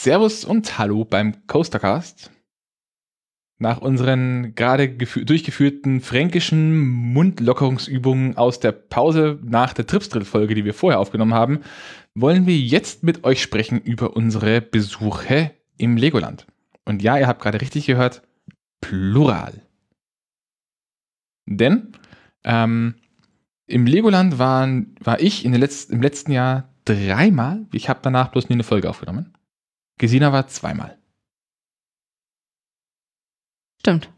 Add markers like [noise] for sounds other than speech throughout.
Servus und Hallo beim Coastercast. Nach unseren gerade durchgeführten fränkischen Mundlockerungsübungen aus der Pause nach der Tripsdrill-Folge, die wir vorher aufgenommen haben, wollen wir jetzt mit euch sprechen über unsere Besuche im Legoland. Und ja, ihr habt gerade richtig gehört, Plural. Denn ähm, im Legoland waren, war ich in den Letz-, im letzten Jahr dreimal. Ich habe danach bloß nie eine Folge aufgenommen. Gesina war zweimal. Stimmt.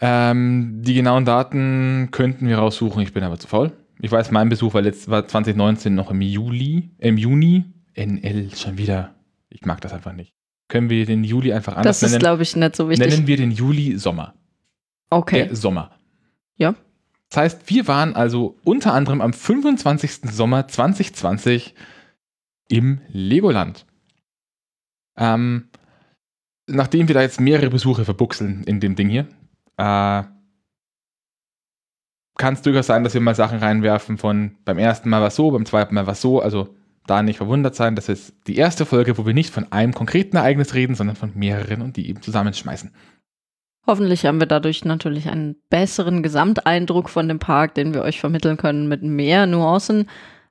Ähm, die genauen Daten könnten wir raussuchen, ich bin aber zu faul. Ich weiß, mein Besuch war, letzt, war 2019 noch im Juli, im Juni. NL schon wieder. Ich mag das einfach nicht. Können wir den Juli einfach anders nennen? Das ist, glaube ich, nicht so wichtig. Nennen wir den Juli Sommer. Okay. Der Sommer. Ja. Das heißt, wir waren also unter anderem am 25. Sommer 2020 im Legoland. Ähm, nachdem wir da jetzt mehrere Besuche verbuchseln in dem Ding hier, äh, kann es durchaus sein, dass wir mal Sachen reinwerfen von beim ersten Mal war so, beim zweiten Mal war so. Also da nicht verwundert sein. Das ist die erste Folge, wo wir nicht von einem konkreten Ereignis reden, sondern von mehreren und die eben zusammenschmeißen. Hoffentlich haben wir dadurch natürlich einen besseren Gesamteindruck von dem Park, den wir euch vermitteln können mit mehr Nuancen.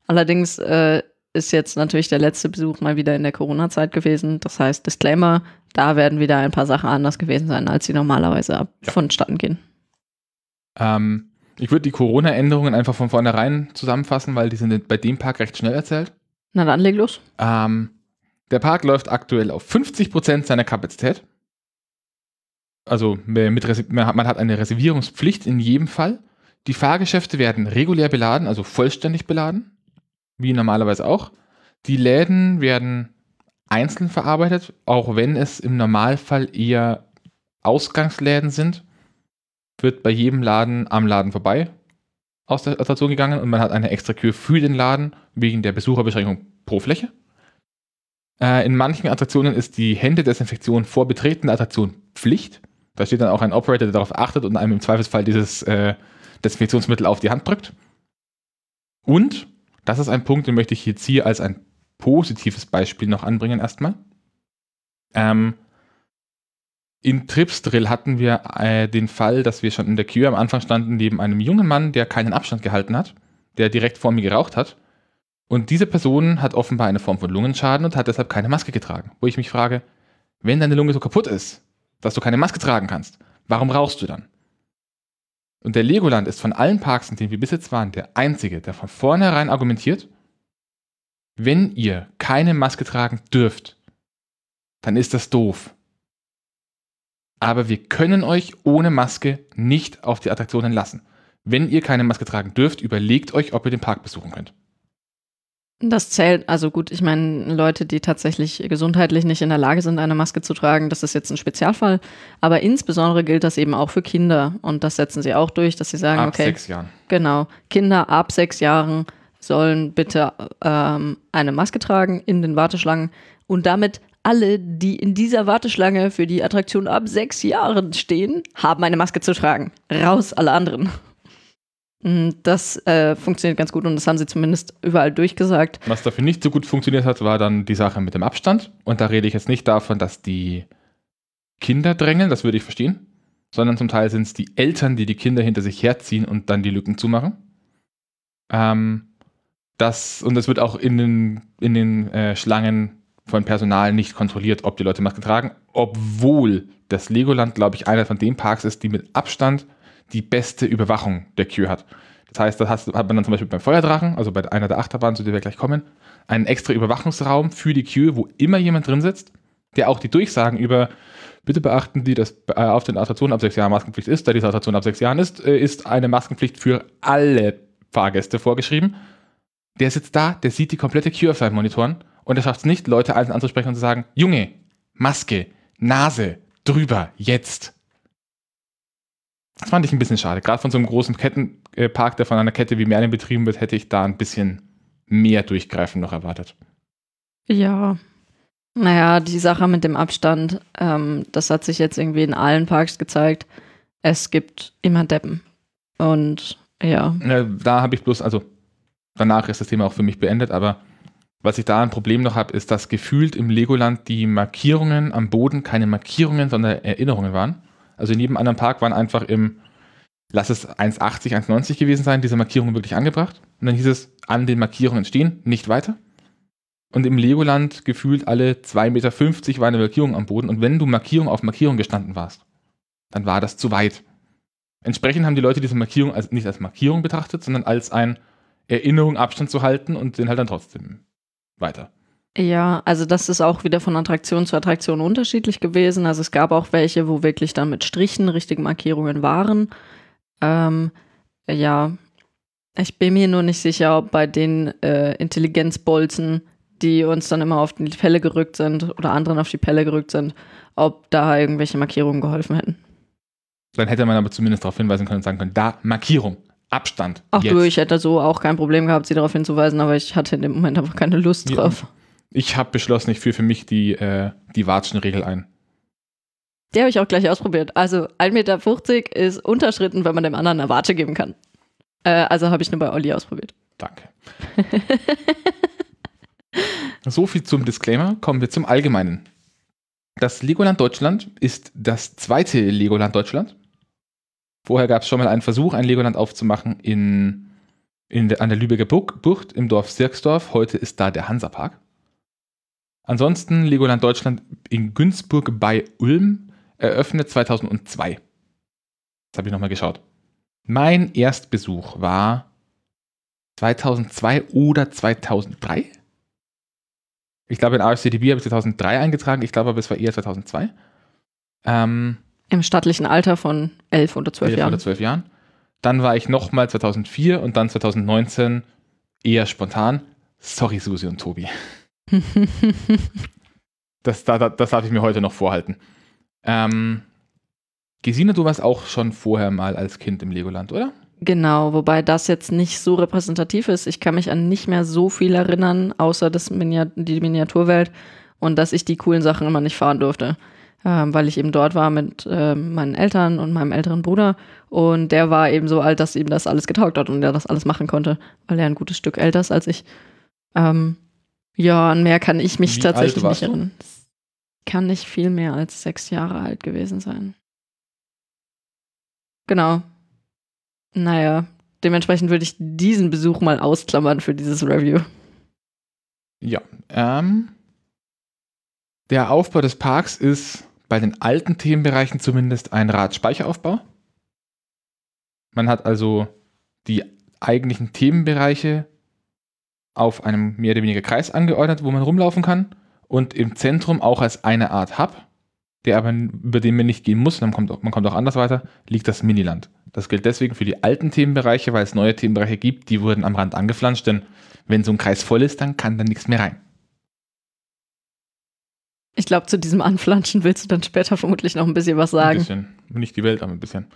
Allerdings äh, ist jetzt natürlich der letzte Besuch mal wieder in der Corona-Zeit gewesen. Das heißt, Disclaimer, da werden wieder ein paar Sachen anders gewesen sein, als sie normalerweise ab ja. vonstatten gehen. Ähm, ich würde die Corona-Änderungen einfach von vornherein zusammenfassen, weil die sind bei dem Park recht schnell erzählt. Na dann leg los. Ähm, der Park läuft aktuell auf 50 Prozent seiner Kapazität. Also mit, man hat eine Reservierungspflicht in jedem Fall. Die Fahrgeschäfte werden regulär beladen, also vollständig beladen, wie normalerweise auch. Die Läden werden einzeln verarbeitet, auch wenn es im Normalfall eher Ausgangsläden sind, wird bei jedem Laden am Laden vorbei aus der Attraktion gegangen und man hat eine extra Kür für den Laden wegen der Besucherbeschränkung pro Fläche. Äh, in manchen Attraktionen ist die Händedesinfektion vor Betreten der Attraktion Pflicht. Da steht dann auch ein Operator, der darauf achtet und einem im Zweifelsfall dieses äh, Desinfektionsmittel auf die Hand drückt. Und, das ist ein Punkt, den möchte ich jetzt hier als ein positives Beispiel noch anbringen erstmal. Ähm, in Tripsdrill hatten wir äh, den Fall, dass wir schon in der Kühe am Anfang standen neben einem jungen Mann, der keinen Abstand gehalten hat, der direkt vor mir geraucht hat. Und diese Person hat offenbar eine Form von Lungenschaden und hat deshalb keine Maske getragen. Wo ich mich frage, wenn deine Lunge so kaputt ist, dass du keine Maske tragen kannst, warum rauchst du dann? Und der Legoland ist von allen Parks, in denen wir bis jetzt waren, der einzige, der von vornherein argumentiert, wenn ihr keine Maske tragen dürft, dann ist das doof aber wir können euch ohne Maske nicht auf die Attraktionen lassen. Wenn ihr keine Maske tragen dürft, überlegt euch, ob ihr den Park besuchen könnt. Das zählt, also gut, ich meine, Leute, die tatsächlich gesundheitlich nicht in der Lage sind, eine Maske zu tragen, das ist jetzt ein Spezialfall. Aber insbesondere gilt das eben auch für Kinder. Und das setzen sie auch durch, dass sie sagen, ab okay. Ab sechs Jahren. Genau. Kinder ab sechs Jahren sollen bitte ähm, eine Maske tragen in den Warteschlangen und damit alle, die in dieser Warteschlange für die Attraktion ab sechs Jahren stehen, haben eine Maske zu tragen. Raus alle anderen. Mm, das äh, funktioniert ganz gut und das haben sie zumindest überall durchgesagt. Was dafür nicht so gut funktioniert hat, war dann die Sache mit dem Abstand. Und da rede ich jetzt nicht davon, dass die Kinder drängeln, das würde ich verstehen, sondern zum Teil sind es die Eltern, die die Kinder hinter sich herziehen und dann die Lücken zumachen. Ähm, das, und das wird auch in den, in den äh, Schlangen von Personal nicht kontrolliert, ob die Leute Maske tragen, obwohl das Legoland, glaube ich, einer von den Parks ist, die mit Abstand die beste Überwachung der Queue hat. Das heißt, das hat man dann zum Beispiel beim Feuerdrachen, also bei einer der Achterbahnen, zu der wir gleich kommen, einen extra Überwachungsraum für die Queue, wo immer jemand drin sitzt, der auch die Durchsagen über Bitte beachten Sie, dass äh, auf den Attraktionen ab sechs Jahren Maskenpflicht ist. Da diese Attraktion ab sechs Jahren ist, äh, ist eine Maskenpflicht für alle Fahrgäste vorgeschrieben. Der sitzt da, der sieht die komplette Queue auf seinen Monitoren und er schafft es nicht, Leute einzeln anzusprechen und zu sagen, Junge, Maske, Nase, drüber, jetzt. Das fand ich ein bisschen schade. Gerade von so einem großen Kettenpark, der von einer Kette wie Merlin betrieben wird, hätte ich da ein bisschen mehr Durchgreifen noch erwartet. Ja. Naja, die Sache mit dem Abstand, ähm, das hat sich jetzt irgendwie in allen Parks gezeigt. Es gibt immer Deppen. Und ja. ja da habe ich bloß, also danach ist das Thema auch für mich beendet, aber Was ich da ein Problem noch habe, ist, dass gefühlt im Legoland die Markierungen am Boden keine Markierungen, sondern Erinnerungen waren. Also in jedem anderen Park waren einfach im, lass es 1,80, 1,90 gewesen sein, diese Markierungen wirklich angebracht. Und dann hieß es, an den Markierungen stehen, nicht weiter. Und im Legoland gefühlt alle 2,50 Meter war eine Markierung am Boden. Und wenn du Markierung auf Markierung gestanden warst, dann war das zu weit. Entsprechend haben die Leute diese Markierung als, nicht als Markierung betrachtet, sondern als ein Erinnerung, Abstand zu halten und sind halt dann trotzdem weiter. Ja, also das ist auch wieder von Attraktion zu Attraktion unterschiedlich gewesen. Also es gab auch welche, wo wirklich dann mit Strichen richtige Markierungen waren. Ähm, ja, ich bin mir nur nicht sicher, ob bei den äh, Intelligenzbolzen, die uns dann immer auf die Pelle gerückt sind oder anderen auf die Pelle gerückt sind, ob da irgendwelche Markierungen geholfen hätten. Dann hätte man aber zumindest darauf hinweisen können und sagen können, da Markierung, Abstand. Ach jetzt. du, ich hätte so auch kein Problem gehabt, sie darauf hinzuweisen, aber ich hatte in dem Moment einfach keine Lust drauf. Ich habe beschlossen, ich führe für mich die, äh, die Watschenregel ein. Die habe ich auch gleich ausprobiert. Also 1,50 Meter ist unterschritten, wenn man dem anderen eine Watsche geben kann. Äh, also habe ich nur bei Olli ausprobiert. Danke. [laughs] so viel zum Disclaimer. Kommen wir zum Allgemeinen. Das Legoland Deutschland ist das zweite Legoland Deutschland. Vorher gab es schon mal einen Versuch, ein Legoland aufzumachen in, in an der Lübecker Bucht im Dorf Sirksdorf. Heute ist da der Hansapark. Ansonsten Legoland Deutschland in Günzburg bei Ulm eröffnet 2002. Das habe ich nochmal geschaut. Mein Erstbesuch war 2002 oder 2003. Ich glaube, in RCDB habe ich 2003 eingetragen. Ich glaube aber, es war eher 2002. Ähm, Im stattlichen Alter von 11 oder 12 11 Jahren. oder 12 Jahren. Dann war ich nochmal 2004 und dann 2019 eher spontan. Sorry, Susi und Tobi. [laughs] das, das, das darf ich mir heute noch vorhalten. Ähm, Gesine, du warst auch schon vorher mal als Kind im Legoland, oder? Genau, wobei das jetzt nicht so repräsentativ ist. Ich kann mich an nicht mehr so viel erinnern, außer das Miniat die Miniaturwelt und dass ich die coolen Sachen immer nicht fahren durfte. Ähm, weil ich eben dort war mit äh, meinen Eltern und meinem älteren Bruder und der war eben so alt, dass ihm das alles getaugt hat und er das alles machen konnte, weil er ein gutes Stück älter ist als ich. Ähm, ja, an mehr kann ich mich Wie tatsächlich nicht erinnern. Kann nicht viel mehr als sechs Jahre alt gewesen sein. Genau, naja, dementsprechend würde ich diesen Besuch mal ausklammern für dieses Review. Ja, ähm, der Aufbau des Parks ist bei den alten Themenbereichen zumindest ein Radspeicheraufbau. Man hat also die eigentlichen Themenbereiche auf einem mehr oder weniger Kreis angeordnet, wo man rumlaufen kann und im Zentrum auch als eine Art Hub, der aber über den man nicht gehen muss, dann kommt, man kommt auch anders weiter, liegt das Miniland. Das gilt deswegen für die alten Themenbereiche, weil es neue Themenbereiche gibt, die wurden am Rand angeflanscht, denn wenn so ein Kreis voll ist, dann kann da nichts mehr rein. Ich glaube, zu diesem Anflanschen willst du dann später vermutlich noch ein bisschen was sagen. Ein bisschen. Nicht die Welt, aber ein bisschen.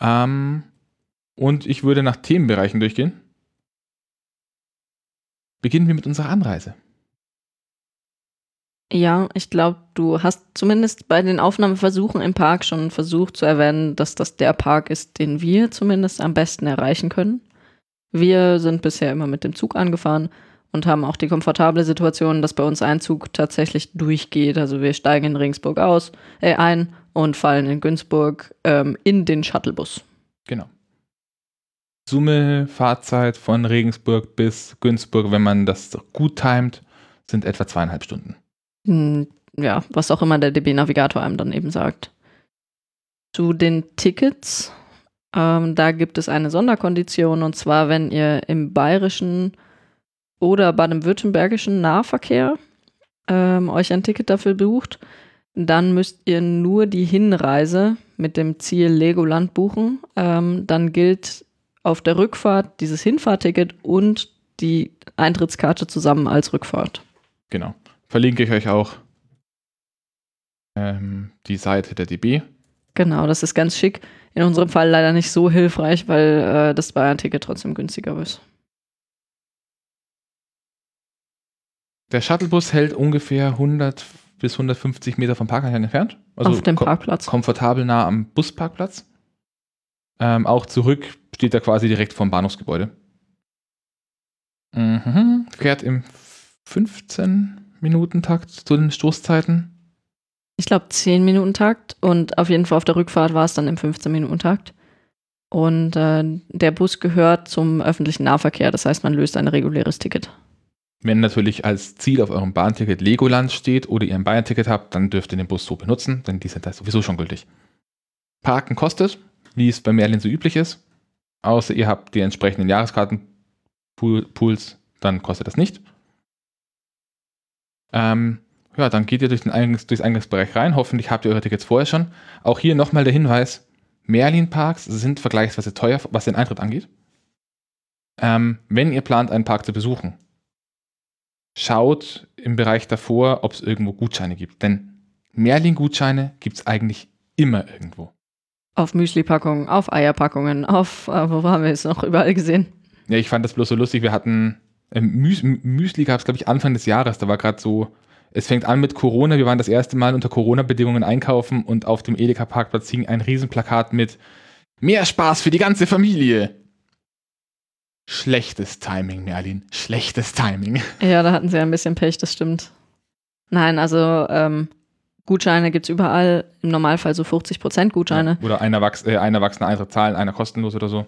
Ähm, und ich würde nach Themenbereichen durchgehen. Beginnen wir mit unserer Anreise. Ja, ich glaube, du hast zumindest bei den Aufnahmeversuchen im Park schon versucht zu erwähnen, dass das der Park ist, den wir zumindest am besten erreichen können. Wir sind bisher immer mit dem Zug angefahren und haben auch die komfortable Situation, dass bei uns ein Zug tatsächlich durchgeht. Also wir steigen in Regensburg aus, äh, ein und fallen in Günzburg ähm, in den Shuttlebus. Genau. Summe Fahrzeit von Regensburg bis Günzburg, wenn man das gut timet, sind etwa zweieinhalb Stunden. Hm, ja, was auch immer der DB-Navigator einem dann eben sagt. Zu den Tickets, ähm, da gibt es eine Sonderkondition und zwar, wenn ihr im bayerischen oder baden-württembergischen Nahverkehr ähm, euch ein Ticket dafür bucht, dann müsst ihr nur die Hinreise mit dem Ziel Legoland buchen. Ähm, dann gilt auf der Rückfahrt dieses Hinfahrticket und die Eintrittskarte zusammen als Rückfahrt. Genau verlinke ich euch auch ähm, die Seite der DB. Genau, das ist ganz schick. In unserem Fall leider nicht so hilfreich, weil äh, das Bayern-Ticket trotzdem günstiger ist. Der Shuttlebus hält ungefähr 100 bis 150 Meter vom Parkeingang entfernt. Also Auf dem Parkplatz. komfortabel nah am Busparkplatz. Ähm, auch zurück steht er quasi direkt vom Bahnhofsgebäude. Mhm. Fährt im 15 Minuten Takt zu den Stoßzeiten. Ich glaube 10 Minuten Takt und auf jeden Fall auf der Rückfahrt war es dann im 15 Minuten Takt. Und äh, der Bus gehört zum öffentlichen Nahverkehr, das heißt, man löst ein reguläres Ticket. Wenn natürlich als Ziel auf eurem Bahnticket Legoland steht oder ihr ein Bayern-Ticket habt, dann dürft ihr den Bus so benutzen, denn die sind da sowieso schon gültig. Parken kostet, wie es bei Merlin so üblich ist, außer ihr habt die entsprechenden Jahreskartenpools, dann kostet das nicht. Ähm, ja, dann geht ihr durch den Eingangs, durchs Eingangsbereich rein. Hoffentlich habt ihr eure Tickets vorher schon. Auch hier nochmal der Hinweis: Merlin-Parks sind vergleichsweise teuer, was den Eintritt angeht. Ähm, wenn ihr plant, einen Park zu besuchen, schaut im Bereich davor, ob es irgendwo Gutscheine gibt. Denn Merlin-Gutscheine gibt es eigentlich immer irgendwo. Auf Müsli-Packungen, auf Eierpackungen, auf, äh, wo haben wir es noch überall gesehen? Ja, ich fand das bloß so lustig. Wir hatten ähm, Müs Müsli gab es, glaube ich, Anfang des Jahres. Da war gerade so, es fängt an mit Corona. Wir waren das erste Mal unter Corona-Bedingungen einkaufen und auf dem Edeka-Parkplatz hing ein Riesenplakat mit Mehr Spaß für die ganze Familie. Schlechtes Timing, Merlin. Schlechtes Timing. Ja, da hatten sie ein bisschen Pech, das stimmt. Nein, also ähm, Gutscheine gibt es überall. Im Normalfall so 50% Gutscheine. Ja, oder ein, Erwachs äh, ein Erwachsener Eintritt zahlen, einer kostenlos oder so.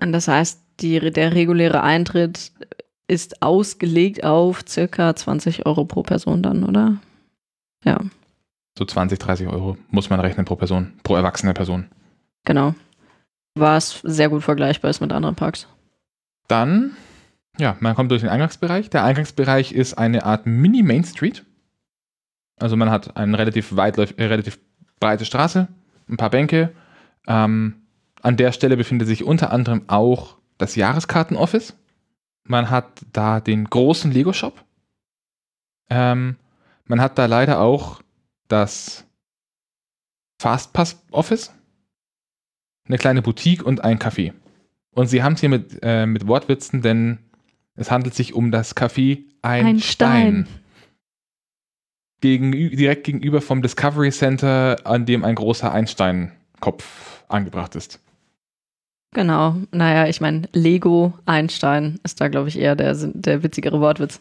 Und das heißt, die, der reguläre Eintritt ist ausgelegt auf circa 20 Euro pro Person dann, oder? Ja. So 20, 30 Euro muss man rechnen pro Person, pro erwachsene Person. Genau. War es sehr gut vergleichbar ist mit anderen Parks. Dann, ja, man kommt durch den Eingangsbereich. Der Eingangsbereich ist eine Art Mini-Main Street. Also man hat eine relativ, weitläuf äh, relativ breite Straße, ein paar Bänke. Ähm, an der Stelle befindet sich unter anderem auch das Jahreskartenoffice. Man hat da den großen Lego-Shop. Ähm, man hat da leider auch das Fastpass-Office, eine kleine Boutique und ein Café. Und sie haben es hier mit, äh, mit Wortwitzen, denn es handelt sich um das Café Ein, Ein Stein. Stein. Gegenü direkt gegenüber vom Discovery Center, an dem ein großer Einstein-Kopf angebracht ist. Genau. Naja, ich meine, Lego Einstein ist da, glaube ich, eher der, der witzigere Wortwitz.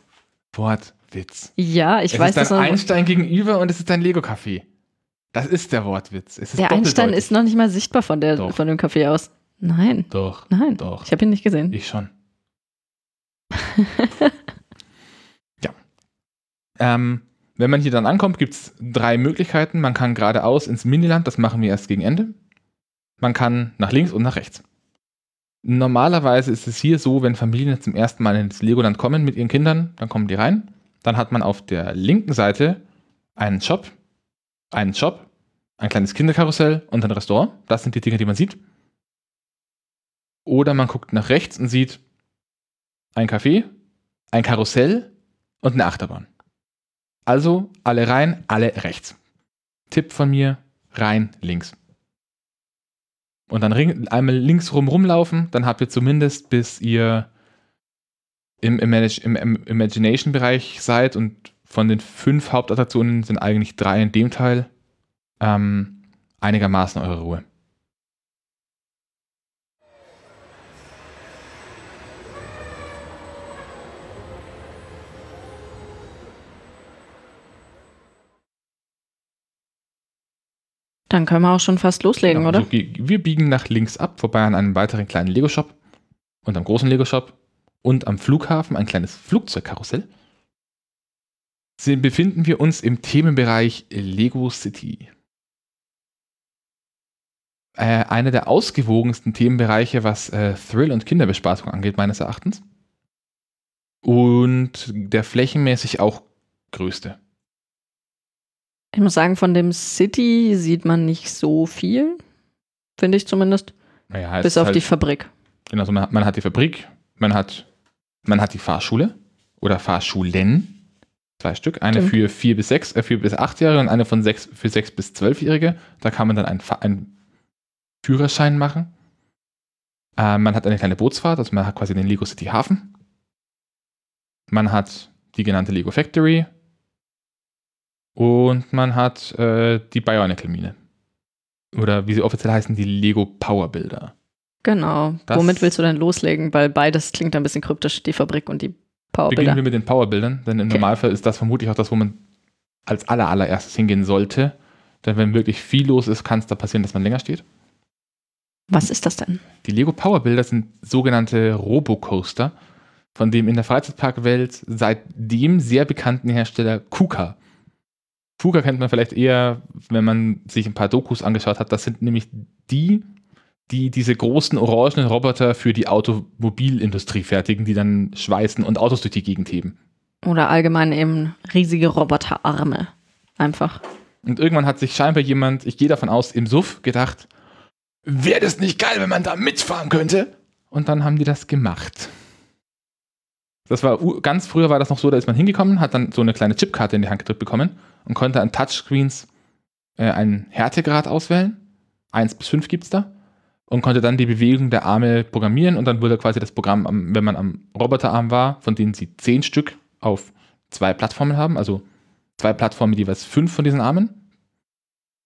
Wortwitz. Ja, ich es weiß ist das ein noch. Einstein gegenüber und es ist ein Lego-Café. Das ist der Wortwitz. Es ist Der Einstein ist noch nicht mal sichtbar von, der, Doch. von dem Café aus. Nein, Doch, nein. doch. Ich habe ihn nicht gesehen. Ich schon. [laughs] ja. Ähm, wenn man hier dann ankommt, gibt es drei Möglichkeiten. Man kann geradeaus ins Miniland, das machen wir erst gegen Ende. Man kann nach links und nach rechts. Normalerweise ist es hier so, wenn Familien zum ersten Mal ins Legoland kommen mit ihren Kindern, dann kommen die rein. Dann hat man auf der linken Seite einen Shop, einen Shop, ein kleines Kinderkarussell und ein Restaurant. Das sind die Dinge, die man sieht. Oder man guckt nach rechts und sieht ein Café, ein Karussell und eine Achterbahn. Also alle rein, alle rechts. Tipp von mir, rein links. Und dann einmal links rum rumlaufen, dann habt ihr zumindest, bis ihr im, im, im Imagination-Bereich seid und von den fünf Hauptattraktionen sind eigentlich drei in dem Teil ähm, einigermaßen eure Ruhe. Dann können wir auch schon fast loslegen, Genau, oder? also wir biegen nach links ab, vorbei an einem weiteren kleinen Lego-Shop und am großen Lego-Shop und am Flughafen ein kleines Flugzeugkarussell. Sie- befinden wir uns im Themenbereich Lego City. Äh, einer der ausgewogensten Themenbereiche, was äh, Thrill- und Kinderbespaßung angeht, meines Erachtens. Und der flächenmäßig auch größte. Ich muss sagen, von dem City sieht man nicht so viel. Finde ich zumindest. Naja, Bis auf halt- die Fabrik. Genau, also man, hat- man hat die Fabrik, man hat, man hat die Fahrschule oder Fahrschulen. Zwei Stück. Eine Stimmt. für vier bis sechs, äh, vier bis achtjährige und eine von sechs für sechs bis zwölfjährige. Da kann man dann einen, einen Führerschein machen. Äh, man hat eine kleine Bootsfahrt, also man hat quasi den Lego City Hafen. Man hat die genannte Lego Factory. Und man hat äh, die Bionicle Mine. Oder wie sie offiziell heißen, die Lego Power Builder. Genau. Das- Womit willst du denn loslegen? Weil beides klingt ein bisschen kryptisch, die Fabrik und die Powerbilder. Beginnen wir mit den Powerbildern, denn im Okay. Normalfall ist das vermutlich auch das, wo man als aller, allererstes hingehen sollte. Denn wenn wirklich viel los ist, kann es da passieren, dass man länger steht. Was ist das denn? Die Lego Powerbilder sind sogenannte Robocoaster, von dem in der Freizeitparkwelt seitdem sehr bekannten Hersteller KUKA. KUKA kennt man vielleicht eher, wenn man sich ein paar Dokus angeschaut hat. Das sind nämlich die, die diese großen orangenen Roboter für die Automobilindustrie fertigen, die dann schweißen und Autos durch die Gegend heben. Oder allgemein eben riesige Roboterarme. Einfach. Und irgendwann hat sich scheinbar jemand, ich gehe davon aus, im Suff gedacht, wäre das nicht geil, wenn man da mitfahren könnte? Und dann haben die das gemacht. Das war ganz früher war das noch so, da ist man hingekommen, hat dann so eine kleine Chipkarte in die Hand gedrückt bekommen und konnte an Touchscreens äh, einen Härtegrad auswählen. 1 bis 5 gibt's da. Und konnte dann die Bewegung der Arme programmieren und dann wurde quasi das Programm, am, wenn man am Roboterarm war, von denen sie 10 Stück auf zwei Plattformen haben, also zwei Plattformen jeweils fünf von diesen Armen,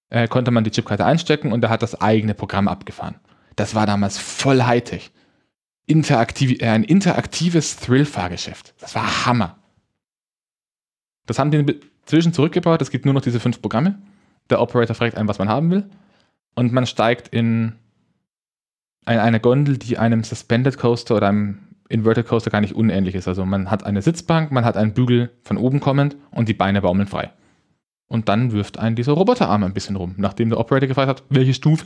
äh, konnte man die Chipkarte einstecken und da hat das eigene Programm abgefahren. Das war damals voll Hightech. Interaktiv, äh, ein interaktives Thrill-Fahrgeschäft. Das war Hammer. Das haben die inzwischen zurückgebaut. Es gibt nur noch diese fünf Programme. Der Operator fragt einen, was man haben will. Und man steigt in ein- eine Gondel, die einem Suspended Coaster oder einem Inverted Coaster gar nicht unähnlich ist. Also man hat eine Sitzbank, man hat einen Bügel von oben kommend und die Beine baumeln frei. Und dann wirft einen dieser Roboterarm ein bisschen rum. Nachdem der Operator gefragt hat, welche Stufe,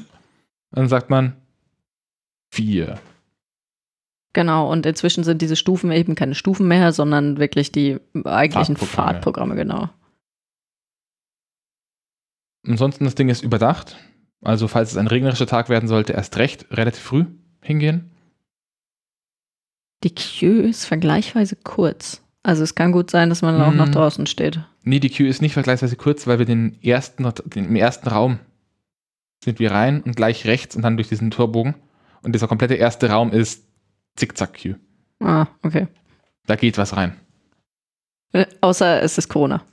dann sagt man vier. Genau, und inzwischen sind diese Stufen eben keine Stufen mehr, sondern wirklich die eigentlichen Fahrtprogramme. Fahrtprogramme, genau. Ansonsten, das Ding ist überdacht. Also, falls es ein regnerischer Tag werden sollte, erst recht relativ früh hingehen. Die Queue ist vergleichsweise kurz. Also es kann gut sein, dass man auch Mhm. noch draußen steht. Nee, die Queue ist nicht vergleichsweise kurz, weil wir den ersten, den, im ersten Raum sind wir rein und gleich rechts und dann durch diesen Torbogen. Und dieser komplette erste Raum ist Zickzack-Queue. Ah, okay. Da geht was rein. Äh, außer es ist Corona.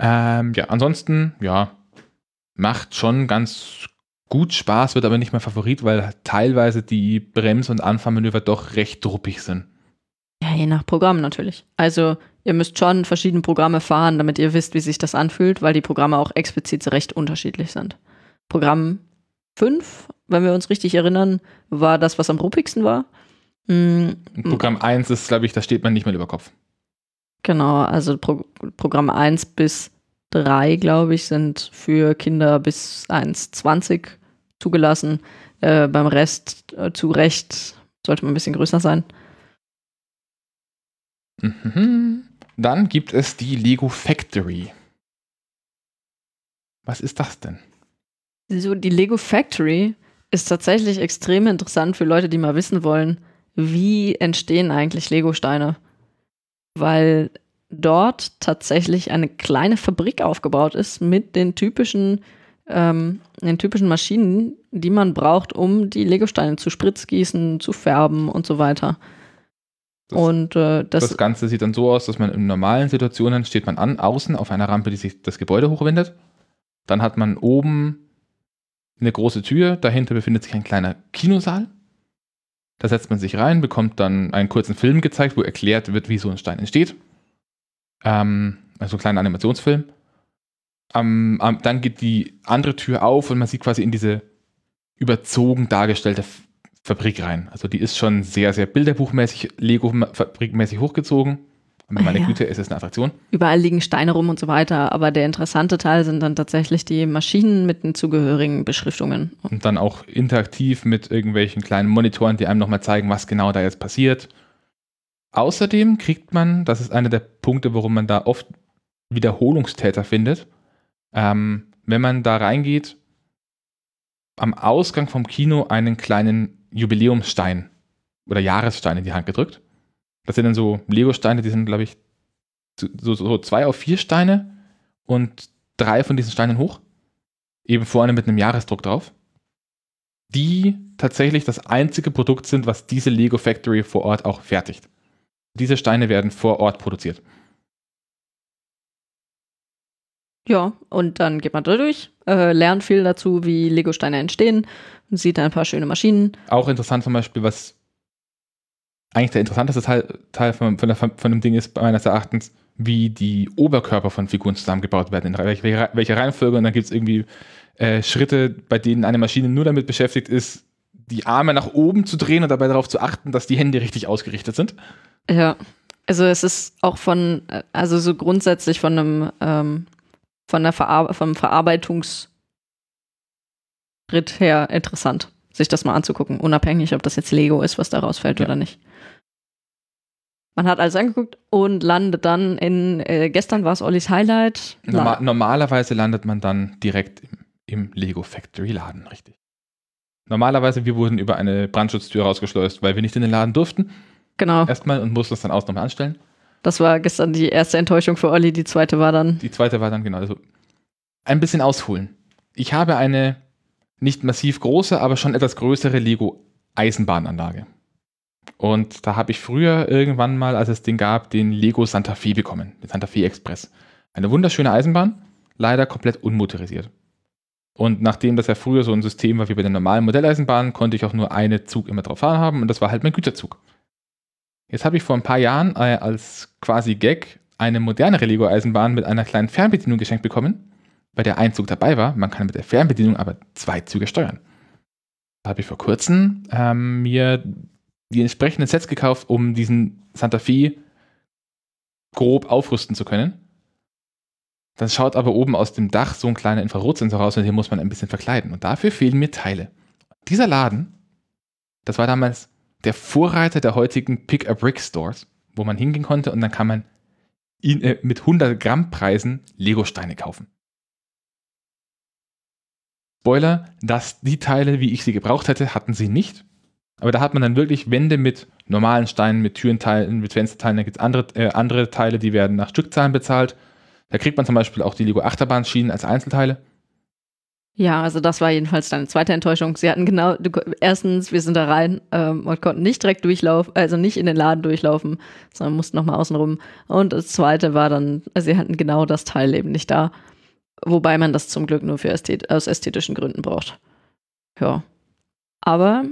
Ähm, ja, ansonsten, ja, macht schon ganz gut Spaß, wird aber nicht mein Favorit, weil teilweise die Brems- und Anfahrmanöver doch recht druppig sind. Ja, je nach Programm natürlich. Also ihr müsst schon verschiedene Programme fahren, damit ihr wisst, wie sich das anfühlt, weil die Programme auch explizit recht unterschiedlich sind. Programm 5, wenn wir uns richtig erinnern, war das, was am ruppigsten war. Und Programm 1 ist, glaube ich, da steht man nicht mehr über Kopf. Genau, also Pro Programm 1 bis 3, glaube ich, sind für Kinder bis 1,20 zugelassen. Äh, beim Rest äh, zu Recht sollte man ein bisschen größer sein. Mhm. Dann gibt es die Lego Factory. Was ist das denn? So, die Lego Factory ist tatsächlich extrem interessant für Leute, die mal wissen wollen, wie entstehen eigentlich Lego-Steine. Weil dort tatsächlich eine kleine Fabrik aufgebaut ist mit den typischen, ähm, den typischen Maschinen, die man braucht, um die Lego-Steine zu spritzgießen, zu färben und so weiter. Das- und äh, das, Das Ganze sieht dann so aus, dass man in normalen Situationen steht man an, außen auf einer Rampe, die sich das Gebäude hochwindet. Dann hat man oben eine große Tür, dahinter befindet sich ein kleiner Kinosaal. Da setzt man sich rein, bekommt dann einen kurzen Film gezeigt, wo erklärt wird, wie so ein Stein entsteht. Ähm, also ein kleiner Animationsfilm. Ähm, dann geht die andere Tür auf und man sieht quasi in diese überzogen dargestellte Fabrik rein. Also die ist schon sehr, sehr bilderbuchmäßig, Lego-Fabrikmäßig hochgezogen. Aber Ah, meine ja. Güte, es ist eine Attraktion. überall liegen Steine rum und so weiter, aber der interessante Teil sind dann tatsächlich die Maschinen mit den zugehörigen Beschriftungen. Und dann auch interaktiv mit irgendwelchen kleinen Monitoren, die einem nochmal zeigen, was genau da jetzt passiert. Außerdem kriegt man, das ist einer der Punkte, warum man da oft Wiederholungstäter findet, ähm, wenn man da reingeht, am Ausgang vom Kino einen kleinen Jubiläumsstein oder Jahresstein in die Hand gedrückt. Das sind dann so Lego-Steine, die sind, glaube ich, so, so, zwei auf vier Steine und drei von diesen Steinen hoch. Eben vorne mit einem Jahresdruck drauf. Die tatsächlich das einzige Produkt sind, was diese Lego Factory vor Ort auch fertigt. Diese Steine werden vor Ort produziert. Ja, und dann geht man da durch, äh, lernt viel dazu, wie Lego-Steine entstehen, sieht ein paar schöne Maschinen. Auch interessant zum Beispiel, was eigentlich der interessanteste Teil, Teil von, von, der, von dem Ding ist meines Erachtens, wie die Oberkörper von Figuren zusammengebaut werden, in welcher, welcher Reihenfolge. Und dann gibt es irgendwie äh, Schritte, bei denen eine Maschine nur damit beschäftigt ist, die Arme nach oben zu drehen und dabei darauf zu achten, dass die Hände richtig ausgerichtet sind. Ja, also es ist auch von, also so grundsätzlich von einem, ähm, von der Verar vom Verarbeitungsschritt her interessant, sich das mal anzugucken, unabhängig, ob das jetzt Lego ist, was da rausfällt ja. oder nicht. Man hat alles angeguckt und landet dann in, äh, gestern war es Ollis Highlight. Normal, normalerweise landet man dann direkt im, im Lego Factory Laden, richtig. Normalerweise, wir wurden über eine Brandschutztür rausgeschleust, weil wir nicht in den Laden durften. Genau. Erstmal und mussten es dann aus nochmal anstellen. Das war gestern die erste Enttäuschung für Olli, die zweite war dann. Die zweite war dann, genau. Also ein bisschen ausholen. Ich habe eine nicht massiv große, aber schon etwas größere Lego Eisenbahnanlage. Und da habe ich früher irgendwann mal, als es den gab, den Lego Santa Fe bekommen, den Santa Fe Express. Eine wunderschöne Eisenbahn, leider komplett unmotorisiert. Und nachdem das ja früher so ein System war wie bei den normalen Modelleisenbahnen, konnte ich auch nur einen Zug immer drauf fahren haben und das war halt mein Güterzug. Jetzt habe ich vor ein paar Jahren äh, als quasi Gag eine modernere Lego-Eisenbahn mit einer kleinen Fernbedienung geschenkt bekommen, bei der ein Zug dabei war. Man kann mit der Fernbedienung aber zwei Züge steuern. Da habe ich vor kurzem ähm, mir die entsprechenden Sets gekauft, um diesen Santa Fe grob aufrüsten zu können. Dann schaut aber oben aus dem Dach so ein kleiner Infrarotsensor raus und den muss man ein bisschen verkleiden. Und dafür fehlen mir Teile. Dieser Laden, das war damals der Vorreiter der heutigen Pick-a-Brick-Stores, wo man hingehen konnte und dann kann man ihn, äh, mit 100 Gramm Preisen Lego-Steine kaufen. Spoiler, dass die Teile, wie ich sie gebraucht hätte, hatten sie nicht. Aber da hat man dann wirklich Wände mit normalen Steinen, mit Türenteilen, mit Fensterteilen. Da gibt es andere, äh, andere Teile, die werden nach Stückzahlen bezahlt. Da kriegt man zum Beispiel auch die Lego Achterbahnschienen als Einzelteile. Ja, also das war jedenfalls deine zweite Enttäuschung. Sie hatten genau, du, erstens, wir sind da rein ähm, und konnten nicht direkt durchlaufen, also nicht in den Laden durchlaufen, sondern mussten nochmal außen rum. Und das zweite war dann, sie hatten genau das Teil eben nicht da. Wobei man das zum Glück nur für Ästhet aus ästhetischen Gründen braucht. Ja. Aber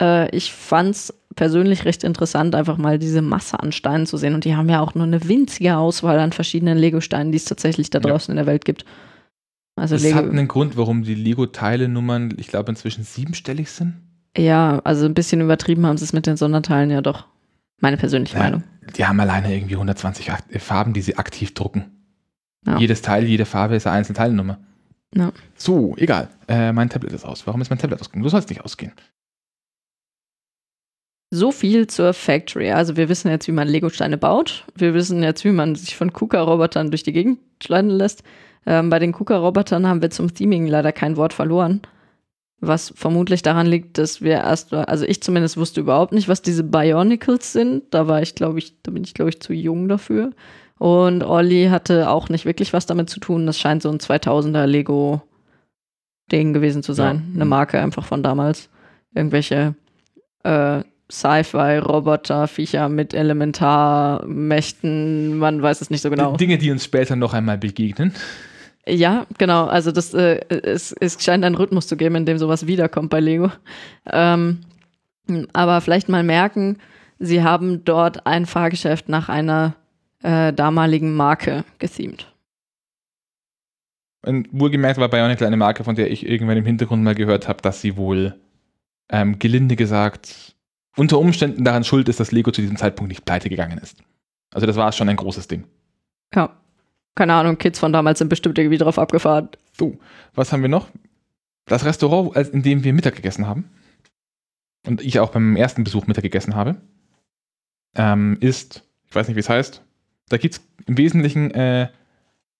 äh, ich fand's persönlich recht interessant, einfach mal diese Masse an Steinen zu sehen. Und die haben ja auch nur eine winzige Auswahl an verschiedenen Lego-Steinen, die es tatsächlich da draußen ja. in der Welt gibt. Also das Lego hat einen Grund, warum die Lego-Teile-Nummern, ich glaube, inzwischen siebenstellig sind. Ja, also ein bisschen übertrieben haben sie es mit den Sonderteilen ja doch. Meine persönliche ja, Meinung. Die haben alleine irgendwie 120 Farben, die sie aktiv drucken. Ja. Jedes Teil, jede Farbe ist eine einzelne Teilnummer. Ja. So, egal. Äh, mein Tablet ist aus. Warum ist mein Tablet ausgegangen? Du sollst nicht ausgehen. So viel zur Factory. Also wir wissen jetzt, wie man Lego-Steine baut. Wir wissen jetzt, wie man sich von KUKA-Robotern durch die Gegend schleiden lässt. Ähm, bei den KUKA-Robotern haben wir zum Theming leider kein Wort verloren. Was vermutlich daran liegt, dass wir erst, also ich zumindest wusste überhaupt nicht, was diese Bionicles sind. Da war ich, glaube ich, da bin ich, glaube ich, zu jung dafür. Und Olli hatte auch nicht wirklich was damit zu tun. Das scheint so ein 2000er Lego-Ding gewesen zu sein. Ja. Eine Marke einfach von damals. Irgendwelche äh, Sci-Fi-Roboter, Viecher mit Elementarmächten, man weiß es nicht so genau. Dinge, die uns später noch einmal begegnen. Ja, genau. Also das, äh, es, es scheint einen Rhythmus zu geben, in dem sowas wiederkommt bei Lego. Ähm, aber vielleicht mal merken, sie haben dort ein Fahrgeschäft nach einer äh, damaligen Marke gethemed. Und wohlgemerkt war Bionicle eine Marke, von der ich irgendwann im Hintergrund mal gehört habe, dass sie wohl ähm, gelinde gesagt unter Umständen daran schuld ist, dass Lego zu diesem Zeitpunkt nicht pleite gegangen ist. Also das war schon ein großes Ding. Ja keine Ahnung, Kids von damals sind bestimmt irgendwie drauf abgefahren. So, was haben wir noch? Das Restaurant, in dem wir Mittag gegessen haben und ich auch beim ersten Besuch Mittag gegessen habe, ähm, ist, ich weiß nicht, wie es heißt, da gibt es im Wesentlichen äh,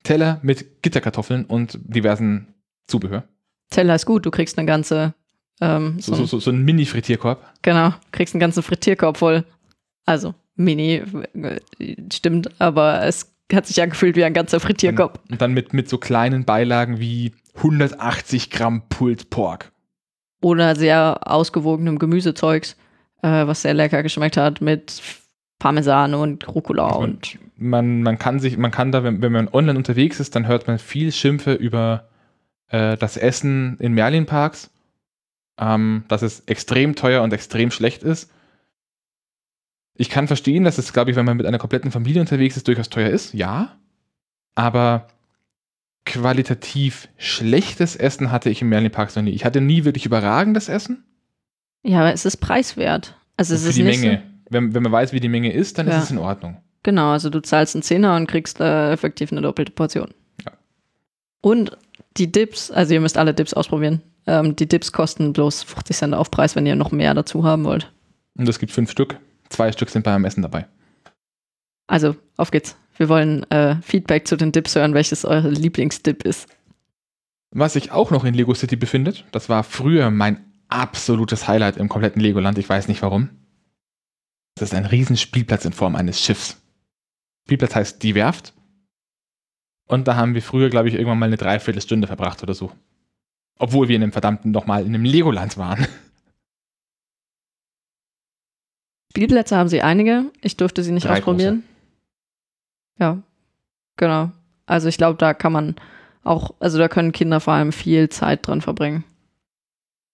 Teller mit Gitterkartoffeln und diversen Zubehör. Teller ist gut, du kriegst eine ganze. Ähm, so, so, so, so ein Mini-Frittierkorb. Genau, kriegst einen ganzen Frittierkorb voll. Also, Mini, äh, stimmt, aber es hat sich angefühlt wie ein ganzer Frittierkopf. Und dann mit, mit so kleinen Beilagen wie 180 Gramm Pulled Pork. Oder sehr ausgewogenem Gemüsezeugs, äh, was sehr lecker geschmeckt hat, mit Parmesan und Rucola also und. Man, man kann sich, man kann da, wenn, wenn man online unterwegs ist, dann hört man viel Schimpfe über äh, das Essen in Merlin-Parks, ähm, dass es extrem teuer und extrem schlecht ist. Ich kann verstehen, dass es, glaube ich, wenn man mit einer kompletten Familie unterwegs ist, durchaus teuer ist. Ja. Aber qualitativ schlechtes Essen hatte ich im Merlin Park noch nie. Ich hatte nie wirklich überragendes Essen. Ja, aber es ist preiswert. Also es für ist die Menge. So, Wenn, wenn man weiß, wie die Menge ist, dann Ja. ist es in Ordnung. genau, also du zahlst einen Zehner und kriegst äh, effektiv eine doppelte Portion. Ja. Und die Dips, also ihr müsst alle Dips ausprobieren. Ähm, die Dips kosten bloß 50 Cent Aufpreis, wenn ihr noch mehr dazu haben wollt. Und es gibt fünf Stück. Zwei Stück sind beim Essen dabei. Also, auf geht's. Wir wollen äh, Feedback zu den Dips hören, welches eure Lieblingsdip ist. Was sich auch noch in Lego City befindet, das war früher mein absolutes Highlight im kompletten Legoland. Ich weiß nicht warum. Das ist ein Riesenspielplatz in Form eines Schiffs. Spielplatz heißt Die Werft. Und da haben wir früher, glaube ich, irgendwann mal eine Dreiviertelstunde verbracht oder so. Obwohl wir in einem verdammten nochmal in einem Legoland waren. Spielplätze haben sie einige. Ich durfte sie nicht Drei ausprobieren. Ja, genau. Also ich glaube, da kann man auch, also da können Kinder vor allem viel Zeit dran verbringen.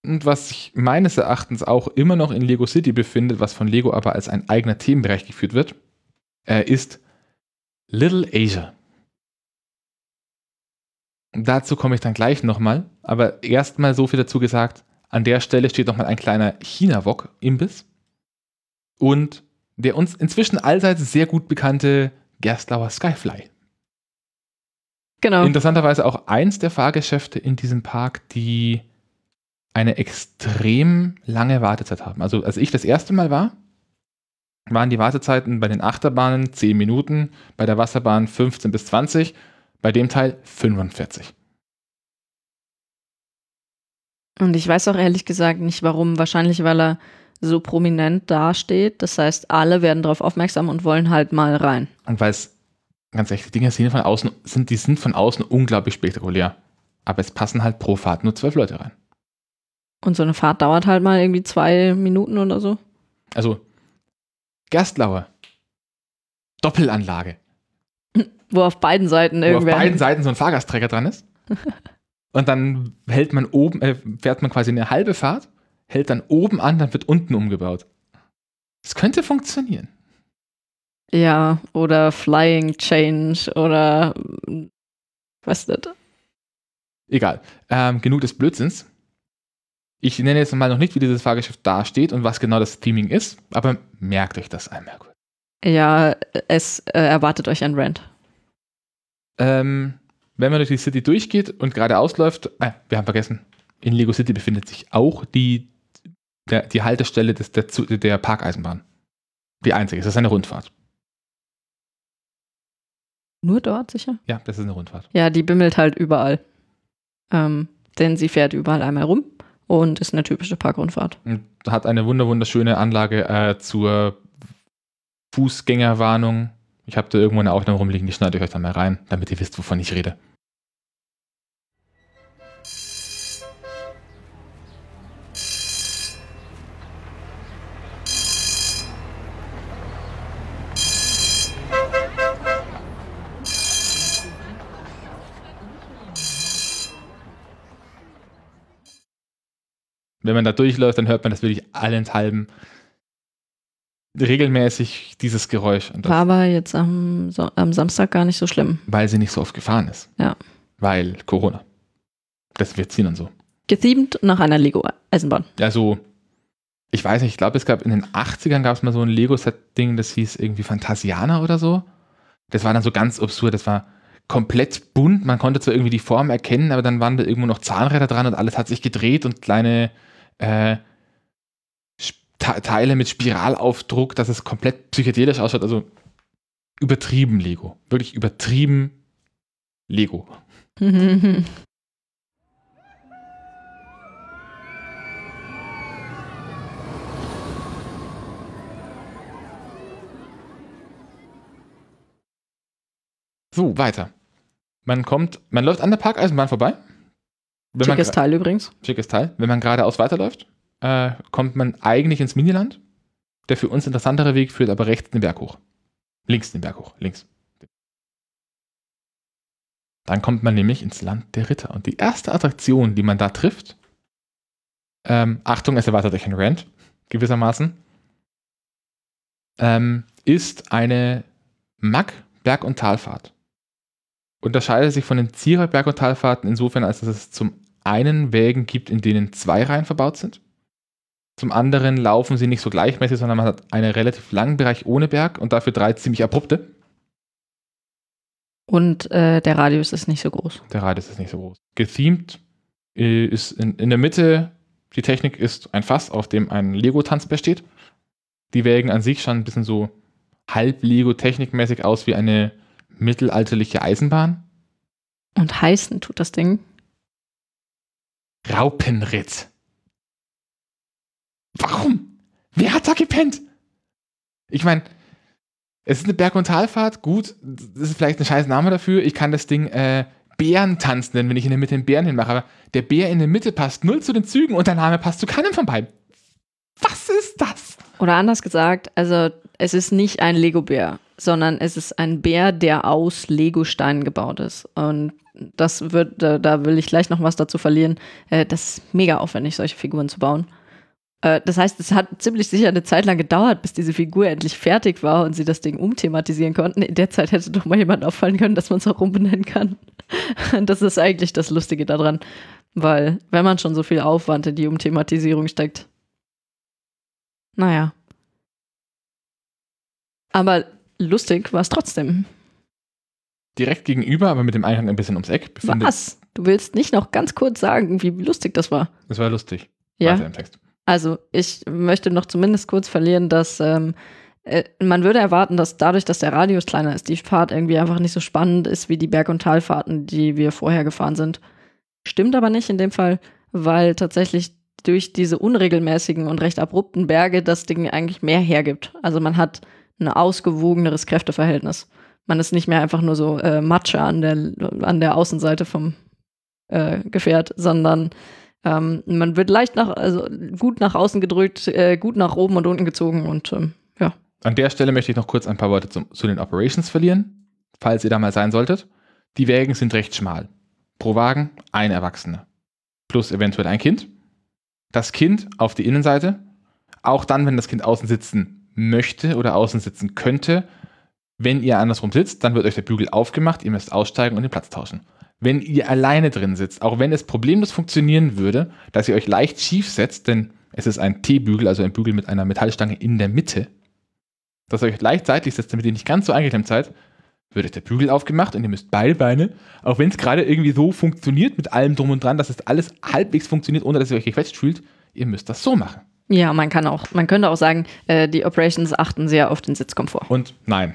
Und was sich meines Erachtens auch immer noch in Lego City befindet, was von Lego aber als ein eigener Themenbereich geführt wird, äh, ist Little Asia. Dazu komme ich dann gleich nochmal, aber erstmal so viel dazu gesagt, an der Stelle steht nochmal ein kleiner China-Wok-Imbiss und der uns inzwischen allseits sehr gut bekannte Gerstlauer Skyfly. Genau. Interessanterweise auch eins der Fahrgeschäfte in diesem Park, die eine extrem lange Wartezeit haben. Also als ich das erste Mal war, waren die Wartezeiten bei den Achterbahnen 10 Minuten, bei der Wasserbahn 15 bis 20, bei dem Teil 45. Und ich weiß auch ehrlich gesagt nicht warum. Wahrscheinlich, weil er so prominent dasteht. Das heißt, alle werden darauf aufmerksam und wollen halt mal rein. Und weil es, ganz ehrlich, die Dinge sehen von außen, sind, die sind von außen unglaublich spektakulär. Aber es passen halt pro Fahrt nur zwölf Leute rein. Und so eine Fahrt dauert halt mal irgendwie zwei Minuten oder so. Also, Gerstlauer, Doppelanlage, Wo auf beiden Seiten wo auf irgendwer. beiden Seiten so ein Fahrgastträger dran ist. [laughs] Und dann hält man oben, äh, fährt man quasi eine halbe Fahrt, hält dann oben an, dann wird unten umgebaut. Das könnte funktionieren. Ja, oder Flying Change oder was ist das? Egal. Ähm, genug des Blödsinns. Ich nenne jetzt mal noch nicht, wie dieses Fahrgeschäft dasteht und was genau das Theming ist, aber merkt euch das einmal kurz. Ja, es äh, erwartet euch ein Rant. Ähm, wenn man durch die City durchgeht und geradeaus läuft, äh, wir haben vergessen, in Lego City befindet sich auch die, der, die Haltestelle des, der, der Parkeisenbahn. Die einzige, es ist eine Rundfahrt. Nur dort, sicher? Ja, das ist eine Rundfahrt. Ja, die bimmelt halt überall. Ähm, denn sie fährt überall einmal rum und ist eine typische Parkrundfahrt. Und hat eine wunder wunderschöne Anlage äh, zur Fußgängerwarnung. Ich habe da irgendwo eine Aufnahme rumliegen, die schneide ich euch dann mal rein, damit ihr wisst, wovon ich rede. Wenn man da durchläuft, dann hört man das wirklich allenthalben regelmäßig dieses Geräusch. Und das, War aber jetzt am, so, am Samstag gar nicht so schlimm. weil sie nicht so oft gefahren ist. Ja. Weil Corona. Das wird ziehen und so. Gethemed nach einer Lego-Eisenbahn. Also, ich weiß nicht, ich glaube, es gab in den 80ern gab es mal so ein Lego-Set-Ding, das hieß irgendwie Phantasiana oder so. Das war dann so ganz absurd, das war komplett bunt, man konnte zwar irgendwie die Form erkennen, aber dann waren da irgendwo noch Zahnräder dran und alles hat sich gedreht und kleine äh, Teile mit Spiralaufdruck, dass es komplett psychedelisch ausschaut, also übertrieben Lego. Wirklich übertrieben Lego. [laughs] So, weiter. Man kommt, man läuft an der Parkeisenbahn vorbei. Wenn Schickes Teil übrigens. Schickes Teil. Wenn man geradeaus weiterläuft, äh, kommt man eigentlich ins Miniland. Der für uns interessantere Weg führt aber rechts den Berg hoch. Links den Berg hoch. Links. Dann kommt man nämlich ins Land der Ritter. Und die erste Attraktion, die man da trifft, ähm, Achtung, es erwartet euch ein Rant, gewissermaßen, ähm, ist eine Mack Berg- und Talfahrt. Unterscheidet sich von den Zierer Berg- und Talfahrten insofern, als dass es zum einen Wägen gibt, in denen zwei Reihen verbaut sind. Zum anderen laufen sie nicht so gleichmäßig, sondern man hat einen relativ langen Bereich ohne Berg und dafür drei ziemlich abrupte. Und äh, der Radius ist nicht so groß. Der Radius ist nicht so groß. Gethemed äh, ist in, in der Mitte, die Technik ist ein Fass, auf dem ein Lego-Tanzbär steht. Die Wägen an sich schauen ein bisschen so halb Lego-technikmäßig aus wie eine mittelalterliche Eisenbahn. Und heißen tut das Ding. Raupenritt. Warum? Wer hat da gepennt? Ich meine, es ist eine Berg- und Talfahrt, gut, das ist vielleicht ein scheiß Name dafür. Ich kann das Ding äh, Bärentanz nennen, wenn ich in der Mitte einen Bären hinmache, aber der Bär in der Mitte passt null zu den Zügen und der Name passt zu keinem von beiden. Was ist das? Oder anders gesagt, also es ist nicht ein Lego-Bär, sondern es ist ein Bär, der aus Lego-Steinen gebaut ist. Und das wird, da, da will ich gleich noch was dazu verlieren. Äh, das ist mega aufwendig, solche Figuren zu bauen. Äh, das heißt, es hat ziemlich sicher eine Zeit lang gedauert, bis diese Figur endlich fertig war und sie das Ding umthematisieren konnten. In der Zeit hätte doch mal jemand auffallen können, dass man es auch umbenennen kann. [laughs] das ist eigentlich das Lustige daran. Weil, wenn man schon so viel Aufwand in die Umthematisierung steckt. Naja. Aber lustig war es trotzdem. Direkt gegenüber, aber mit dem Eingang ein bisschen ums Eck, Was? Du willst nicht noch ganz kurz sagen, wie lustig das war? Das war lustig. Ja. Weiter im Text. Also ich möchte noch zumindest kurz verlieren, dass ähm, äh, man würde erwarten, dass dadurch, dass der Radius kleiner ist, die Fahrt irgendwie einfach nicht so spannend ist wie die Berg- und Talfahrten, die wir vorher gefahren sind. Stimmt aber nicht in dem Fall, weil tatsächlich durch diese unregelmäßigen und recht abrupten Berge das Ding eigentlich mehr hergibt. Also man hat ein ausgewogeneres Kräfteverhältnis. Man ist nicht mehr einfach nur so äh, Matsche an der, an der Außenseite vom äh, Gefährt, sondern ähm, man wird leicht nach, also gut nach außen gedrückt, äh, gut nach oben und unten gezogen und ähm, ja. An der Stelle möchte ich noch kurz ein paar Worte zum, zu den Operations verlieren, falls ihr da mal sein solltet. Die Wägen sind recht schmal. Pro Wagen ein Erwachsener. Plus eventuell ein Kind. Das Kind auf die Innenseite. Auch dann, wenn das Kind außen sitzen möchte oder außen sitzen könnte. Wenn ihr andersrum sitzt, dann wird euch der Bügel aufgemacht, ihr müsst aussteigen und den Platz tauschen. Wenn ihr alleine drin sitzt, auch wenn es problemlos funktionieren würde, dass ihr euch leicht schief setzt, denn es ist ein T-Bügel, also ein Bügel mit einer Metallstange in der Mitte, dass ihr euch leicht seitlich setzt, damit ihr nicht ganz so eingeklemmt seid, wird euch der Bügel aufgemacht und ihr müsst beide Beine, auch wenn es gerade irgendwie so funktioniert mit allem drum und dran, dass es alles halbwegs funktioniert, ohne dass ihr euch gequetscht fühlt, ihr müsst das so machen. Ja, man kann auch, man könnte auch sagen, äh, die Operations achten sehr auf den Sitzkomfort. Und nein,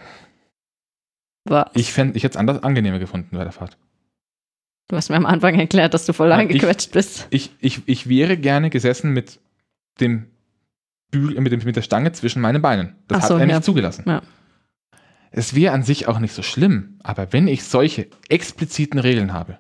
Was? ich fände, ich hätte es anders angenehmer gefunden bei der Fahrt. du hast mir am Anfang erklärt, dass du voll Ja, eingequetscht bist. Ich, ich, ich wäre gerne gesessen mit dem Bügel, mit, dem, mit der Stange zwischen meinen Beinen. Das so, hat er ja. nicht zugelassen. Ja. Es wäre an sich auch nicht so schlimm, aber wenn ich solche expliziten Regeln habe,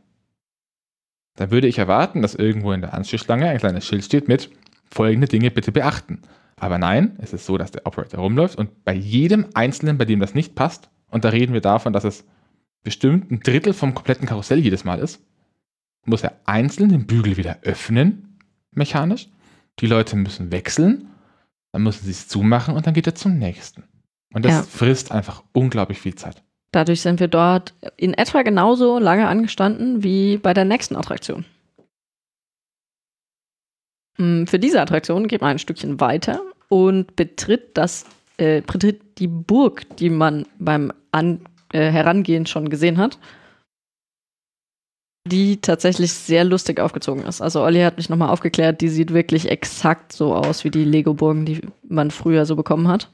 dann würde ich erwarten, dass irgendwo in der Anschlussschlange ein kleines Schild steht mit folgende Dinge bitte beachten. Aber nein, es ist so, dass der Operator rumläuft und bei jedem Einzelnen, bei dem das nicht passt, und da reden wir davon, dass es bestimmt ein Drittel vom kompletten Karussell jedes Mal ist, muss er einzeln den Bügel wieder öffnen, mechanisch. Die Leute müssen wechseln, dann müssen sie es zumachen und dann geht er zum nächsten. Und das Ja. frisst einfach unglaublich viel Zeit. Dadurch sind wir dort in etwa genauso lange angestanden wie bei der nächsten Attraktion. Mm, Für diese Attraktion geht man ein Stückchen weiter und betritt das, äh, betritt die Burg, die man beim An äh, Herangehen schon gesehen hat, die tatsächlich sehr lustig aufgezogen ist. Also Olli hat mich nochmal aufgeklärt, die sieht wirklich exakt so aus wie die Lego-Burgen, die man früher so bekommen hat.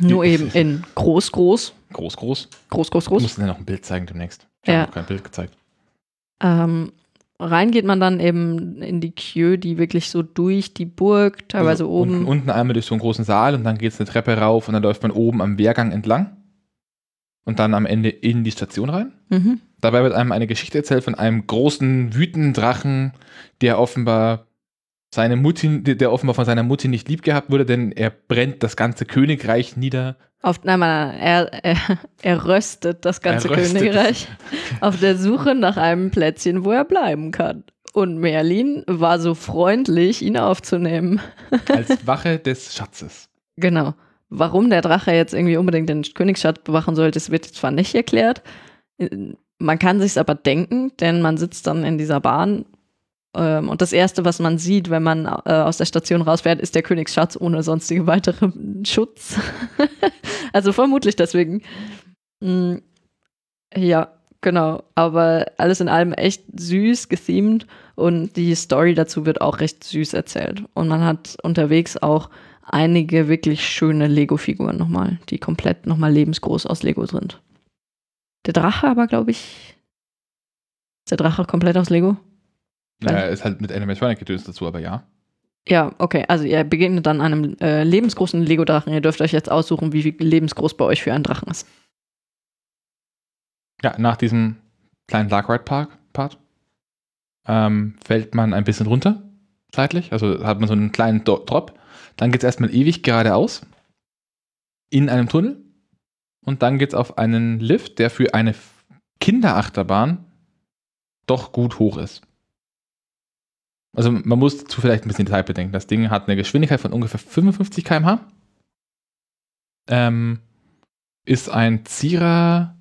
Nur eben in groß, groß, Groß, groß. groß, groß, Du groß. musst dir noch ein Bild zeigen demnächst. Ich Ja. habe noch kein Bild gezeigt. Ähm, rein geht man dann eben in die Queue, die wirklich so durch die Burg, teilweise Also oben. Unten, unten einmal durch so einen großen Saal und dann geht es eine Treppe rauf und dann läuft man oben am Wehrgang entlang und dann am Ende in die Station rein. Mhm. Dabei wird einem eine Geschichte erzählt von einem großen, wütenden Drachen, der offenbar seine Mutti, der offenbar von seiner Mutti nicht lieb gehabt wurde, denn er brennt das ganze Königreich nieder. Auf, nein, nein, er, er, er röstet das ganze röstet. Königreich auf der Suche nach einem Plätzchen, wo er bleiben kann. Und Merlin war so freundlich, ihn aufzunehmen. [laughs] Als Wache des Schatzes. Genau. warum der Drache jetzt irgendwie unbedingt den Königsschatz bewachen sollte, das wird zwar nicht erklärt. Man kann sich aber denken, denn man sitzt dann in dieser Bahn und das Erste, was man sieht, wenn man äh, aus der Station rausfährt, ist der Königsschatz ohne sonstige weitere [laughs] Schutz. [laughs] also vermutlich deswegen. Mm, ja, genau. Aber alles in allem echt süß gethemed und die Story dazu wird auch recht süß erzählt. Und man hat unterwegs auch einige wirklich schöne Lego-Figuren nochmal, die komplett nochmal lebensgroß aus Lego sind. Der Drache aber, glaube ich, ist der Drache komplett aus Lego? Naja, ist halt mit Animatronic-Gedöns dazu, aber ja. Ja, okay. Also ihr begegnet dann einem äh, lebensgroßen Lego-Drachen. Ihr dürft euch jetzt aussuchen, wie lebensgroß bei euch für einen Drachen ist. Ja, nach diesem kleinen Dark Ride Park Part ähm, fällt man ein bisschen runter, zeitlich. Also hat man so einen kleinen Do Drop. Dann geht es erstmal ewig geradeaus in einem Tunnel. Und dann geht es auf einen Lift, der für eine Kinderachterbahn doch gut hoch ist. Also man muss dazu vielleicht ein bisschen Detail bedenken. Das Ding hat eine Geschwindigkeit von ungefähr 55 km/h. Ähm, ist ein Zira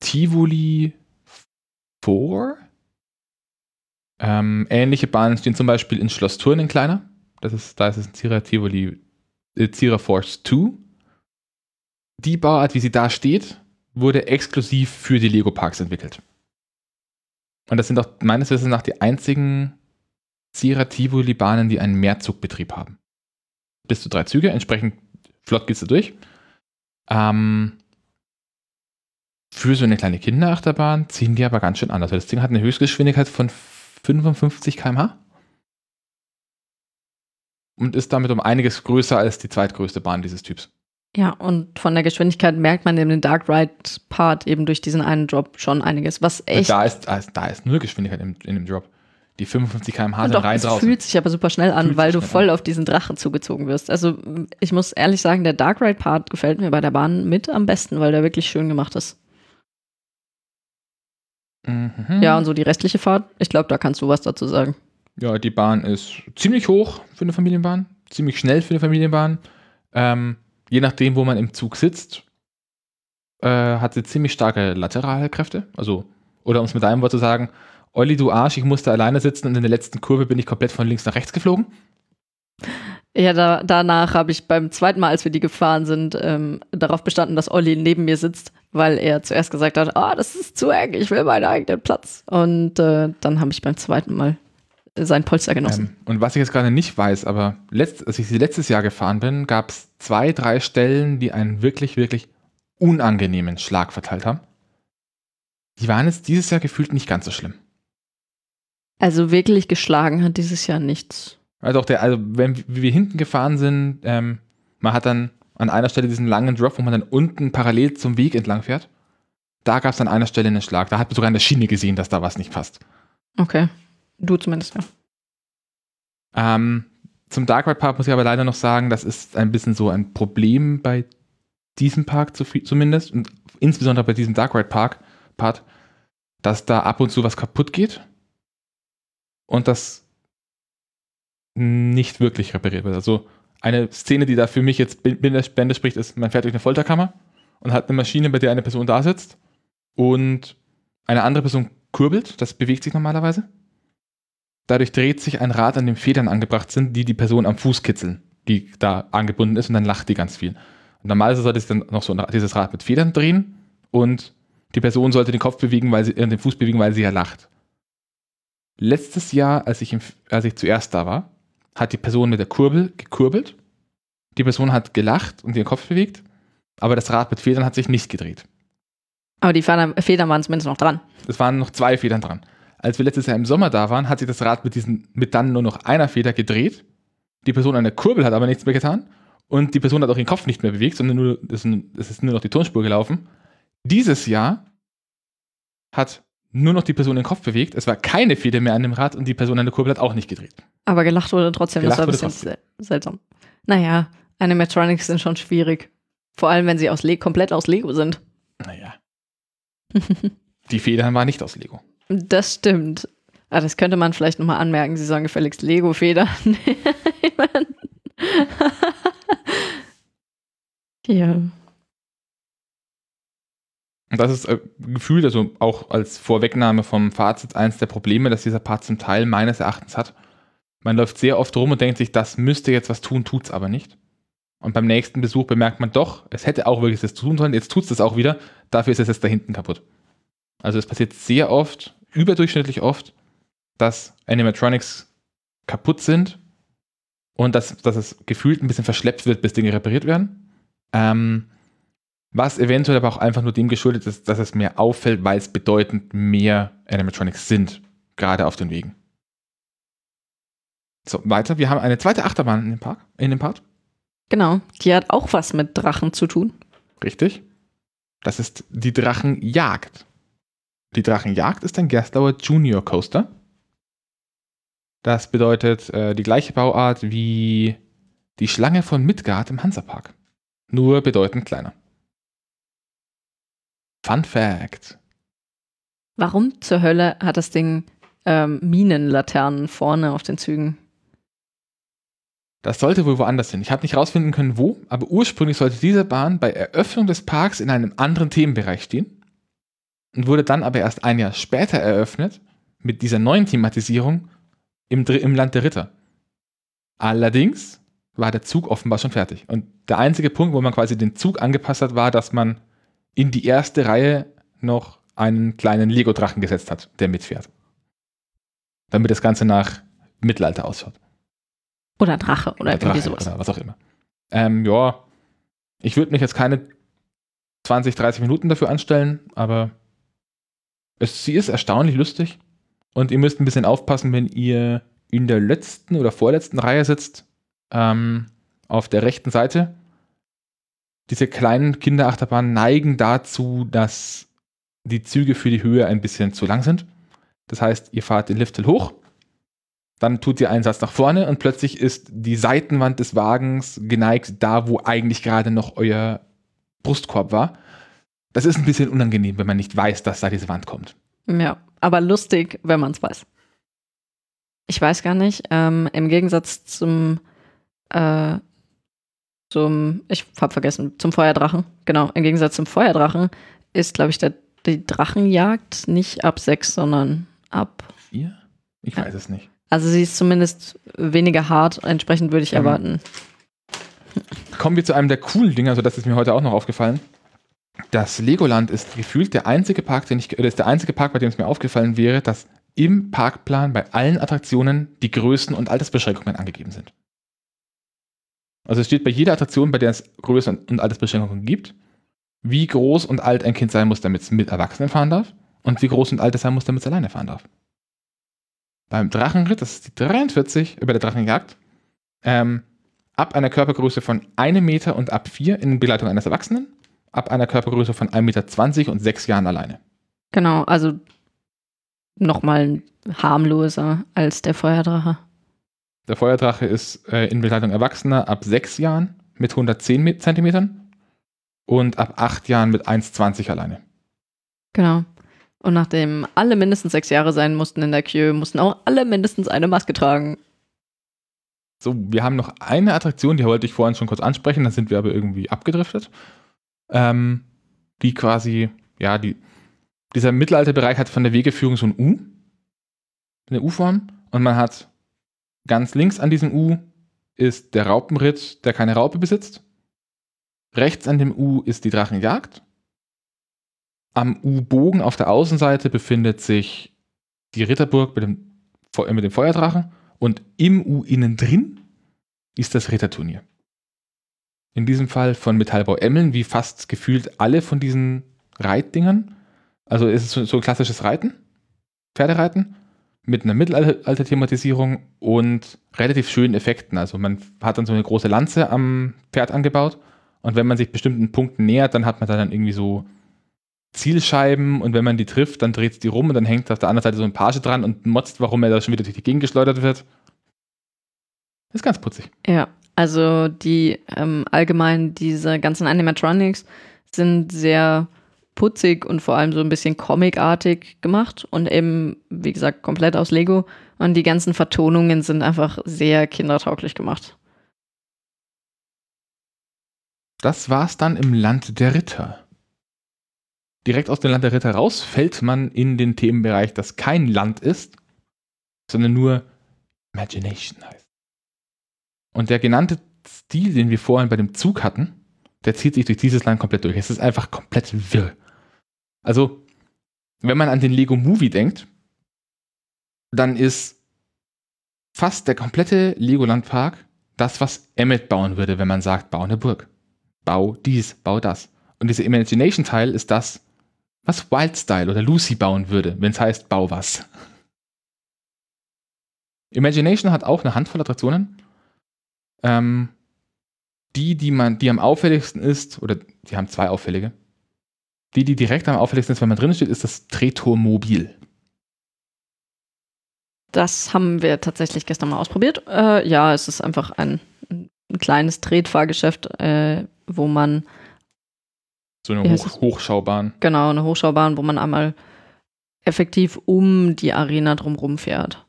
Tivoli 4. Ähm, ähnliche Bahnen stehen zum Beispiel in Schloss Thurn in kleiner. Das ist, da ist es ein Zira Tivoli, äh, Zira Force 2. Die Bauart, wie sie da steht, wurde exklusiv für die Lego Parks entwickelt. Und das sind auch meines Wissens nach die einzigen Zira Tivoli-Bahnen, die einen Mehrzugbetrieb haben. Bis zu drei Züge, entsprechend flott gehst du durch. Ähm, für so eine kleine Kinderachterbahn ziehen die aber ganz schön anders. Das Ding hat eine Höchstgeschwindigkeit von 55 km/h und ist damit um einiges größer als die zweitgrößte Bahn dieses Typs. Ja, und von der Geschwindigkeit merkt man in den Dark Ride Part eben durch diesen einen Drop schon einiges, was echt. Da ist, da ist nur Geschwindigkeit in, in dem Drop. Die 55 km/h sind doch, rein es draußen. fühlt sich aber super schnell an, Fühlt weil du voll an. auf diesen Drachen zugezogen wirst. Also ich muss ehrlich sagen, der Dark Ride Part gefällt mir bei der Bahn mit am besten, weil der wirklich schön gemacht ist. Mhm. Ja, und so die restliche Fahrt, ich glaube, da kannst du was dazu sagen. Ja, die Bahn ist ziemlich hoch für eine Familienbahn, ziemlich schnell für eine Familienbahn. Ähm, je nachdem, wo man im Zug sitzt, äh, hat sie ziemlich starke Lateralkräfte. Also, oder um es mit einem Wort zu sagen, Olli, du Arsch, ich musste alleine sitzen und in der letzten Kurve bin ich komplett von links nach rechts geflogen. Ja, da, danach habe ich beim zweiten Mal, als wir die gefahren sind, ähm, darauf bestanden, dass Olli neben mir sitzt, weil er zuerst gesagt hat, ah, das ist zu eng, ich will meinen eigenen Platz. Und äh, dann habe ich beim zweiten Mal sein Polster genossen. Ähm, und was ich jetzt gerade nicht weiß, aber letzt, als ich sie letztes Jahr gefahren bin, gab es zwei, drei Stellen, die einen wirklich, wirklich unangenehmen Schlag verteilt haben. Die waren jetzt dieses Jahr gefühlt nicht ganz so schlimm. Also wirklich geschlagen hat dieses Jahr nichts. Also auch der, also wenn wie wir hinten gefahren sind, ähm, man hat dann an einer Stelle diesen langen Drop, wo man dann unten parallel zum Weg entlang fährt. Da gab es an einer Stelle einen Schlag. Da hat man sogar an der Schiene gesehen, dass da was nicht passt. Okay. Du zumindest, ja. Ähm, zum Dark Ride Park muss ich aber leider noch sagen, das ist ein bisschen so ein Problem bei diesem Park zu, zumindest und insbesondere bei diesem Dark Ride Park Part, dass da ab und zu was kaputt geht und das nicht wirklich repariert wird. Also eine Szene, die da für mich jetzt Bände spricht, ist, man fährt durch eine Folterkammer und hat eine Maschine, bei der eine Person da sitzt und eine andere Person kurbelt, das bewegt sich normalerweise. Dadurch dreht sich ein Rad, an dem Federn angebracht sind, die die Person am Fuß kitzeln, die da angebunden ist und dann lacht die ganz viel. Und normalerweise sollte sich dann noch so dieses Rad mit Federn drehen und die Person sollte den Kopf bewegen, weil sie, äh, den Fuß bewegen, weil sie ja lacht. Letztes Jahr, als ich, im, als ich zuerst da war, hat die Person mit der Kurbel gekurbelt. Die Person hat gelacht und ihren Kopf bewegt, aber das Rad mit Federn hat sich nicht gedreht. Aber die Federn, Federn waren zumindest noch dran. Es waren noch zwei Federn dran. Als wir letztes Jahr im Sommer da waren, hat sich das Rad mit, diesen, mit dann nur noch einer Feder gedreht. Die Person an der Kurbel hat aber nichts mehr getan. Und die Person hat auch ihren Kopf nicht mehr bewegt, sondern nur, es ist nur noch die Tonspur gelaufen. Dieses Jahr hat nur noch die Person den Kopf bewegt. Es war keine Feder mehr an dem Rad und die Person an der Kurbel hat auch nicht gedreht. Aber gelacht wurde trotzdem. Gelacht das war ein bisschen sel seltsam. Naja, Animatronics sind schon schwierig. Vor allem, wenn sie aus Le komplett aus Lego sind. Naja. [laughs] die Federn waren nicht aus Lego. Das stimmt. Ah, das könnte man vielleicht nochmal anmerken. Sie sollen gefälligst Lego-Federn. [laughs] Ja. Und das ist äh, gefühlt, also auch als Vorwegnahme vom Fazit, eines der Probleme, dass dieser Part zum Teil meines Erachtens hat. Man läuft sehr oft rum und denkt sich, das müsste jetzt was tun, tut's aber nicht. Und beim nächsten Besuch bemerkt man doch, es hätte auch wirklich das tun sollen, jetzt tut's das auch wieder, dafür ist es jetzt da hinten kaputt. Also es passiert sehr oft, überdurchschnittlich oft, dass Animatronics kaputt sind und dass, dass es gefühlt ein bisschen verschleppt wird, bis Dinge repariert werden. Ähm, was eventuell aber auch einfach nur dem geschuldet ist, dass es mir auffällt, weil es bedeutend mehr Animatronics sind, gerade auf den Wegen. So, weiter. Wir haben eine zweite Achterbahn in dem Park, in dem Part. Genau. Die hat auch was mit Drachen zu tun. Richtig. Das ist die Drachenjagd. Die Drachenjagd ist ein Gerstlauer Junior Coaster. Das bedeutet äh, die gleiche Bauart wie die Schlange von Midgard im Hansapark. Nur bedeutend kleiner. Fun Fact. Warum zur Hölle hat das Ding ähm, Minenlaternen vorne auf den Zügen? Das sollte wohl woanders hin. Ich habe nicht rausfinden können, wo, aber ursprünglich sollte diese Bahn bei Eröffnung des Parks in einem anderen Themenbereich stehen und wurde dann aber erst ein Jahr später eröffnet mit dieser neuen Thematisierung im, im Land der Ritter. Allerdings war der Zug offenbar schon fertig. Und der einzige Punkt, wo man quasi den Zug angepasst hat, war, dass man in die erste Reihe noch einen kleinen Lego-Drachen gesetzt hat, der mitfährt. Damit das Ganze nach Mittelalter ausschaut. Oder Drache oder, Oder irgendwie Drache sowas. Oder was auch immer. Ähm, ja, ich würde mich jetzt keine 20, 30 Minuten dafür anstellen, aber es, sie ist erstaunlich lustig. Und ihr müsst ein bisschen aufpassen, wenn ihr in der letzten oder vorletzten Reihe sitzt, ähm, auf der rechten Seite. Diese kleinen Kinderachterbahnen neigen dazu, dass die Züge für die Höhe ein bisschen zu lang sind. Das heißt, ihr fahrt den Lifthill hoch, dann tut ihr einen Satz nach vorne und plötzlich ist die Seitenwand des Wagens geneigt da, wo eigentlich gerade noch euer Brustkorb war. Das ist ein bisschen unangenehm, wenn man nicht weiß, dass da diese Wand kommt. Ja, aber lustig, wenn man es weiß. Ich weiß gar nicht, ähm, im Gegensatz zum, äh, zum, ich hab vergessen, zum Feuerdrachen, genau, im Gegensatz zum Feuerdrachen ist, glaube ich, der, die Drachenjagd nicht ab sechs, sondern ab, Ihr? Ich Ja. weiß es nicht. also sie ist zumindest weniger hart, entsprechend würde ich Mhm. erwarten. Kommen wir zu einem der coolen Dinge, also das ist mir heute auch noch aufgefallen. Das Legoland ist gefühlt der einzige Park, den ich, oder ist der einzige Park, bei dem es mir aufgefallen wäre, dass im Parkplan bei allen Attraktionen die Größen und Altersbeschränkungen angegeben sind. Also es steht bei jeder Attraktion, bei der es Größen und Altersbeschränkungen gibt, wie groß und alt ein Kind sein muss, damit es mit Erwachsenen fahren darf und wie groß und alt es sein muss, damit es alleine fahren darf. Beim Drachenritt, das ist die 43 über der Drachenjagd, ähm, ab einer Körpergröße von einem Meter und ab vier in Begleitung eines Erwachsenen, ab einer Körpergröße von 1,20 Meter und sechs Jahren alleine. Genau, also nochmal harmloser als der Feuerdrache. Der Feuerdrache ist äh, in Begleitung Erwachsener ab sechs Jahren mit 110 Me- Zentimetern und ab acht Jahren mit 1,20 alleine. Genau. Und nachdem alle mindestens sechs Jahre sein mussten in der Queue, mussten auch alle mindestens eine Maske tragen. So, wir haben noch eine Attraktion, die wollte ich vorhin schon kurz ansprechen, dann sind wir aber irgendwie abgedriftet. Ähm, die quasi, ja, die, dieser Mittelalterbereich hat von der Wegeführung so ein U, eine U-Form, und man hat ganz links an diesem U ist der Raupenritt, der keine Raupe besitzt. Rechts an dem U ist die Drachenjagd. Am U-Bogen auf der Außenseite befindet sich die Ritterburg mit dem, mit dem Feuerdrachen und im U innen drin ist das Ritterturnier. In diesem Fall von Metallbau Emmeln, wie fast gefühlt alle von diesen Reitdingern. Also es ist so, so ein klassisches Reiten, Pferdereiten, mit einer Mittelalter-Thematisierung und relativ schönen Effekten. Also man hat dann so eine große Lanze am Pferd angebaut und wenn man sich bestimmten Punkten nähert, dann hat man da dann irgendwie so Zielscheiben und wenn man die trifft, dann dreht es die rum und dann hängt auf der anderen Seite so ein Page dran und motzt, warum er da schon wieder durch die Gegend geschleudert wird. Ist ganz putzig. Ja, also die ähm, allgemein diese ganzen Animatronics sind sehr putzig und vor allem so ein bisschen comicartig gemacht und eben, wie gesagt, komplett aus Lego. Und die ganzen Vertonungen sind einfach sehr kindertauglich gemacht. das war's dann im Land der Ritter. Direkt aus dem Land der Ritter raus fällt man in den Themenbereich, das kein Land ist, sondern nur Imagination heißt. Und der genannte Stil, den wir vorhin bei dem Zug hatten, der zieht sich durch dieses Land komplett durch. Es ist einfach komplett wirr. Also, wenn man an den Lego Movie denkt, dann ist fast der komplette Legoland-Park das, was Emmet bauen würde, wenn man sagt, bau eine Burg. Bau dies, bau das. Und dieser Imagination-Teil ist das, was Wildstyle oder Lucy bauen würde, wenn es heißt, bau was. Imagination hat auch eine Handvoll Attraktionen. Ähm, die, die man, die am auffälligsten ist, oder die haben zwei auffällige. Die, die direkt am auffälligsten ist, wenn man drin steht, ist das Drehtormobil. Das haben wir tatsächlich gestern mal ausprobiert. Äh, ja, es ist einfach ein, ein kleines Tretfahrgeschäft, äh, wo man. So eine Hoch Hochschaubahn. Genau, eine Hochschaubahn, wo man einmal effektiv um die Arena drumherum fährt.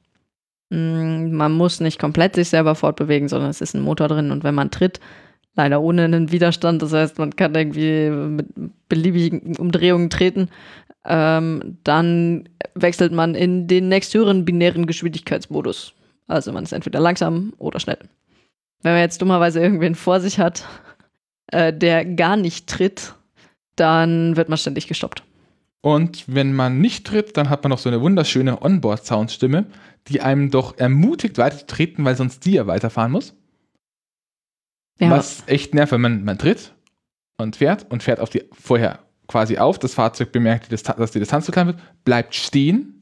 Mm, man muss nicht komplett sich selber fortbewegen, sondern es ist ein Motor drin und wenn man tritt, leider ohne einen Widerstand, das heißt, man kann irgendwie mit beliebigen Umdrehungen treten, ähm, dann wechselt man in den nächsthöheren binären Geschwindigkeitsmodus. Also man ist entweder langsam oder schnell. Wenn man jetzt dummerweise irgendwen vor sich hat, äh, der gar nicht tritt, dann wird man ständig gestoppt. Und wenn man nicht tritt, dann hat man noch so eine wunderschöne Onboard-Soundstimme, die einem doch ermutigt, weiter zu treten, weil sonst die ja weiterfahren muss. Ja. Was echt nervt, wenn man, man tritt und fährt und fährt auf die vorher quasi auf, das Fahrzeug bemerkt, dass die Distanz zu klein wird, bleibt stehen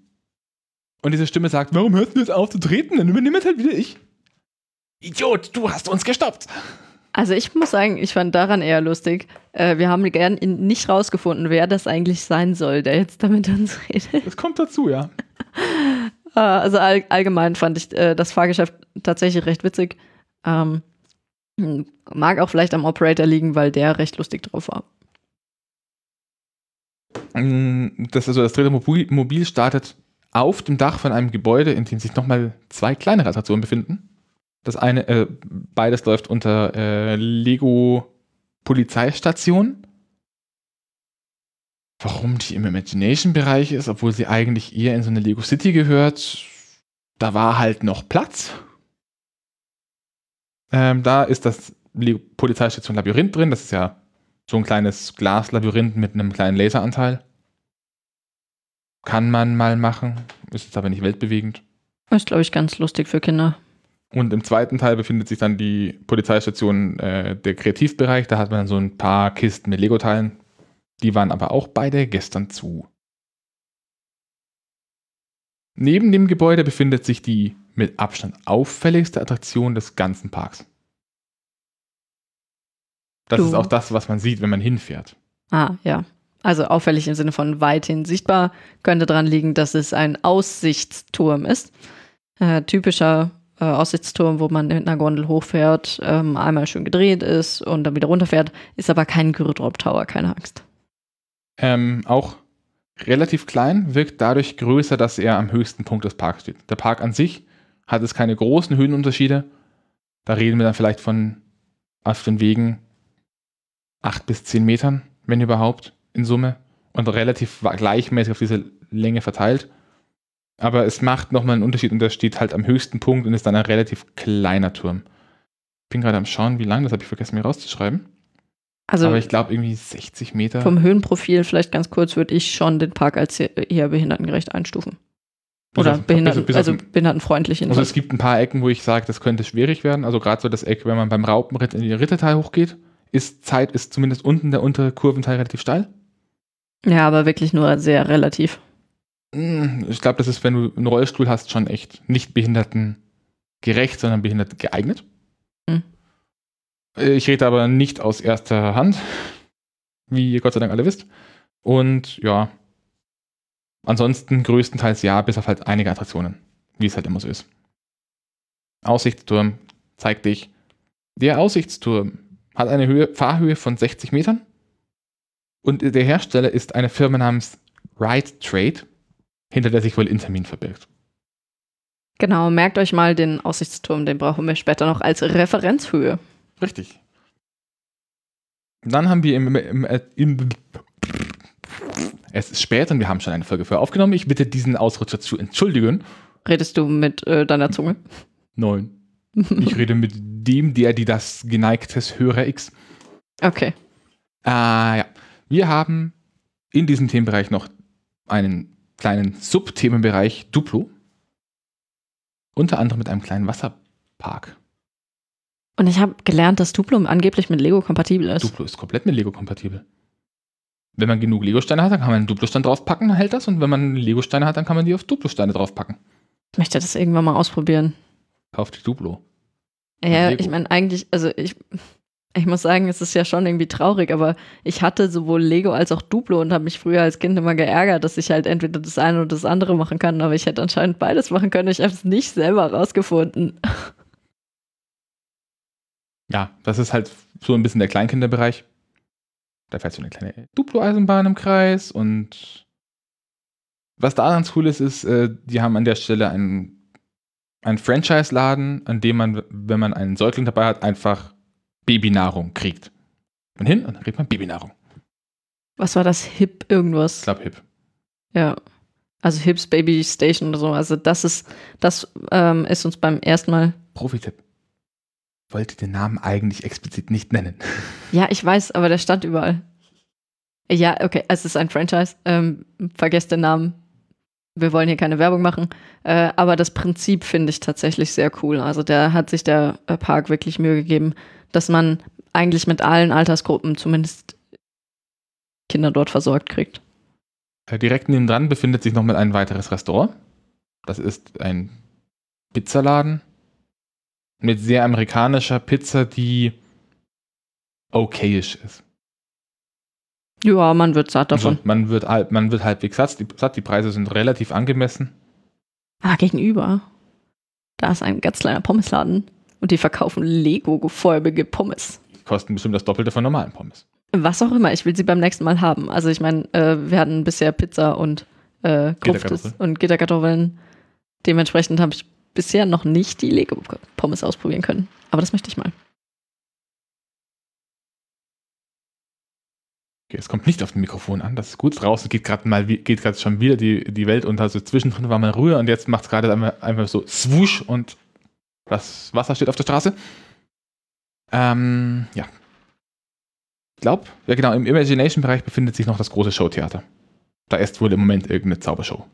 und diese Stimme sagt, warum hörst du jetzt auf zu treten? Dann übernimmt halt wieder ich. Idiot, du hast uns gestoppt. Also ich muss sagen, ich fand daran eher lustig. Äh, wir haben gern nicht rausgefunden, wer das eigentlich sein soll, der jetzt damit uns [laughs] redet. Das kommt dazu, ja. Äh, also all, allgemein fand ich äh, das Fahrgeschäft tatsächlich recht witzig. Ähm, mag auch vielleicht am Operator liegen, weil der recht lustig drauf war. Mm, das also das dritte Mobil startet auf dem Dach von einem Gebäude, in dem sich nochmal zwei kleinere Attraktionen befinden. Das eine, äh, beides läuft unter äh, Lego Polizeistation. Warum die im Imagination-Bereich ist, obwohl sie eigentlich eher in so eine Lego City gehört, da war halt noch Platz. Ähm, da ist das Polizeistation Labyrinth drin. Das ist ja so ein kleines Glaslabyrinth mit einem kleinen Laseranteil. Kann man mal machen, ist jetzt aber nicht weltbewegend. Ist, glaube ich, ganz lustig für Kinder. Und im zweiten Teil befindet sich dann die Polizeistation, äh, der Kreativbereich. Da hat man so ein paar Kisten mit Lego-Teilen. Die waren aber auch beide gestern zu. Neben dem Gebäude befindet sich die mit Abstand auffälligste Attraktion des ganzen Parks. Das du. ist auch das, was man sieht, wenn man hinfährt. Ah, ja. Also auffällig im Sinne von weithin sichtbar, könnte daran liegen, dass es ein Aussichtsturm ist. Äh, typischer äh, Aussichtsturm, wo man mit einer Gondel hochfährt, ähm, einmal schön gedreht ist und dann wieder runterfährt, ist aber kein Gyrodrop Tower, keine Angst. Ähm, auch relativ klein, wirkt dadurch größer, dass er am höchsten Punkt des Parks steht. Der Park an sich hat es keine großen Höhenunterschiede. Da reden wir dann vielleicht von auf den Wegen acht bis zehn Metern, wenn überhaupt in Summe und relativ gleichmäßig auf diese Länge verteilt. Aber es macht nochmal einen Unterschied und das steht halt am höchsten Punkt und ist dann ein relativ kleiner Turm. Ich bin gerade am Schauen, wie lang, das habe ich vergessen mir rauszuschreiben. Also Aber ich glaube irgendwie 60 Meter. Vom Höhenprofil vielleicht ganz kurz würde ich schon den Park als eher behindertengerecht einstufen. Oder also, Behinderten, bis, bis also behindertenfreundlich. Also es gibt ein paar Ecken, wo ich sage, das könnte schwierig werden. Also gerade so das Eck, wenn man beim Raupenritt in die Ritterteil hochgeht, ist Zeit, ist zumindest unten der untere Kurventeil relativ steil. Ja, aber wirklich nur sehr relativ. Hm, ich glaube, das ist, wenn du einen Rollstuhl hast, schon echt nicht behindertengerecht, sondern behinderten geeignet. Hm. Ich rede aber nicht aus erster Hand, wie ihr Gott sei Dank alle wisst. Und ja, ansonsten größtenteils ja, bis auf halt einige Attraktionen, wie es halt immer so ist. Aussichtsturm zeigt dich. Der Aussichtsturm hat eine Höhe, Fahrhöhe von 60 Metern und der Hersteller ist eine Firma namens Ride Trade, hinter der sich wohl Intermin verbirgt. Genau, merkt euch mal den Aussichtsturm, den brauchen wir später noch als Referenzhöhe. Richtig. Dann haben wir im, im, im, es ist spät und wir haben schon eine Folge vorher aufgenommen. Ich bitte diesen Ausrutscher zu entschuldigen. Redest du mit äh, deiner Zunge? Nein. Ich rede mit dem, der, die das geneigtes Hörer X. Okay. Ah, ja. Wir haben in diesem Themenbereich noch einen kleinen Subthemenbereich Duplo. Unter anderem mit einem kleinen Wasserpark. Und ich habe gelernt, dass Duplo angeblich mit Lego kompatibel ist. Duplo ist komplett mit Lego kompatibel. Wenn man genug Lego-Steine hat, dann kann man einen Duplo-Stein draufpacken, dann hält das. Und wenn man Lego-Steine hat, dann kann man die auf Duplo-Steine draufpacken. Ich möchte das irgendwann mal ausprobieren. Kauft die Duplo. Ja, ich meine, eigentlich, also ich, ich muss sagen, es ist ja schon irgendwie traurig, aber ich hatte sowohl Lego als auch Duplo und habe mich früher als Kind immer geärgert, dass ich halt entweder das eine oder das andere machen kann, aber ich hätte anscheinend beides machen können. Ich habe es nicht selber rausgefunden. Ja, das ist halt so ein bisschen der Kleinkinderbereich. Da fährt so eine kleine Duplo-Eisenbahn im Kreis und was da ganz cool ist, ist, äh, die haben an der Stelle einen, einen Franchise-Laden, an dem man, wenn man einen Säugling dabei hat, einfach Babynahrung kriegt. Man hin und dann kriegt man Babynahrung. Was war das? Hip irgendwas? Ich glaube, hip. Ja. Also Hips Baby Station oder so. Also das ist, das ähm, ist uns beim ersten Mal. Profi-Tipp. Wollte den Namen eigentlich explizit nicht nennen. Ja, ich weiß, aber der stand überall. Ja, okay, es ist ein Franchise. Ähm, vergesst den Namen. Wir wollen hier keine Werbung machen. Äh, aber das Prinzip finde ich tatsächlich sehr cool. Also da hat sich der Park wirklich Mühe gegeben, dass man eigentlich mit allen Altersgruppen zumindest Kinder dort versorgt kriegt. Äh, Direkt nebendran befindet sich nochmal ein weiteres Restaurant. Das ist ein Pizzaladen mit sehr amerikanischer Pizza, die okayisch ist. Ja, man wird satt davon. Also man, wird, halb- man wird halbwegs satt die, satt. die Preise sind relativ angemessen. Ah, gegenüber. Da ist ein ganz kleiner Pommesladen und die verkaufen Lego-gefäubige Pommes. Die kosten bestimmt das Doppelte von normalen Pommes. Was auch immer, ich will sie beim nächsten Mal haben. Also ich meine, äh, wir hatten bisher Pizza und äh, Gruftes und Gitterkartoffeln. Dementsprechend habe ich bisher noch nicht die Lego-Pommes ausprobieren können. Aber das möchte ich mal. Okay, es kommt nicht auf dem Mikrofon an, das ist gut. Draußen geht gerade mal geht gerade schon wieder die, die Welt unter. Also zwischendrin war mal Ruhe und jetzt macht es gerade einfach, einfach so swoosh und das Wasser steht auf der Straße. Ähm, ja. Ich glaube, ja genau, im Imagination-Bereich befindet sich noch das große Showtheater. Da ist wohl im Moment irgendeine Zaubershow.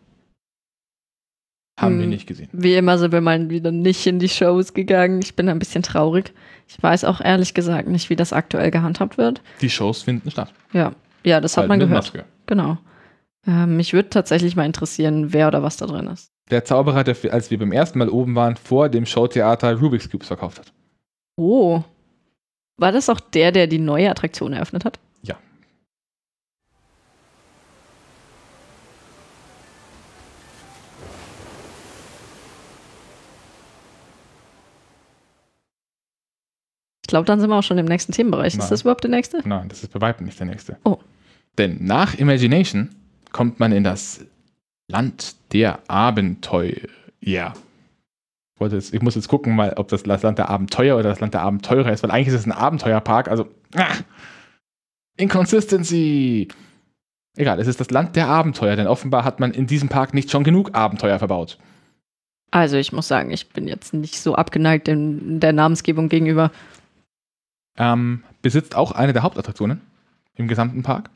Haben wir Hm. nicht gesehen. Wie immer sind wir mal wieder nicht in die Shows gegangen. Ich bin ein bisschen traurig. Ich weiß auch ehrlich gesagt nicht, wie das aktuell gehandhabt wird. Die Shows finden statt. Ja, ja, das hat Halt man mit gehört. Maske. Genau. Ähm, mich würde tatsächlich mal interessieren, wer oder was da drin ist. Der Zauberer, der, als wir beim ersten Mal oben waren, vor dem Showtheater Rubik's Cubes verkauft hat. Oh. War das auch der, der die neue Attraktion eröffnet hat? Ja. Ich glaube, dann sind wir auch schon im nächsten Themenbereich. Nein. Ist das überhaupt der nächste? Nein, das ist bei weitem nicht der nächste. Oh. Denn nach Imagination kommt man in das Land der Abenteuer. Ja. Ich, wollte jetzt, ich muss jetzt gucken, mal, ob das das Land der Abenteuer oder das Land der Abenteurer ist, weil eigentlich ist es ein Abenteuerpark. Also, ah, Inconsistency. Egal, es ist das Land der Abenteuer, denn offenbar hat man in diesem Park nicht schon genug Abenteuer verbaut. Also, ich muss sagen, ich bin jetzt nicht so abgeneigt in der Namensgebung gegenüber. Ähm, besitzt auch eine der Hauptattraktionen im gesamten Park.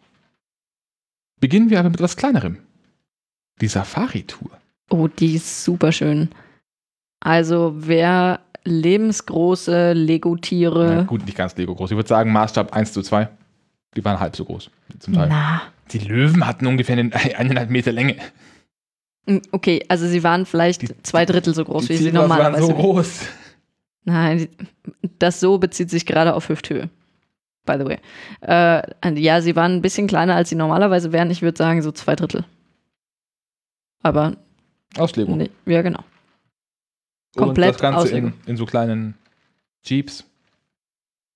Beginnen wir aber mit etwas Kleinerem. Die Safari-Tour. Oh, die ist super schön. Also, wer lebensgroße Lego-Tiere. Ja, gut, nicht ganz Lego groß. Ich würde sagen, Maßstab 1 zu 2. Die waren halb so groß. Zum Teil. Na. Die Löwen hatten ungefähr einen, [laughs] eineinhalb Meter Länge. Mm, Okay, also sie waren vielleicht Die- zwei Drittel so groß, wie sie normalerweise waren so groß. Nein, das so bezieht sich gerade auf Hüfthöhe. By the way. Äh, und ja, sie waren ein bisschen kleiner, als sie normalerweise wären. Ich würde sagen, so zwei Drittel. Aber, Aus Lego. nee, ja, genau. Und komplett das Ganze in, in so kleinen Jeeps.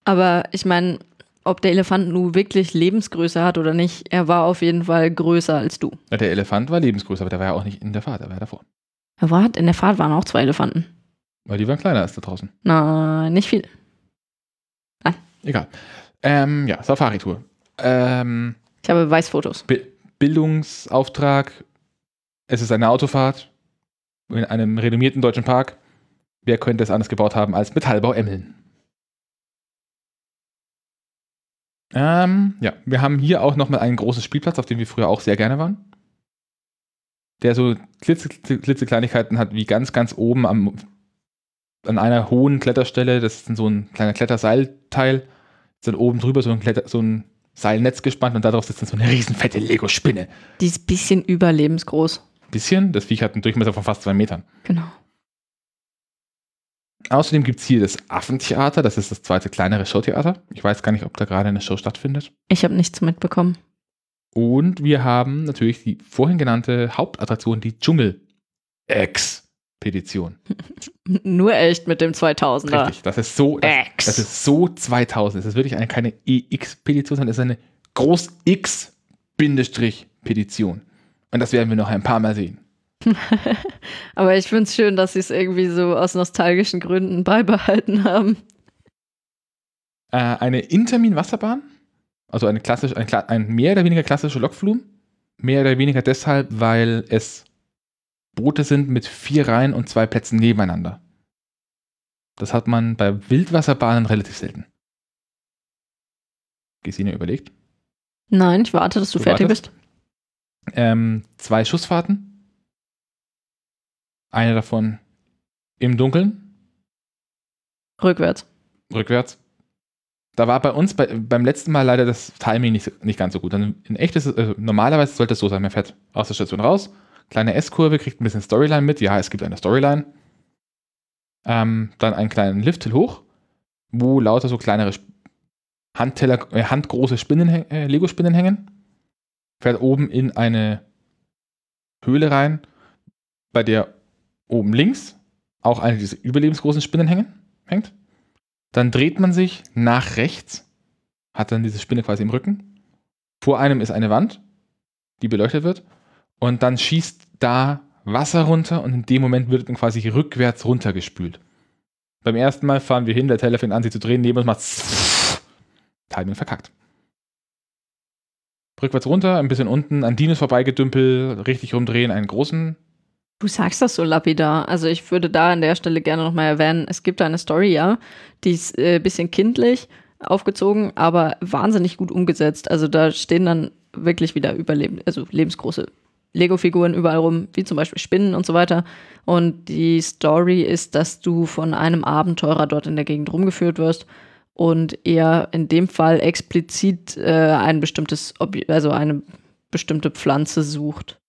Aber ich meine, ob der Elefant nun wirklich Lebensgröße hat oder nicht, er war auf jeden Fall größer als du. Ja, der Elefant war lebensgrößer, aber der war ja auch nicht in der Fahrt, der war ja davor. Er war, in der Fahrt waren auch zwei Elefanten. Weil die waren kleiner als da draußen. Nein, nicht viel. Egal. Ähm, ja, Safari-Tour. Ähm, Ich habe Beweisfotos. Bi Bildungsauftrag. Es ist eine Autofahrt in einem renommierten deutschen Park. Wer könnte es anders gebaut haben als Metallbau Emmeln? Ähm, ja, wir haben hier auch nochmal einen großen Spielplatz, auf dem wir früher auch sehr gerne waren. Der so klitze, klitzekleinigkeiten hat, wie ganz, ganz oben am, an einer hohen Kletterstelle. Das ist so ein kleiner Kletterseilteil. Ist dann oben drüber so ein, Kletter, so ein Seilnetz gespannt und darauf sitzt dann so eine riesenfette Lego-Spinne. Die ist ein bisschen überlebensgroß. Bisschen, das Viech hat einen Durchmesser von fast zwei Metern. Genau. Außerdem gibt es hier das Affentheater, das ist das zweite kleinere Showtheater. Ich weiß gar nicht, ob da gerade eine Show stattfindet. Ich habe nichts mitbekommen. Und wir haben natürlich die vorhin genannte Hauptattraktion, die Dschungel-Expedition. [laughs] Nur echt mit dem 2000er. Richtig, das ist so, das, das ist so 2000. Das ist wirklich eine, keine EX-Petition, sondern es ist eine Groß-X-Petition. Und das werden wir noch ein paar Mal sehen. [laughs] Aber ich finde es schön, dass sie es irgendwie so aus nostalgischen Gründen beibehalten haben. Äh, eine Intermin-Wasserbahn, also eine klassisch, ein, ein mehr oder weniger klassische Lokflum. Mehr oder weniger deshalb, weil es Boote sind mit vier Reihen und zwei Plätzen nebeneinander. Das hat man bei Wildwasserbahnen relativ selten. Gesine überlegt. Nein, ich warte, dass du, Du fertig wartest? bist. Ähm, zwei Schussfahrten. Eine davon im Dunkeln, Rückwärts. rückwärts. Da war bei uns bei, beim letzten Mal leider das Timing nicht, nicht ganz so gut. Dann in echt ist es, also normalerweise sollte es so sein, man fährt aus der Station raus, kleine S-Kurve, kriegt ein bisschen Storyline mit. Ja, es gibt eine Storyline. Ähm, dann einen kleinen Lift hoch, wo lauter so kleinere Handteller, äh, handgroße Spinnen, äh, Lego-Spinnen hängen. Fährt oben in eine Höhle rein, bei der oben links auch eine dieser überlebensgroßen Spinnen hängen, hängt. Dann dreht man sich nach rechts, hat dann diese Spinne quasi im Rücken. Vor einem ist eine Wand, die beleuchtet wird. Und dann schießt da Wasser runter und in dem Moment wird dann quasi rückwärts runtergespült. Beim ersten Mal fahren wir hin, der Teller fängt an, sich zu drehen, neben uns macht [laughs] Timing verkackt. Rückwärts runter, ein bisschen unten, an Dinos vorbeigedümpelt, richtig rumdrehen, einen großen Du sagst das so lapidar. Also ich würde da an der Stelle gerne nochmal erwähnen, es gibt eine Story, ja, die ist ein äh, bisschen kindlich aufgezogen, aber wahnsinnig gut umgesetzt. Also da stehen dann wirklich wieder überleben, also lebensgroße Lego-Figuren überall rum, wie zum Beispiel Spinnen und so weiter. Und die Story ist, dass du von einem Abenteurer dort in der Gegend rumgeführt wirst und er in dem Fall explizit äh, ein bestimmtes, Obje also eine bestimmte Pflanze sucht.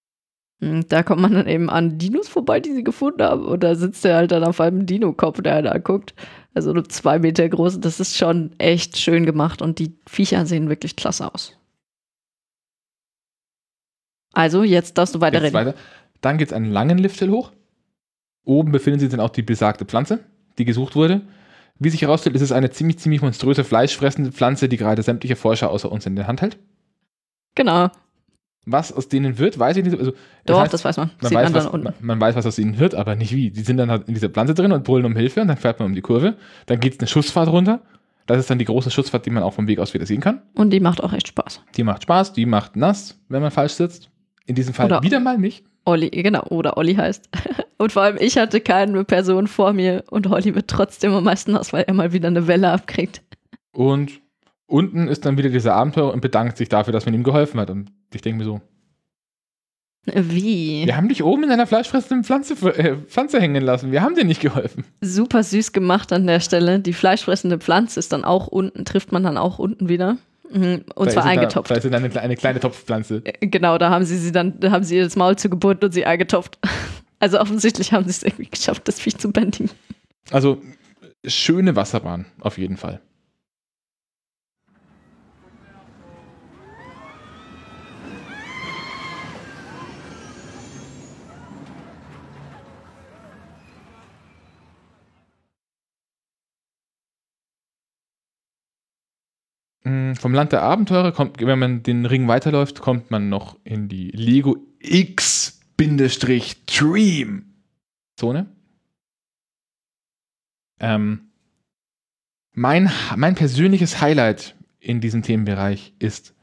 Und Da kommt man dann eben an Dinos vorbei, die sie gefunden haben. Und da sitzt er halt dann auf einem Dino-Kopf, der da guckt. Also nur zwei Meter groß. Das ist schon echt schön gemacht und die Viecher sehen wirklich klasse aus. Also, jetzt darfst du Jetzt weiterreden. weiter. Dann geht es einen langen Lifthill hoch. Oben befindet sich dann auch die besagte Pflanze, die gesucht wurde. Wie sich herausstellt, ist es eine ziemlich, ziemlich monströse, fleischfressende Pflanze, die gerade sämtliche Forscher außer uns in der Hand hält. Genau. Was aus denen wird, weiß ich nicht. Also, Doch, heißt, das weiß man. man, weiß, was, man, man weiß, was aus ihnen wird, aber nicht wie. Die sind dann halt in dieser Pflanze drin und brüllen um Hilfe und dann fährt man um die Kurve. Dann geht es eine Schussfahrt runter. Das ist dann die große Schussfahrt, die man auch vom Weg aus wieder sehen kann. Und die macht auch echt Spaß. Die macht Spaß, die macht nass, wenn man falsch sitzt. In diesem Fall Oder- wieder mal mich. Olli, genau, oder Olli heißt. [laughs] Und vor allem, ich hatte keine Person vor mir und Olli wird trotzdem am meisten aus, weil er mal wieder eine Welle abkriegt. Und unten ist dann wieder dieser Abenteurer und bedankt sich dafür, dass man ihm geholfen hat. Und ich denke mir so, Wie? wir haben dich oben in einer fleischfressenden Pflanze, äh, Pflanze hängen lassen. Wir haben dir nicht geholfen. Super süß gemacht an der Stelle. Die fleischfressende Pflanze ist dann auch unten, trifft man dann auch unten wieder. Mhm, Und zwar eingetopft. Da, ist dann eine, eine kleine Topfpflanze. Äh, Genau, da haben sie sie dann, da haben sie ihr das Maul zugebunden und sie eingetopft. [laughs] Also offensichtlich haben sie es irgendwie geschafft, das Viech zu bändigen. Also schöne Wasserbahn, auf jeden Fall. Mm, Vom Land der Abenteurer kommt, wenn man den Ring weiterläuft, kommt man noch in die Lego X-Dream Zone. Ähm, mein, mein persönliches Highlight in diesem Themenbereich ist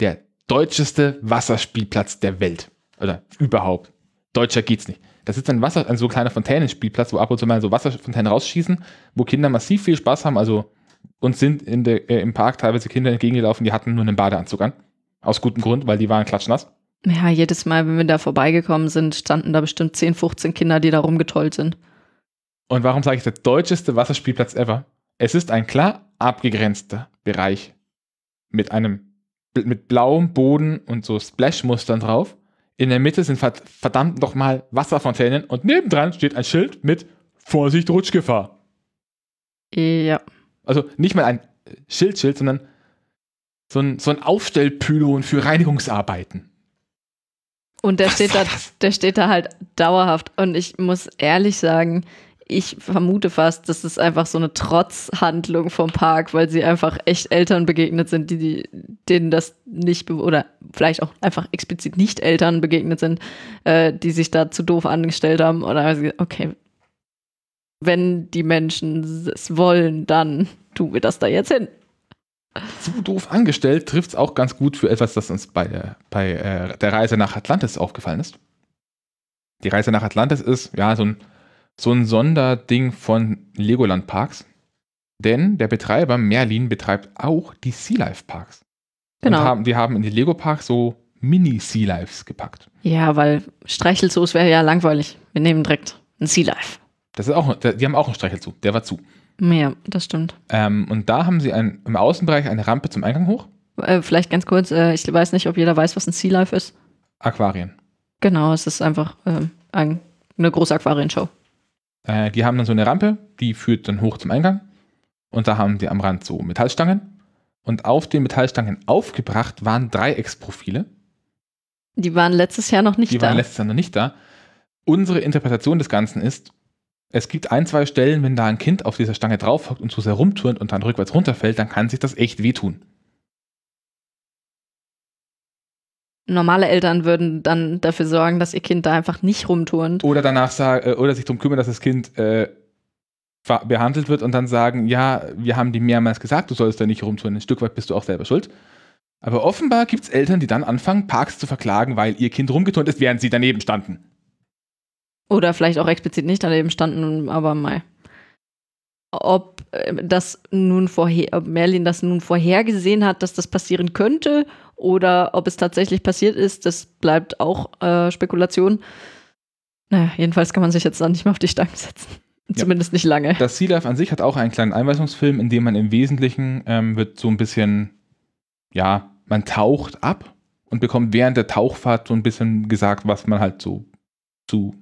der deutscheste Wasserspielplatz der Welt. Oder überhaupt. Deutscher geht's nicht. Das ist ein Wasser, ein so kleiner Fontänenspielplatz, wo ab und zu mal so Wasserfontänen rausschießen, wo Kinder massiv viel Spaß haben. Also uns sind in der, äh, im Park teilweise Kinder entgegengelaufen, die hatten nur einen Badeanzug an. Aus gutem Grund, weil die waren klatschnass. Ja, jedes Mal, wenn wir da vorbeigekommen sind, standen da bestimmt 10, 15 Kinder, die da rumgetollt sind. Und warum sage ich der deutscheste Wasserspielplatz ever? Es ist ein klar abgegrenzter Bereich mit einem mit blauem Boden und so Splash-Mustern drauf. In der Mitte sind verdammt nochmal Wasserfontänen und nebendran steht ein Schild mit Vorsicht, Rutschgefahr. Ja. Also nicht mal ein Schildschild, sondern so ein, so ein Aufstellpylon für Reinigungsarbeiten. Und der steht, da, der steht da halt dauerhaft. Und ich muss ehrlich sagen, ich vermute fast, dass es einfach so eine Trotzhandlung vom Park, weil sie einfach echt Eltern begegnet sind, die, die denen das nicht oder vielleicht auch einfach explizit nicht Eltern begegnet sind, äh, die sich da zu doof angestellt haben oder okay, wenn die Menschen es wollen, dann tun wir das da jetzt hin. Zu doof angestellt trifft es auch ganz gut für etwas, das uns bei, der, bei äh, der Reise nach Atlantis aufgefallen ist. Die Reise nach Atlantis ist ja so ein, so ein Sonderding von Legoland Parks. Denn der Betreiber Merlin betreibt auch die Sea Life Parks. Genau. Und haben, die haben in die Lego Parks so Mini-Sea Lives gepackt. Ja, weil Streichelzoos wäre ja langweilig. Wir nehmen direkt ein Sea Life. Das ist auch, die haben auch einen Streichelzoo, der war zu. Ja, das stimmt. Ähm, und da haben sie ein, im Außenbereich eine Rampe zum Eingang hoch. Äh, vielleicht ganz kurz, äh, ich weiß nicht, ob jeder weiß, was ein Sea Life ist. Aquarien. Genau, es ist einfach ähm, ein, eine große Aquarienshow. Äh, die haben dann so eine Rampe, die führt dann hoch zum Eingang. Und da haben die am Rand so Metallstangen. Und auf den Metallstangen aufgebracht waren Dreiecksprofile. Die waren letztes Jahr noch nicht die da. Die waren letztes Jahr noch nicht da. Unsere Interpretation des Ganzen ist, es gibt ein, zwei Stellen, wenn da ein Kind auf dieser Stange draufhockt und so sehr rumturnt und dann rückwärts runterfällt, dann kann sich das echt wehtun. Normale Eltern würden dann dafür sorgen, dass ihr Kind da einfach nicht rumturnt. Oder danach sagen, äh, oder sich darum kümmern, dass das Kind äh, behandelt wird und dann sagen, ja, wir haben dir mehrmals gesagt, du sollst da nicht rumturnen. Ein Stück weit bist du auch selber schuld. Aber offenbar gibt es Eltern, die dann anfangen, Parks zu verklagen, weil ihr Kind rumgeturnt ist, während sie daneben standen. Oder vielleicht auch explizit nicht daneben standen, aber mal. Ob äh, das nun vorher, ob Merlin das nun vorhergesehen hat, dass das passieren könnte, oder ob es tatsächlich passiert ist, das bleibt auch äh, Spekulation. Naja, jedenfalls kann man sich jetzt dann nicht mehr auf die Stange setzen. Zumindest ja. nicht lange. Das Sea Life an sich hat auch einen kleinen Einweisungsfilm, in dem man im Wesentlichen ähm, wird so ein bisschen, ja, man taucht ab und bekommt während der Tauchfahrt so ein bisschen gesagt, was man halt so zu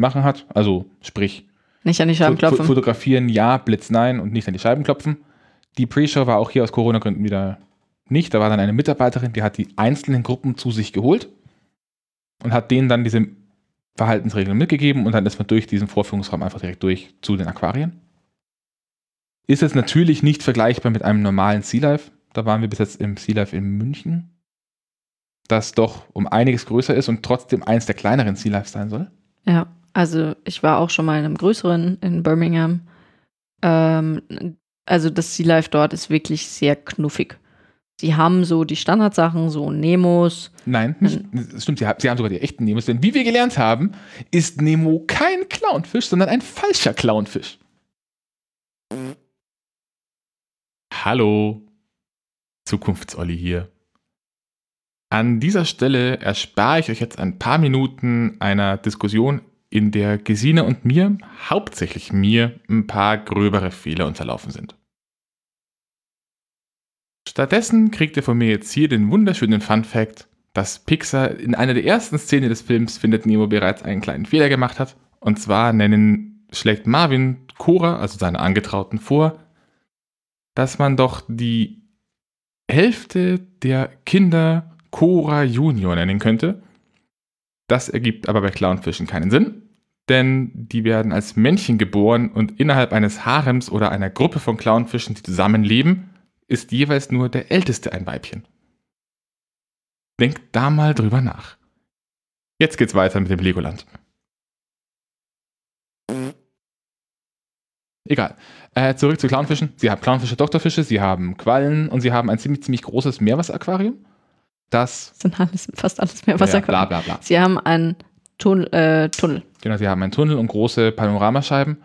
machen hat. Also sprich, nicht an die Scheiben klopfen. Fotografieren ja, Blitz nein und nicht an die Scheiben klopfen. Die Pre-Show war auch hier aus Corona-Gründen wieder nicht. Da war dann eine Mitarbeiterin, die hat die einzelnen Gruppen zu sich geholt und hat denen dann diese Verhaltensregeln mitgegeben und dann ist man durch diesen Vorführungsraum einfach direkt durch zu den Aquarien. Ist jetzt natürlich nicht vergleichbar mit einem normalen Sea Life. Da waren wir bis jetzt im Sea Life in München, das doch um einiges größer ist und trotzdem eins der kleineren Sea Life sein soll. Ja. Also ich war auch schon mal in einem größeren in Birmingham. Ähm, also das Sea Life dort ist wirklich sehr knuffig. Sie haben so die Standardsachen, so Nemos. Nein, nicht, das stimmt, sie haben, sie haben sogar die echten Nemos. Denn wie wir gelernt haben, ist Nemo kein Clownfisch, sondern ein falscher Clownfisch. Hallo, Zukunftsolli hier. An dieser Stelle erspare ich euch jetzt ein paar Minuten einer Diskussion in der Gesine und mir, hauptsächlich mir, ein paar gröbere Fehler unterlaufen sind. Stattdessen kriegt ihr von mir jetzt hier den wunderschönen Fun Fact, dass Pixar in einer der ersten Szenen des Films Findet Nemo bereits einen kleinen Fehler gemacht hat. Und zwar nennen, schlägt Marvin Cora, also seine Angetrauten, vor, dass man doch die Hälfte der Kinder Cora Junior nennen könnte das ergibt aber bei Clownfischen keinen Sinn, denn die werden als Männchen geboren und innerhalb eines Harems oder einer Gruppe von Clownfischen, die zusammenleben, ist jeweils nur der Älteste ein Weibchen. Denkt da mal drüber nach. Jetzt geht's weiter mit dem Legoland. Egal. Äh, zurück zu Clownfischen. Sie haben Clownfische, Doktorfische, sie haben Quallen und sie haben ein ziemlich, ziemlich großes Meerwasseraquarium. Das. Sind alles, fast alles Ja, Meerwasser. bla bla bla. Sie haben einen Tun äh, Tunnel. Genau, sie haben einen Tunnel und große Panoramascheiben.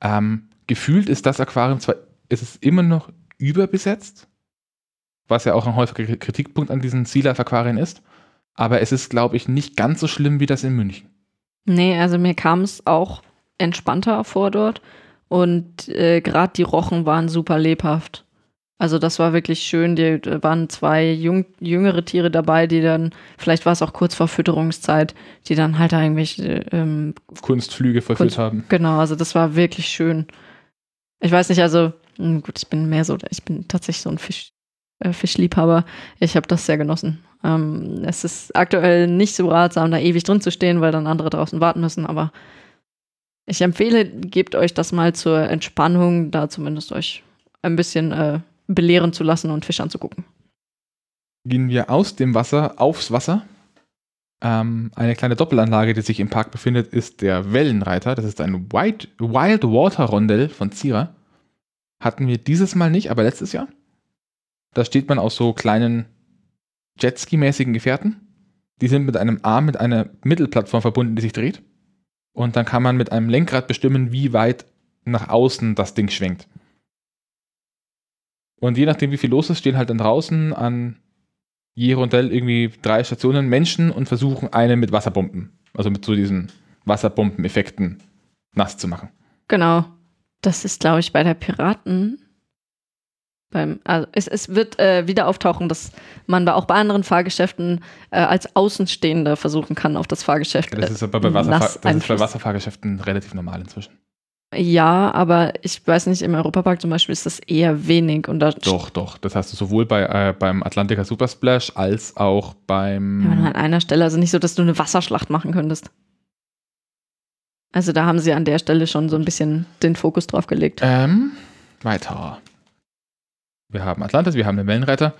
Ähm, gefühlt ist das Aquarium zwar, ist es immer noch überbesetzt, was ja auch ein häufiger Kritikpunkt an diesen Sea Life Aquarien ist. Aber es ist, glaube ich, nicht ganz so schlimm wie das in München. Nee, also mir kam es auch entspannter vor dort. Und äh, gerade die Rochen waren super lebhaft. Also das war wirklich schön. Die, da waren zwei jung, jüngere Tiere dabei, die dann, vielleicht war es auch kurz vor Fütterungszeit, die dann halt eigentlich, ähm, Kunstflüge vollführt Kunst- haben. genau, also das war wirklich schön. Ich weiß nicht, also hm, gut, ich bin mehr so, ich bin tatsächlich so ein Fisch, äh, Fischliebhaber. Ich habe das sehr genossen. Ähm, es ist aktuell nicht so ratsam, da ewig drin zu stehen, weil dann andere draußen warten müssen, aber ich empfehle, gebt euch das mal zur Entspannung, da zumindest euch ein bisschen äh, belehren zu lassen und Fisch anzugucken. Gehen wir aus dem Wasser aufs Wasser. Ähm, eine kleine Doppelanlage, die sich im Park befindet, ist der Wellenreiter. Das ist ein White, Wild Water Rondell von Zira. Hatten wir dieses Mal nicht, aber letztes Jahr. Da steht man auf so kleinen Jetski-mäßigen Gefährten. Die sind mit einem Arm mit einer Mittelplattform verbunden, die sich dreht. Und dann kann man mit einem Lenkrad bestimmen, wie weit nach außen das Ding schwenkt. Und je nachdem, wie viel los ist, stehen halt dann draußen an je Rondell irgendwie drei Stationen Menschen und versuchen, eine mit Wasserbomben, also mit so diesen Wasserbombeneffekten nass zu machen. Genau. Das ist, glaube ich, bei der Piraten. Beim, also es, es wird äh, wieder auftauchen, dass man da auch bei anderen Fahrgeschäften äh, als Außenstehender versuchen kann, auf das Fahrgeschäft. Das äh, ist aber bei, Wasserfahr das ist bei. Wasserfahrgeschäften relativ normal inzwischen. Ja, aber ich weiß nicht, im Europapark zum Beispiel ist das eher wenig. Und Doch, doch. Das hast du sowohl bei, äh, beim Atlantica Supersplash als auch beim. Ja, nur an einer Stelle, also nicht so, dass du eine Wasserschlacht machen könntest. Also da haben sie an der Stelle schon so ein bisschen den Fokus drauf gelegt. Ähm, weiter. Wir haben Atlantis, wir haben den Wellenreiter.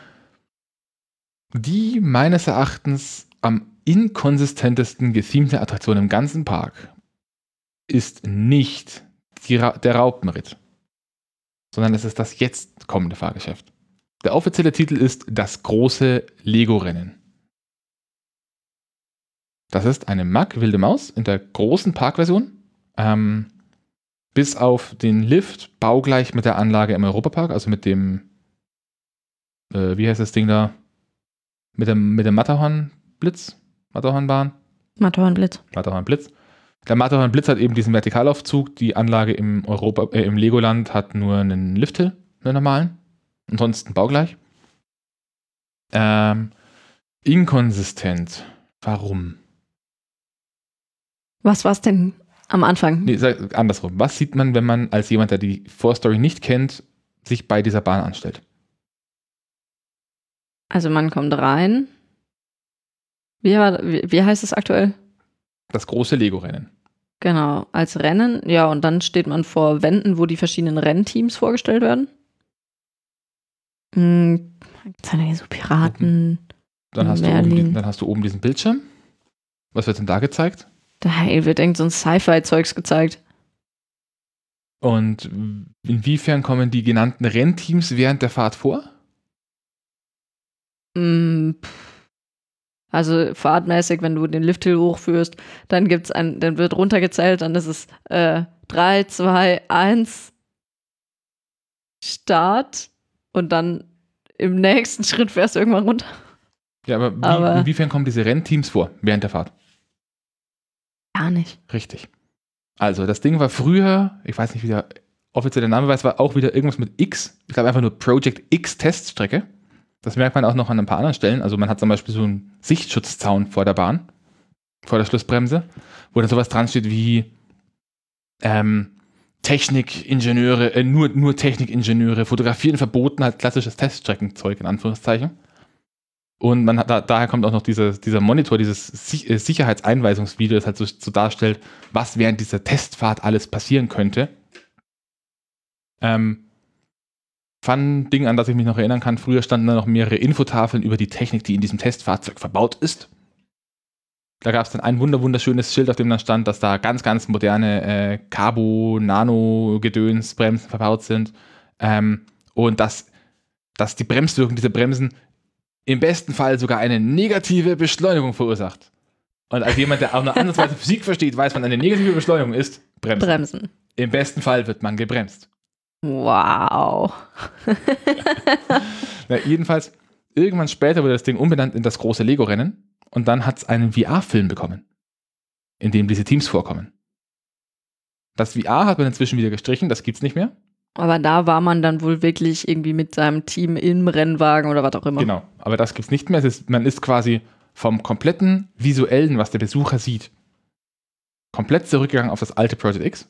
Die meines Erachtens am inkonsistentesten gethemte Attraktion im ganzen Park ist nicht die der Raupenritt, sondern es ist das jetzt kommende Fahrgeschäft. Der offizielle Titel ist Das große Lego-Rennen. Das ist eine Mack Wilde Maus in der großen Parkversion. Ähm, bis auf den Lift baugleich mit der Anlage im Europapark, also mit dem, äh, wie heißt das Ding da? Mit dem, mit dem Matterhorn-Blitz? Matterhornbahn? Matterhornblitz. Matterhorn-Blitz. Der Matterhorn-Blitz hat eben diesen Vertikalaufzug. Die Anlage im, Europa, äh, im Legoland hat nur einen Lifthill, einen normalen. Ansonsten baugleich. Ähm, inkonsistent. Warum? Was war's denn am Anfang? Nee, sag, andersrum. Was sieht man, wenn man als jemand, der die Vorstory nicht kennt, sich bei dieser Bahn anstellt? Also man kommt rein. Wie, war, wie, wie heißt es aktuell? Das große Lego-Rennen. Genau, als Rennen. Ja, und dann steht man vor Wänden, wo die verschiedenen Rennteams vorgestellt werden. Hm, so Piraten? Dann hast, du oben, Merlin. die- dann hast du oben diesen Bildschirm. Was wird denn da gezeigt? Da wird irgend so ein Sci-Fi-Zeugs gezeigt. Und inwiefern kommen die genannten Rennteams während der Fahrt vor? Mm, pff. Also fahrtmäßig, wenn du den Lifthill hochführst, dann gibt's ein, dann wird runtergezählt, dann ist es äh, 3, 2, 1 Start und dann im nächsten [laughs] Schritt fährst du irgendwann runter. Ja, aber, wie, Aber- inwiefern kommen diese Rennteams vor während der Fahrt? Gar nicht. Richtig. Also, das Ding war früher, ich weiß nicht, wie der offizielle Name war, es war auch wieder irgendwas mit X. Ich glaube einfach nur Project X Teststrecke. Das merkt man auch noch an ein paar anderen Stellen. Also, man hat zum Beispiel so einen Sichtschutzzaun vor der Bahn, vor der Schlussbremse, wo dann sowas dran steht wie ähm, Technikingenieure, äh, nur, nur Technikingenieure, fotografieren verboten, halt klassisches Teststreckenzeug in Anführungszeichen. Und man hat, da, daher kommt auch noch dieser, dieser Monitor, dieses äh, Sicherheitseinweisungsvideo, das halt so, so darstellt, was während dieser Testfahrt alles passieren könnte. Ähm, Fun-Ding, an das ich mich noch erinnern kann, früher standen da noch mehrere Infotafeln über die Technik, die in diesem Testfahrzeug verbaut ist. Da gab es dann ein wunder wunderschönes Schild, auf dem dann stand, dass da ganz, ganz moderne äh, Cabo, Nano-Gedöns, Bremsen verbaut sind. Ähm, und dass, dass die Bremswirkung dieser Bremsen im besten Fall sogar eine negative Beschleunigung verursacht. Und als jemand, der auch nur ansatzweise [laughs] Physik versteht, weiß man, eine negative Beschleunigung ist Bremsen. Bremsen. Im besten Fall wird man gebremst. Wow. [laughs] Na, jedenfalls, irgendwann später wurde das Ding umbenannt in das große Lego-Rennen und dann hat es einen VR-Film bekommen, in dem diese Teams vorkommen. Das VR hat man inzwischen wieder gestrichen, das gibt's nicht mehr. Aber da war man dann wohl wirklich irgendwie mit seinem Team im Rennwagen oder was auch immer. Genau, aber das gibt's nicht mehr. Es ist, man ist quasi vom kompletten visuellen, was der Besucher sieht, komplett zurückgegangen auf das alte Project X.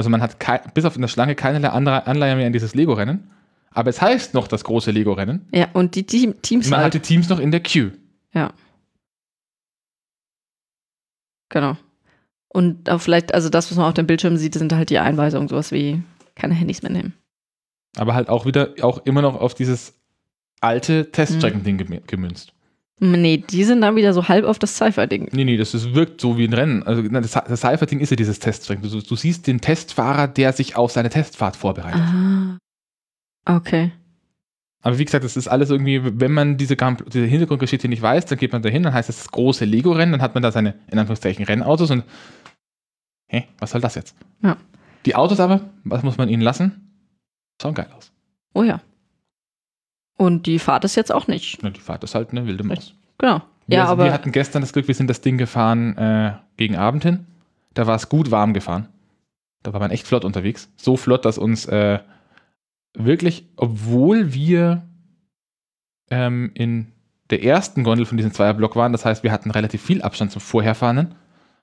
Also man hat bis auf in der Schlange keinerlei andere Anleihe mehr in dieses Lego-Rennen. Aber es heißt noch das große Lego-Rennen. Ja, und die Team Teams Man hat halt. die Teams noch in der Queue. Ja. Genau. Und auch vielleicht, also das, was man auf dem Bildschirm sieht, sind halt die Einweisungen, sowas wie keine Handys mehr nehmen. Aber halt auch wieder, auch immer noch auf dieses alte Mhm. Teststrecken-Ding gem- gemünzt. Nee, die sind dann wieder so halb auf das Cypher-Ding. Nee, nee, das ist, wirkt so wie ein Rennen. Also das, das Cypher-Ding ist ja dieses Teststrecken. Du, du siehst den Testfahrer, der sich auf seine Testfahrt vorbereitet. Ah. Okay. Aber wie gesagt, das ist alles irgendwie, wenn man diese, diese Hintergrundgeschichte nicht weiß, dann geht man da hin, dann heißt es das große Lego-Rennen, dann hat man da seine, in Anführungszeichen, Rennautos und hä, was soll das jetzt? Ja. Die Autos aber, was muss man ihnen lassen? Schauen geil aus. Oh ja. Und die Fahrt ist jetzt auch nicht. Na, die Fahrt ist halt eine wilde Maus. Genau. Wir, Ja, wir aber hatten gestern das Glück, wir sind das Ding gefahren äh, gegen Abend hin. Da war es gut warm gefahren. Da war man echt flott unterwegs. So flott, dass uns äh, wirklich, obwohl wir ähm, in der ersten Gondel von diesem Zweierblock waren, das heißt, wir hatten relativ viel Abstand zum Vorherfahrenden,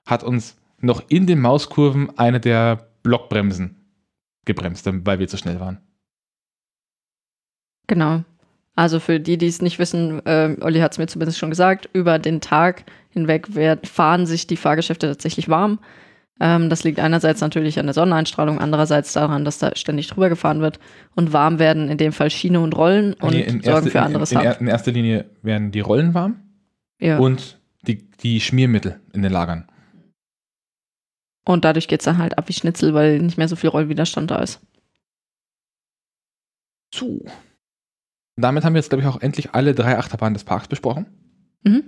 hat uns noch in den Mauskurven eine der Blockbremsen gebremst, weil wir zu schnell waren. genau. Also für die, die es nicht wissen, äh, Olli hat es mir zumindest schon gesagt, über den Tag hinweg werd, fahren sich die Fahrgeschäfte tatsächlich warm. Ähm, das liegt einerseits natürlich an der Sonneneinstrahlung, andererseits daran, dass da ständig drüber gefahren wird. Und warm werden in dem Fall Schiene und Rollen und Nee, sorgen für anderes in, in, in erster Linie werden die Rollen warm Ja. und die, die Schmiermittel in den Lagern. Und dadurch geht es dann halt ab wie Schnitzel, weil nicht mehr so viel Rollwiderstand da ist. So. Damit haben wir jetzt, glaube ich, auch endlich alle drei Achterbahnen des Parks besprochen. Mhm.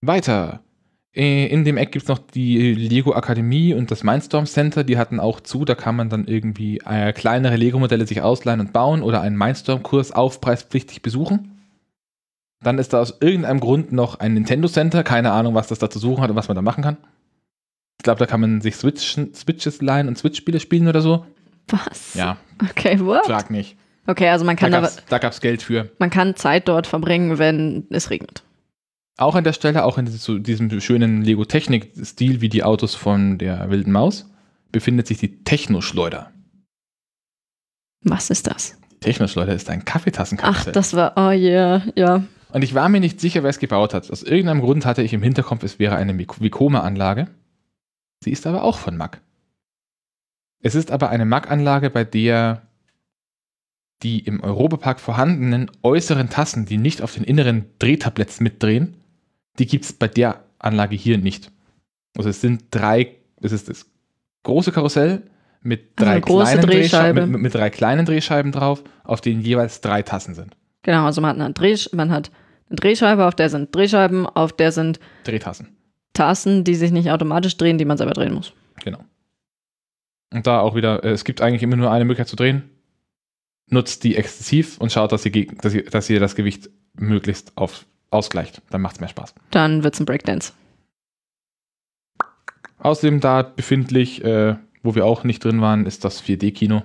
Weiter. Äh, In dem Eck gibt es noch die Lego Akademie und das Mindstorm Center. Die hatten auch zu. Da kann man dann irgendwie äh, kleinere Lego-Modelle sich ausleihen und bauen oder einen Mindstorm-Kurs aufpreispflichtig besuchen. Dann ist da aus irgendeinem Grund noch ein Nintendo Center. Keine Ahnung, was das da zu suchen hat und was man da machen kann. Ich glaube, da kann man sich Switch, Switches leihen und Switch-Spiele spielen oder so. Was? Ja, Okay, what? frag nicht. Okay, also man Da kann, gab aber, es da gab's Geld für. man kann Zeit dort verbringen, wenn es regnet. Auch an der Stelle, auch in so diesem schönen Lego-Technik-Stil wie die Autos von der Wilden Maus, befindet sich die Technoschleuder. Was ist das? Die Technoschleuder ist ein Ach, Kaffeetassenkarussell. das war, oh yeah, ja. Und ich war mir nicht sicher, wer es gebaut hat. Aus irgendeinem Grund hatte ich im Hinterkopf, es wäre eine Vekoma-Anlage. Sie ist aber auch von Mack. Es ist aber eine Mack-Anlage, bei der die im Europapark vorhandenen äußeren Tassen, die nicht auf den inneren Drehtabletts mitdrehen, die gibt es bei der Anlage hier nicht. Also es sind drei, es ist das große Karussell mit Also drei, große kleinen Drehscheiben, Drehscheibe. mit, mit drei kleinen Drehscheiben drauf, auf denen jeweils drei Tassen sind. Genau, also man hat, eine Drehsch man hat eine Drehscheibe, auf der sind Drehscheiben, auf der sind Drehtassen. Tasten, die sich nicht automatisch drehen, die man selber drehen muss. Genau. Und da auch wieder, äh, es gibt eigentlich immer nur eine Möglichkeit zu drehen. Nutzt die exzessiv und schaut, dass ihr, dass ihr, dass ihr das Gewicht möglichst auf, ausgleicht. Dann macht es mehr Spaß. Dann wird's ein Breakdance. Außerdem da befindlich, äh, wo wir auch nicht drin waren, ist das 4D-Kino.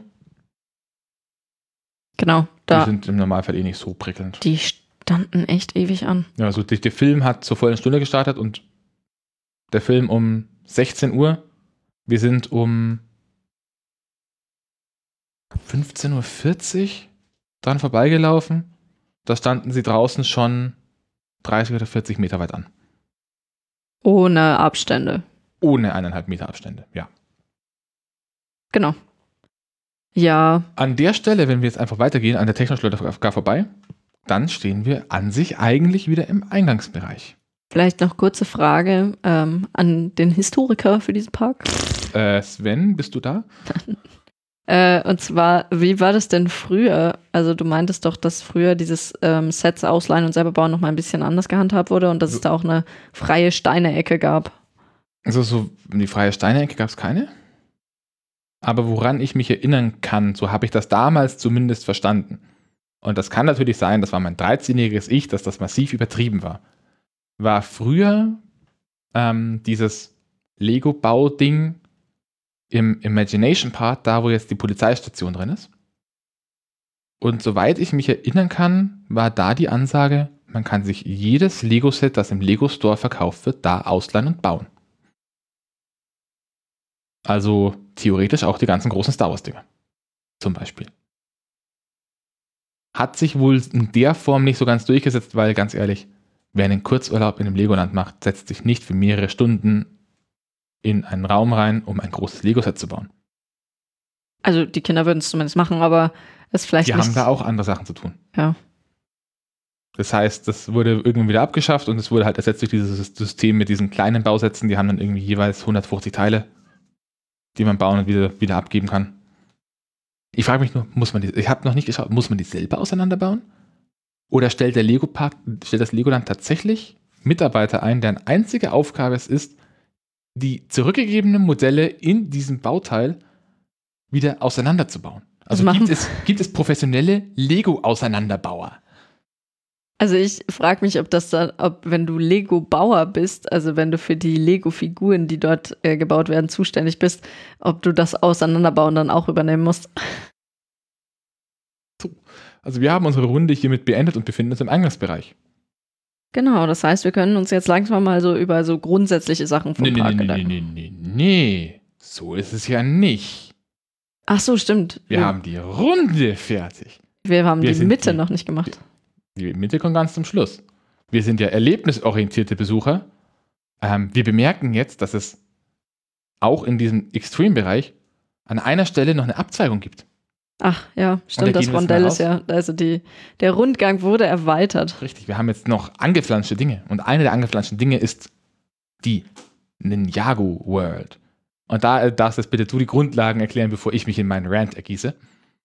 Genau, Die da. sind im Normalfall eh nicht so prickelnd. Die standen echt ewig an. Ja, also die, der Film hat zur vollen Stunde gestartet und der Film um 16 Uhr. Wir sind um 15.40 Uhr dran vorbeigelaufen. Da standen sie draußen schon 30 oder 40 Meter weit an. Ohne Abstände. Ohne eineinhalb Meter Abstände, ja. Genau. Ja, An der Stelle, wenn wir jetzt einfach weitergehen, an der Technoschleuder gar vorbei, dann stehen wir an sich eigentlich wieder im Eingangsbereich. Vielleicht noch kurze Frage ähm, an den Historiker für diesen Park. Äh, Sven, bist du da? [laughs] Äh, und zwar, wie war das denn früher? Also du meintest doch, dass früher dieses ähm, Sets ausleihen und selber bauen noch mal ein bisschen anders gehandhabt wurde und dass es da auch eine freie Steineecke gab. Also so die freie Steinecke gab es keine. Aber woran ich mich erinnern kann, so habe ich das damals zumindest verstanden. Und das kann natürlich sein, das war mein 13-jähriges Ich, dass das massiv übertrieben war. War früher ähm, dieses Lego-Bau-Ding im Imagination Part, da wo jetzt die Polizeistation drin ist. Und soweit ich mich erinnern kann, war da die Ansage, man kann sich jedes Lego-Set, das im Lego Store verkauft wird, da ausleihen und bauen. Also theoretisch auch die ganzen großen Star Wars-Dinge. Zum Beispiel. Hat sich wohl in der Form nicht so ganz durchgesetzt, weil ganz ehrlich, wer einen Kurzurlaub in einem Legoland macht, setzt sich nicht für mehrere Stunden in einen Raum rein, um ein großes Lego-Set zu bauen. Also die Kinder würden es zumindest machen, aber es vielleicht Die nicht. haben da auch andere Sachen zu tun. Ja. Das heißt, das wurde irgendwann wieder abgeschafft und es wurde halt ersetzt durch dieses System mit diesen kleinen Bausätzen, die haben dann irgendwie jeweils 150 Teile, die man bauen und wieder, wieder abgeben kann. Ich frage mich nur, muss man die, ich habe noch nicht geschaut, muss man die selber auseinanderbauen? Oder stellt der Lego Park, stellt das Legoland tatsächlich Mitarbeiter ein, deren einzige Aufgabe es ist, die zurückgegebenen Modelle in diesem Bauteil wieder auseinanderzubauen? Also gibt es, gibt es professionelle Lego-Auseinanderbauer? Also ich frage mich, ob das dann, ob wenn du Lego-Bauer bist, also wenn du für die Lego-Figuren, die dort äh, gebaut werden, zuständig bist, ob du das Auseinanderbauen dann auch übernehmen musst. Also wir haben unsere Runde hiermit beendet und befinden uns im Eingangsbereich. Genau, das heißt, wir können uns jetzt langsam mal so über so grundsätzliche Sachen vom Nee, nee, Park nee, nee, Gedanken. nee, nee, nee. So ist es ja nicht. Ach so, stimmt. Wir haben die Runde fertig. wir haben wir die Mitte die- noch nicht gemacht. Die Mitte kommt ganz zum Schluss. Wir sind ja erlebnisorientierte Besucher. Ähm, wir bemerken jetzt, dass es auch in diesem Extreme-Bereich an einer Stelle noch eine Abzweigung gibt. Ach ja, stimmt, das Rondell ist ja, also die, der Rundgang wurde erweitert. Richtig, wir haben jetzt noch angeflanschte Dinge. Und eine der angeflanschten Dinge ist die Ninjago World. Und da äh, darfst jetzt bitte du die Grundlagen erklären, bevor ich mich in meinen Rant ergieße.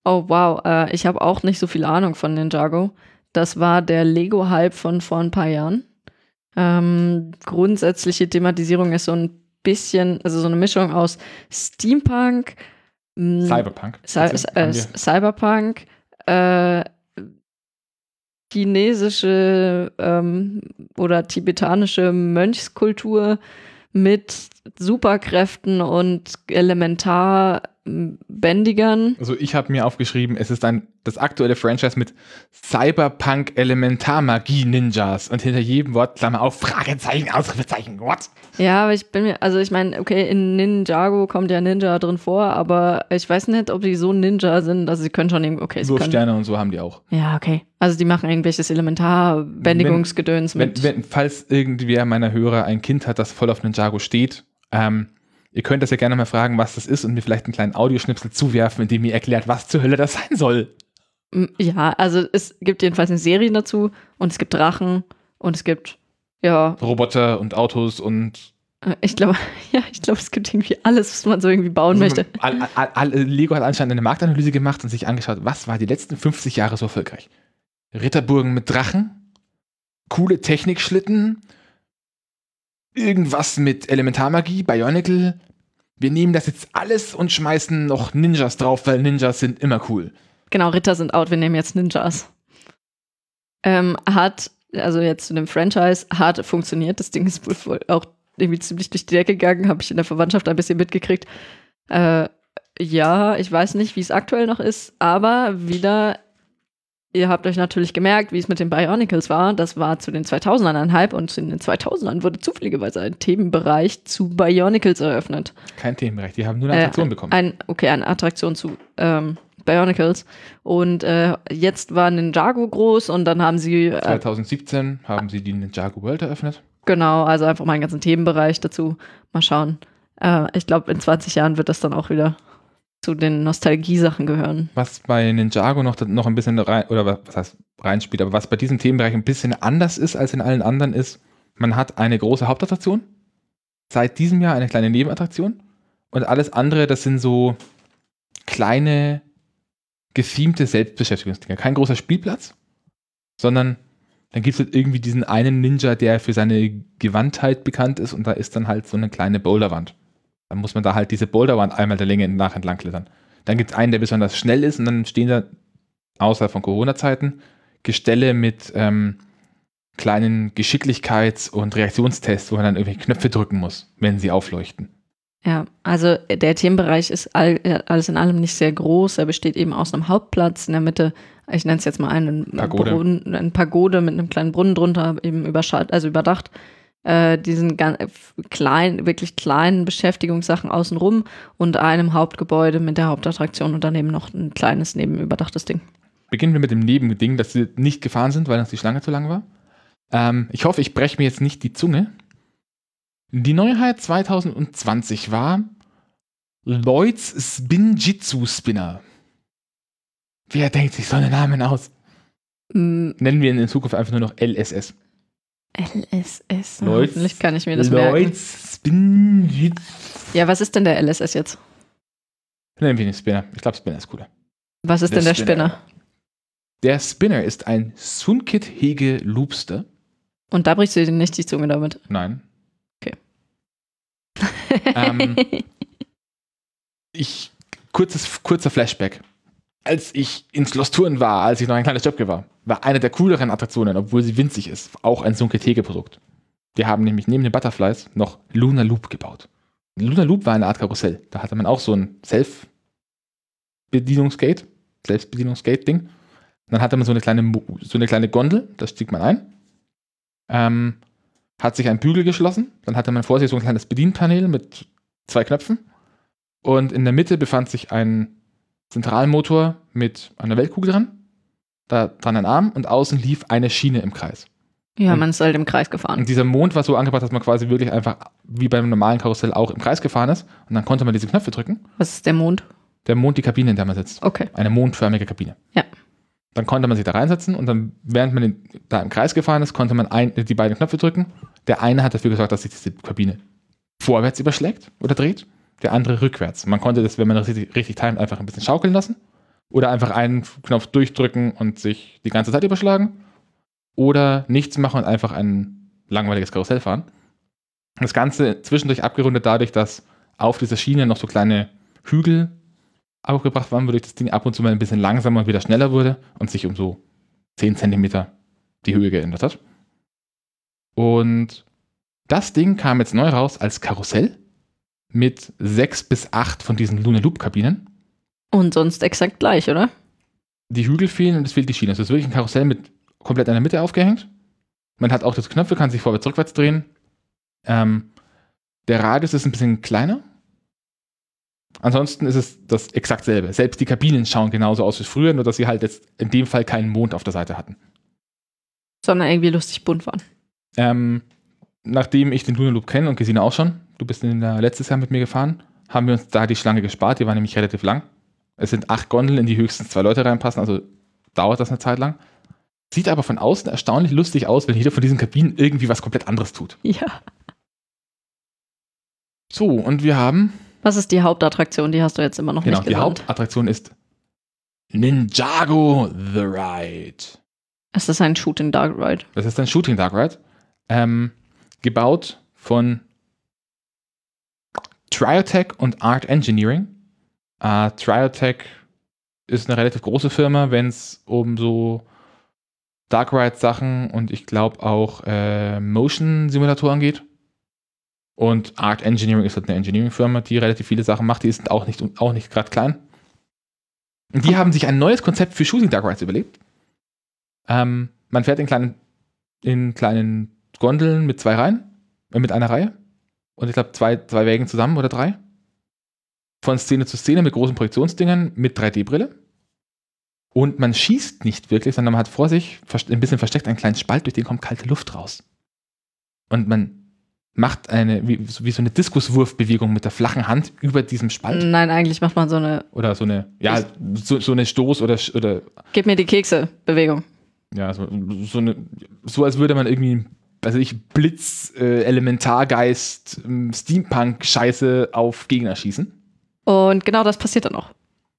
Oh wow, äh, ich habe auch nicht so viel Ahnung von Ninjago. Das war der Lego-Hype von vor ein paar Jahren. Ähm, grundsätzliche Thematisierung ist so ein bisschen, also so eine Mischung aus Steampunk, Cyberpunk. Cy äh, Cyberpunk, äh, chinesische ähm, oder tibetanische Mönchskultur mit Superkräften und Elementarbändigern. Also ich habe mir aufgeschrieben, es ist ein das aktuelle Franchise mit Cyberpunk Elementarmagie Ninjas und hinter jedem Wort Klammer auf Fragezeichen Ausrufezeichen what? Ja, aber ich bin mir, also ich meine, okay, in Ninjago kommt ja Ninja drin vor, aber ich weiß nicht, ob die so Ninja sind, also sie können schon irgendwie, okay, sie können, Wurfsterne und so haben die auch. Ja, okay. Also die machen irgendwelches Elementarbändigungsgedöns Wenn, mit. wenn, falls irgendwer meiner Hörer ein Kind hat, das voll auf Ninjago steht, ähm, ihr könnt das ja gerne mal fragen, was das ist und mir vielleicht einen kleinen Audioschnipsel zuwerfen, in dem ihr erklärt, was zur Hölle das sein soll. M- Ja, also es gibt jedenfalls eine Serie dazu und es gibt Drachen und es gibt, ja, Roboter und Autos und äh, ich glaube, [laughs] ja, ich glaube, es gibt irgendwie alles, was man so irgendwie bauen Also, möchte. All, all, all, Lego hat anscheinend eine Marktanalyse gemacht und sich angeschaut, was war die letzten 50 Jahre so erfolgreich. Ritterburgen mit Drachen, coole Technikschlitten, irgendwas mit Elementarmagie, Bionicle. Wir nehmen das jetzt alles und schmeißen noch Ninjas drauf, weil Ninjas sind immer cool. Genau, Ritter sind out, wir nehmen jetzt Ninjas. Ähm, hat, also jetzt zu dem Franchise, hat funktioniert. Das Ding ist wohl- auch irgendwie ziemlich durch die Decke gegangen, habe ich in der Verwandtschaft ein bisschen mitgekriegt. Äh, ja, ich weiß nicht, wie es aktuell noch ist, aber wieder, ihr habt euch natürlich gemerkt, wie es mit den Bionicles war. Das war zu den 2000ern ein Hype und in den 2000ern wurde zufälligerweise ein Themenbereich zu Bionicles eröffnet. Kein Themenbereich, die haben nur eine Äh, Attraktion bekommen. Ein, okay, eine Attraktion zu ähm, Bionicles. Und äh, jetzt war Ninjago groß und dann haben sie, äh, 2017 haben sie die Ninjago World eröffnet. genau, also einfach mal einen ganzen Themenbereich dazu. Mal schauen. Äh, ich glaube, in 20 Jahren wird das dann auch wieder zu den Nostalgiesachen gehören. Was bei Ninjago noch, noch ein bisschen rein, oder was heißt reinspielt, aber was bei diesem Themenbereich ein bisschen anders ist als in allen anderen ist, Man hat eine große Hauptattraktion, seit diesem Jahr eine kleine Nebenattraktion und alles andere, das sind so kleine, gethemte Selbstbeschäftigungsdinger. Kein großer Spielplatz, sondern dann gibt es halt irgendwie diesen einen Ninja, der für seine Gewandtheit bekannt ist und da ist dann halt so eine kleine Boulderwand. Dann muss man da halt diese Boulderwand einmal der Länge nach entlang klettern. Dann gibt es einen, der besonders schnell ist und dann stehen da, außer von Corona-Zeiten, Gestelle mit ähm, kleinen Geschicklichkeits- und Reaktionstests, wo man dann irgendwelche Knöpfe drücken muss, wenn sie aufleuchten. Ja, also der Themenbereich ist all, alles in allem nicht sehr groß. Er besteht eben aus einem Hauptplatz in der Mitte. Ich nenne es jetzt mal einen Pagode. Brunnen, eine Pagode mit einem kleinen Brunnen drunter, eben überschall, also überdacht. Äh, diesen ganz kleinen, wirklich kleinen Beschäftigungssachen außenrum und einem Hauptgebäude mit der Hauptattraktion und daneben noch ein kleines nebenüberdachtes Ding. Beginnen wir mit dem Nebending, dass sie nicht gefahren sind, weil uns die Schlange zu lang war. Ähm, ich hoffe, ich breche mir jetzt nicht die Zunge. Die Neuheit 2020 war Lloyds Spinjitzu Spinner. Wer denkt sich so einen Namen aus? Mm, Nennen wir ihn in Zukunft einfach nur noch LSS. LSS. Lloyds- Hoffentlich kann ich mir das merken. Lloyds Spinjitzu. Ja, was ist denn der LSS jetzt? Nennen wir ihn Spinner. Ich glaube, Spinner ist cooler. Was ist Der denn der Spinner. Spinner? Der Spinner ist ein Sunkit Hege Loopster. Und da brichst du dir nicht die Zunge damit. Nein. Okay. Ähm, [laughs] ich, kurzes, kurzer Flashback. Als ich ins Schloss Touren war, als ich noch ein kleines Jobke war, war eine der cooleren Attraktionen, obwohl sie winzig ist, auch ein Sunketege-Produkt. Wir haben nämlich neben den Butterflies noch Luna Loop gebaut. Luna Loop war eine Art Karussell. Da hatte man auch so ein Self-Bedienungsgate, Selbstbedienungsgate-Ding. Dann hatte man so eine kleine, so eine kleine Gondel, da stieg man ein. Ähm, hat sich ein Bügel geschlossen. Dann hatte man vor sich so ein kleines Bedienpanel mit zwei Knöpfen. Und in der Mitte befand sich ein Zentralmotor mit einer Weltkugel dran. Da dran ein Arm und außen lief eine Schiene im Kreis. Ja, Und- man ist halt im Kreis gefahren. Und dieser Mond war so angebracht, dass man quasi wirklich einfach wie beim normalen Karussell auch im Kreis gefahren ist. Und dann konnte man diese Knöpfe drücken. Was ist der Mond? Der Mond, die Kabine, in der man sitzt. Okay. Eine mondförmige Kabine. Ja. Dann konnte man sich da reinsetzen und dann, während man da im Kreis gefahren ist, konnte man ein, die beiden Knöpfe drücken. Der eine hat dafür gesorgt, dass sich diese Kabine vorwärts überschlägt oder dreht, der andere rückwärts. Man konnte das, wenn man das richtig, richtig timet, einfach ein bisschen schaukeln lassen oder einfach einen Knopf durchdrücken und sich die ganze Zeit überschlagen oder nichts machen und einfach ein langweiliges Karussell fahren. Das Ganze zwischendurch abgerundet dadurch, dass auf dieser Schiene noch so kleine Hügel aufgebracht waren, wodurch das Ding ab und zu mal ein bisschen langsamer und wieder schneller wurde und sich um so 10 Zentimeter die Höhe geändert hat. Und das Ding kam jetzt neu raus als Karussell mit sechs bis acht von diesen Luna Loop Kabinen. Und sonst exakt gleich, oder? Die Hügel fehlen und es fehlt die Schiene. Es ist wirklich ein Karussell mit komplett in der Mitte aufgehängt. Man hat auch das Knöpfe, kann sich vorwärts, rückwärts drehen. Ähm, der Radius ist ein bisschen kleiner. Ansonsten ist es das exakt selbe. Selbst die Kabinen schauen genauso aus wie früher, nur dass sie halt jetzt in dem Fall keinen Mond auf der Seite hatten. Sondern irgendwie lustig bunt waren. Ähm, nachdem ich den Luna Loop kenne und Gesine auch schon, du bist in der letztes Jahr mit mir gefahren, haben wir uns da die Schlange gespart. Die war nämlich relativ lang. Es sind acht Gondeln, in die höchstens zwei Leute reinpassen, also dauert das eine Zeit lang. Sieht aber von außen erstaunlich lustig aus, wenn jeder von diesen Kabinen irgendwie was komplett anderes tut. [laughs] Ja. So, und wir haben, Was ist die Hauptattraktion? Die hast du jetzt immer noch genau, nicht die genannt. Hauptattraktion ist Ninjago The Ride. Es ist ein Shooting Dark Ride. Das ist ein Shooting Dark Ride. Ähm, gebaut von Triotech und Art Engineering. Äh, Triotech ist eine relativ große Firma, wenn es um so Dark Ride Sachen und ich glaube auch äh, Motion Simulatoren geht. Und Art Engineering ist halt eine Engineering-Firma, die relativ viele Sachen macht. Die ist auch nicht, auch nicht gerade klein. Und die haben sich ein neues Konzept für Shooting Dark Rides überlegt. Ähm, man fährt in kleinen, in kleinen Gondeln mit zwei Reihen, äh, mit einer Reihe. Und ich glaube, zwei, zwei Wägen zusammen oder drei. Von Szene zu Szene mit großen Projektionsdingern mit 3D-Brille. Und man schießt nicht wirklich, sondern man hat vor sich ein bisschen versteckt einen kleinen Spalt, durch den kommt kalte Luft raus. Und man macht eine, wie, wie so eine Diskuswurfbewegung mit der flachen Hand über diesem Spalt. Nein, eigentlich macht man so eine Oder so eine, ja, so, so eine Stoß- oder, oder Gib mir die Kekse Bewegung. ja, so, so, eine, so als würde man irgendwie also ich Blitz, äh, Elementargeist, ähm, Steampunk-Scheiße auf Gegner schießen. Und genau das passiert dann auch.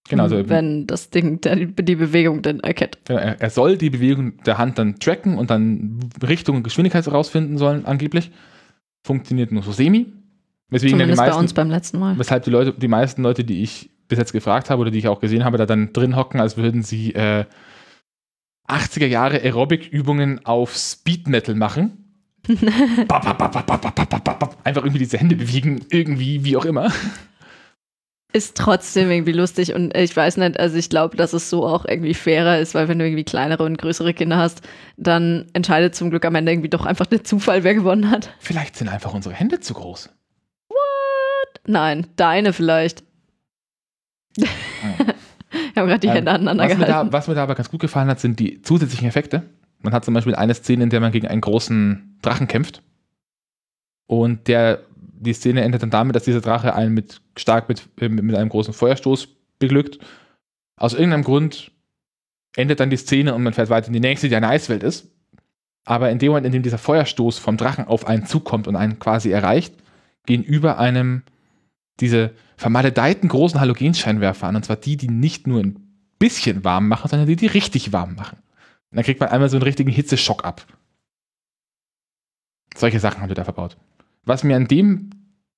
Genau, also wenn das Ding der, die Bewegung dann erkennt. er, er soll die Bewegung der Hand dann tracken und dann Richtung und Geschwindigkeit herausfinden sollen, angeblich. Funktioniert nur so semi. Weswegen Zumindest bei meisten, uns beim letzten Mal. weshalb die Leute, die meisten Leute, die ich bis jetzt gefragt habe oder die ich auch gesehen habe, da dann drin hocken, als würden sie äh, 80er Jahre Aerobic-Übungen auf Speed Metal machen. Einfach irgendwie diese Hände bewegen, irgendwie, wie auch immer. Ist trotzdem irgendwie lustig und ich weiß nicht, also ich glaube, dass es so auch irgendwie fairer ist, weil wenn du irgendwie kleinere und größere Kinder hast, dann entscheidet zum Glück am Ende irgendwie doch einfach der Zufall, wer gewonnen hat. Vielleicht sind einfach unsere Hände zu groß. What? Nein, deine vielleicht. Ah. [laughs] Wir haben gerade die ähm, Hände aneinander was gehalten. Mir da, was mir da aber ganz gut gefallen hat, sind die zusätzlichen Effekte. Man hat zum Beispiel eine Szene, in der man gegen einen großen Drachen kämpft. Und der, die Szene endet dann damit, dass dieser Drache einen mit stark mit, äh, mit einem großen Feuerstoß beglückt. Aus irgendeinem Grund endet dann die Szene und man fährt weiter in die nächste, die eine Eiswelt ist. Aber in dem Moment, in dem dieser Feuerstoß vom Drachen auf einen zukommt und einen quasi erreicht, gehen über einem diese vermaledeiten großen Halogenscheinwerfer an. Und zwar die, die nicht nur ein bisschen warm machen, sondern die, die richtig warm machen. Und dann kriegt man einmal so einen richtigen Hitzeschock ab. Solche Sachen haben wir da verbaut. Was mir an dem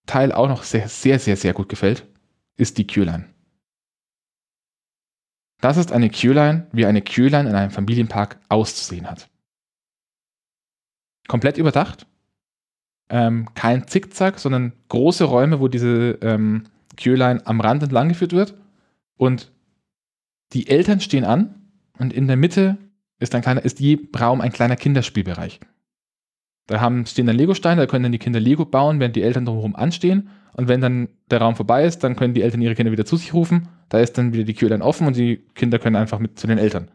Teil auch noch sehr, sehr, sehr, sehr gut gefällt, ist die Q-Line. Das ist eine Q-Line, wie eine Q-Line in einem Familienpark auszusehen hat. Komplett überdacht. Ähm, kein Zickzack, sondern große Räume, wo diese ähm, Q-Line am Rand entlang geführt wird. Und die Eltern stehen an und in der Mitte ist, ein kleiner, ist je Raum ein kleiner Kinderspielbereich. Da haben, stehen dann Lego-Steine, da können dann die Kinder Lego bauen, während die Eltern drumherum anstehen. Und wenn dann der Raum vorbei ist, dann können die Eltern ihre Kinder wieder zu sich rufen. Da ist dann wieder die Tür dann offen und die Kinder können einfach mit zu den Eltern.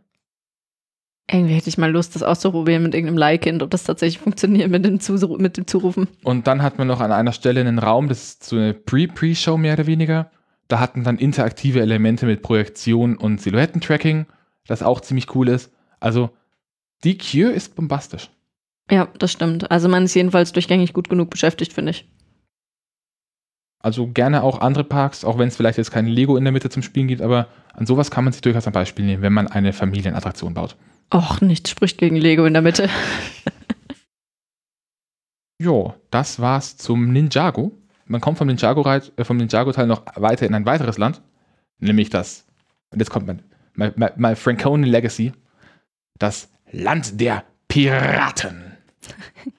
Irgendwie hätte ich mal Lust, das auszuprobieren mit irgendeinem Leihkind, ob das tatsächlich funktioniert mit dem, mit dem Zurufen. Und dann hat man noch an einer Stelle einen Raum, das ist so eine Pre-Pre-Show mehr oder weniger. Da hatten dann interaktive Elemente mit Projektion und Silhouettentracking, das auch ziemlich cool ist. Also die Cure ist bombastisch. Ja, das stimmt. Also man ist jedenfalls durchgängig gut genug beschäftigt, finde ich. Also gerne auch andere Parks, auch wenn es vielleicht jetzt kein Lego in der Mitte zum Spielen gibt, aber an sowas kann man sich durchaus ein Beispiel nehmen, wenn man eine Familienattraktion baut. Och, nichts spricht gegen Lego in der Mitte. [laughs] Jo, das war's zum Ninjago. Man kommt vom Ninjago-Teil äh, vom Ninjago -Teil noch weiter in ein weiteres Land, nämlich das, und jetzt kommt mein, my, my, my Francone Legacy, das Land der Piraten. [laughs]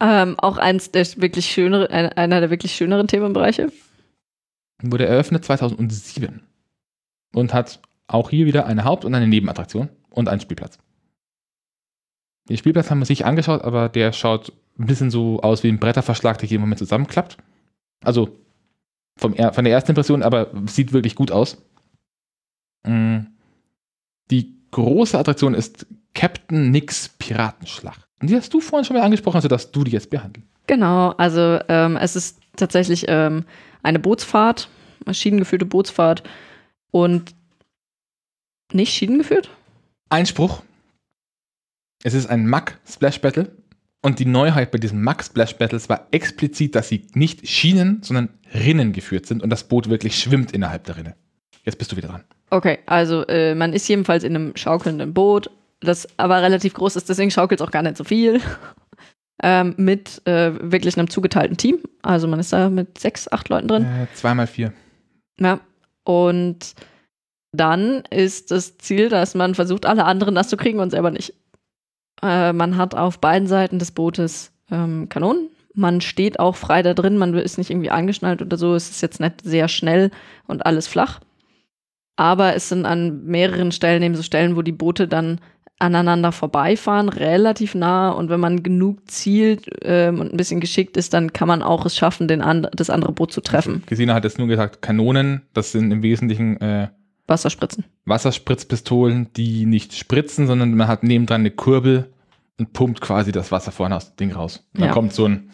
Ähm, auch eins der wirklich schönere, ein- einer der wirklich schöneren Themenbereiche. Wurde eröffnet 2007 und hat auch hier wieder eine Haupt- und eine Nebenattraktion und einen Spielplatz. Den Spielplatz haben wir sich angeschaut, aber der schaut ein bisschen so aus wie ein Bretterverschlag, der hier im Moment zusammenklappt. Also vom von der ersten Impression, aber sieht wirklich gut aus. Mm. Die große Attraktion ist Captain Nix Piratenschlacht. Und die hast du vorhin schon mal angesprochen, also dass du die jetzt behandeln. Genau, also ähm, es ist tatsächlich ähm, eine Bootsfahrt, maschinengeführte Bootsfahrt und nicht schienengeführt? Einspruch. Es ist ein Mack Splash Battle. Und die Neuheit bei diesen Mack Splash Battles war explizit, dass sie nicht Schienen, sondern Rinnen geführt sind und das Boot wirklich schwimmt innerhalb der Rinne. Jetzt bist du wieder dran. Okay, also äh, man ist jedenfalls in einem schaukelnden Boot, das aber relativ groß ist, deswegen schaukelt es auch gar nicht so viel. [laughs] ähm, mit äh, wirklich einem zugeteilten Team. Also man ist da mit sechs, acht Leuten drin. Äh, zweimal vier. Ja. Und dann ist das Ziel, dass man versucht, alle anderen nass zu kriegen und selber nicht. Äh, man hat auf beiden Seiten des Bootes ähm, Kanonen. Man steht auch frei da drin, man ist nicht irgendwie angeschnallt oder so. Es ist jetzt nicht sehr schnell und alles flach. Aber es sind an mehreren Stellen eben so Stellen, wo die Boote dann aneinander vorbeifahren, relativ nah. Und wenn man genug zielt ähm, und ein bisschen geschickt ist, dann kann man auch es schaffen, den and das andere Boot zu treffen. Gesina hat jetzt nur gesagt, Kanonen, das sind im Wesentlichen äh, Wasserspritzen. Wasserspritzpistolen, die nicht spritzen, sondern man hat nebendran eine Kurbel und pumpt quasi das Wasser vorne aus dem Ding raus. Und dann Ja. kommt so ein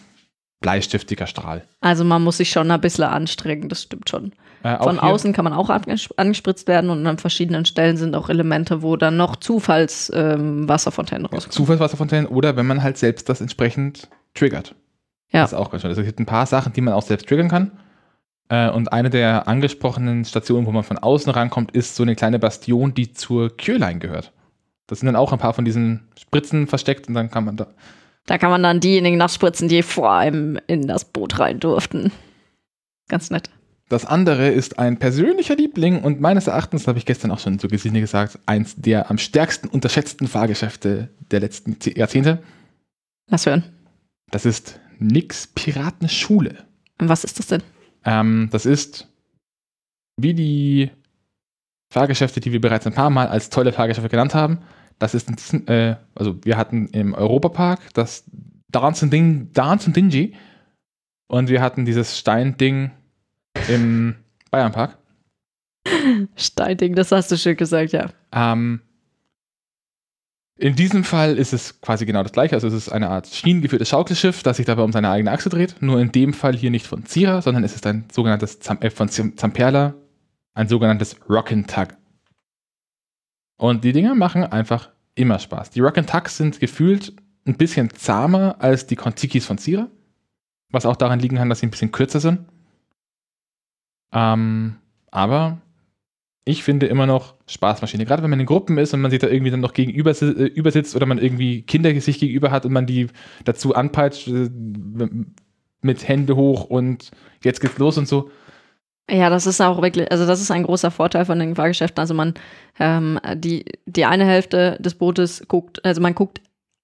bleistiftiger Strahl. Also man muss sich schon ein bisschen anstrengen, das stimmt schon. Äh, Von außen kann man auch anges- angespritzt werden und an verschiedenen Stellen sind auch Elemente, wo dann noch Zufalls-Wasserfontänen ähm, rauskommen. Zufallswasserfontänen oder wenn man halt selbst das entsprechend triggert. Ja. Das ist auch ganz schön. Also es gibt ein paar Sachen, die man auch selbst triggern kann. Äh, und eine der angesprochenen Stationen, wo man von außen rankommt, ist so eine kleine Bastion, die zur Cureline gehört. Das sind dann auch ein paar von diesen Spritzen versteckt und dann kann man da. Da kann man dann diejenigen nachspritzen, die vor einem in das Boot rein durften. Ganz nett. Das andere ist ein persönlicher Liebling und meines Erachtens, habe ich gestern auch schon zu Gesine gesagt, eins der am stärksten unterschätzten Fahrgeschäfte der letzten Jahrzehnte. Lass hören. Das ist Nix Piratenschule. Und was ist das denn? Ähm, das ist wie die Fahrgeschäfte, die wir bereits ein paar Mal als tolle Fahrgeschäfte genannt haben. Das ist in diesem, äh, also wir hatten im Europapark das Dance and, Ding, Dance and Dingy und wir hatten dieses Steinding im Bayernpark. Steinding, das hast du schön gesagt, ja. Ähm, in diesem Fall ist es quasi genau das gleiche. Also es ist eine Art schienengeführtes Schaukelschiff, das sich dabei um seine eigene Achse dreht. Nur in dem Fall hier nicht von Zira, sondern es ist ein sogenanntes Zam äh, von Zam- Zamperla, ein sogenanntes Rock'n Tug. Und die Dinger machen einfach immer Spaß. Die Rock'n Tugs sind gefühlt ein bisschen zahmer als die Kontikis von Zira. Was auch daran liegen kann, dass sie ein bisschen kürzer sind. Ähm, aber ich finde immer noch Spaßmaschine. Gerade wenn man in Gruppen ist und man sich da irgendwie dann noch gegenüber äh, übersitzt oder man irgendwie Kinder sich gegenüber hat und man die dazu anpeitscht äh, mit Hände hoch und jetzt geht's los und so. Ja, das ist auch wirklich, also das ist ein großer Vorteil von den Fahrgeschäften. Also man, ähm, die, die eine Hälfte des Bootes guckt, also man guckt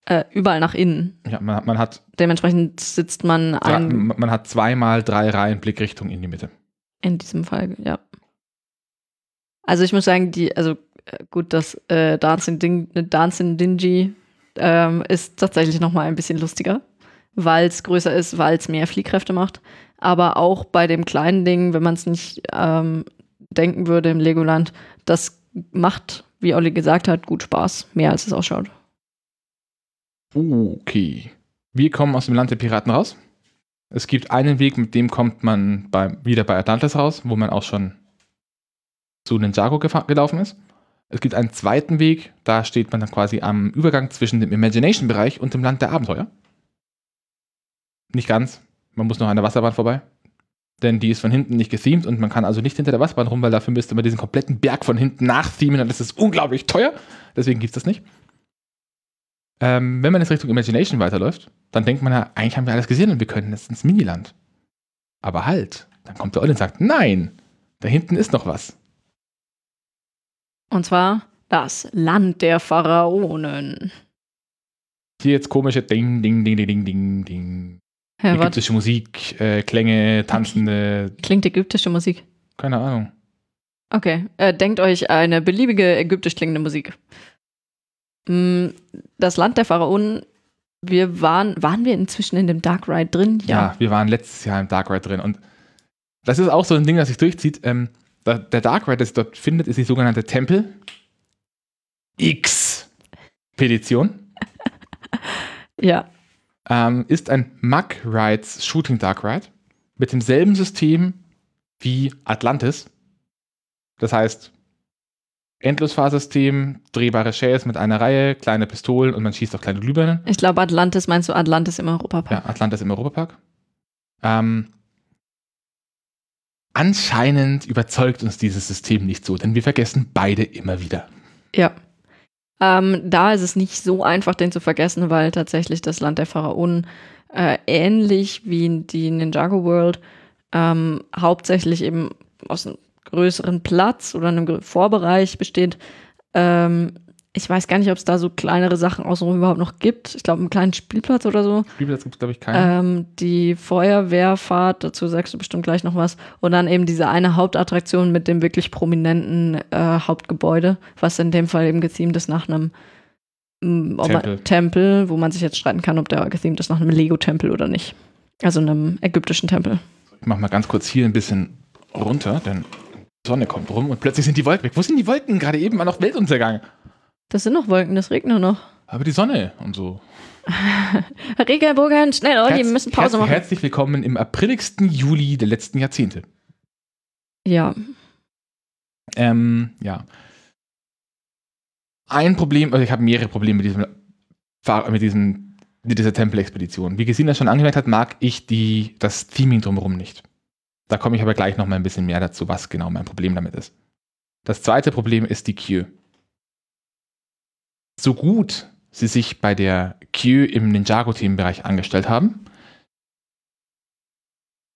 äh, überall nach innen. Ja, man, man, hat, Dementsprechend sitzt man ein, man hat zweimal drei Reihen Blickrichtung in die Mitte. in diesem Fall, ja. Also ich muss sagen, die, also äh, gut, das äh, Dancing, Ding, Dancing Dingy ähm, ist tatsächlich nochmal ein bisschen lustiger, weil es größer ist, weil es mehr Fliehkräfte macht. Aber auch bei dem kleinen Ding, wenn man es nicht ähm, denken würde im Legoland, das macht, wie Olli gesagt hat, gut Spaß. Mehr als es ausschaut. Okay. Wir kommen aus dem Land der Piraten raus. Es gibt einen Weg, mit dem kommt man bei, wieder bei Atlantis raus, wo man auch schon zu Ninjago gelaufen ist. Es gibt einen zweiten Weg, da steht man dann quasi am Übergang zwischen dem Imagination-Bereich und dem Land der Abenteuer. Nicht ganz. Man muss noch an der Wasserbahn vorbei. Denn die ist von hinten nicht gethemed und man kann also nicht hinter der Wasserbahn rum, weil dafür müsste man diesen kompletten Berg von hinten nachthemen und das ist unglaublich teuer. Deswegen gibt es das nicht. Ähm, wenn man jetzt Richtung Imagination weiterläuft, dann denkt man ja, eigentlich haben wir alles gesehen und wir können jetzt ins Miniland. Aber halt, dann kommt der Olli und sagt, nein, da hinten ist noch was. Und zwar das Land der Pharaonen. Hier jetzt komische Ding, Ding, Ding, Ding, Ding, Ding, Ding. Was? Ägyptische Musik, äh, Klänge, tanzende, Klingt ägyptische Musik. keine Ahnung. Okay, äh, denkt euch eine beliebige ägyptisch klingende Musik. Mm, Das Land der Pharaonen, wir waren, waren wir inzwischen in dem Dark Ride drin? Ja. wir waren letztes Jahr im Dark Ride drin und das ist auch so ein Ding, das sich durchzieht. Ähm, da, der Dark Ride, das dort findet, ist die sogenannte Tempel X-Petition. [laughs] Ja. Ähm, ist ein Mug Rides Shooting Dark Ride mit demselben System wie Atlantis. Das heißt, Endlosfahrsystem, drehbare Shells mit einer Reihe, kleine Pistolen und man schießt auf kleine Glühbirnen. Ich glaube, Atlantis meinst du Atlantis im Europapark? Ja, Atlantis im Europapark. Ähm, anscheinend überzeugt uns dieses System nicht so, denn wir vergessen beide immer wieder. Ja. Ähm, da ist es nicht so einfach, den zu vergessen, weil tatsächlich das Land der Pharaonen äh, ähnlich wie die Ninjago World ähm, hauptsächlich eben aus einem größeren Platz oder einem Vorbereich besteht. Ähm, ich weiß gar nicht, ob es da so kleinere Sachen außenrum überhaupt noch gibt. Ich glaube, einen kleinen Spielplatz oder so. Spielplatz gibt es, glaube ich, keinen. Ähm, die Feuerwehrfahrt, dazu sagst du bestimmt gleich noch was. Und dann eben diese eine Hauptattraktion mit dem wirklich prominenten äh, Hauptgebäude, was in dem Fall eben gethemed ist nach einem mm, Tempel. Man, Tempel, wo man sich jetzt streiten kann, ob der gethemed ist nach einem Lego-Tempel oder nicht. Also einem ägyptischen Tempel. Ich mach mal ganz kurz hier ein bisschen runter, denn die Sonne kommt rum und plötzlich sind die Wolken weg. Wo sind die Wolken? Gerade eben war noch Weltuntergang. Das sind noch Wolken, das regnet noch. Aber die Sonne und so. [laughs] Regelbogen, schnell, Olli, wir müssen Pause herzlich, machen. Herzlich willkommen im apriligsten Juli der letzten Jahrzehnte. Ja, Ähm, ja. Ein Problem, also ich habe mehrere Probleme mit diesem, mit diesem, mit dieser Tempelexpedition. Wie Gesina schon angemerkt hat, mag ich die, das Theming drumherum nicht. Da komme ich aber gleich noch mal ein bisschen mehr dazu, was genau mein Problem damit ist. Das zweite Problem ist die Queue. So gut sie sich bei der Queue im Ninjago-Themenbereich angestellt haben,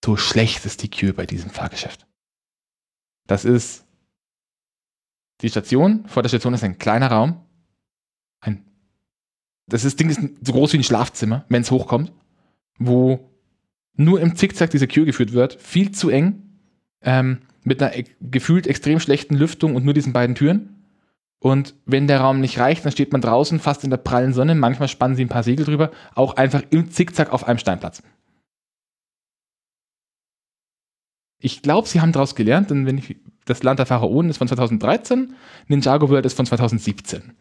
so schlecht ist die Queue bei diesem Fahrgeschäft. Das ist die Station. Vor der Station ist ein kleiner Raum. Ein, das ist, Ding ist so groß wie ein Schlafzimmer, wenn es hochkommt, wo nur im Zickzack diese Queue geführt wird. Viel zu eng. Ähm, mit einer e gefühlt extrem schlechten Lüftung und nur diesen beiden Türen. Und wenn der Raum nicht reicht, dann steht man draußen fast in der prallen Sonne. Manchmal spannen sie ein paar Segel drüber. Auch einfach im Zickzack auf einem Steinplatz. Ich glaube, sie haben daraus gelernt, denn wenn ich, das Land der Pharaonen ist von 2013, Ninjago World ist von 2017.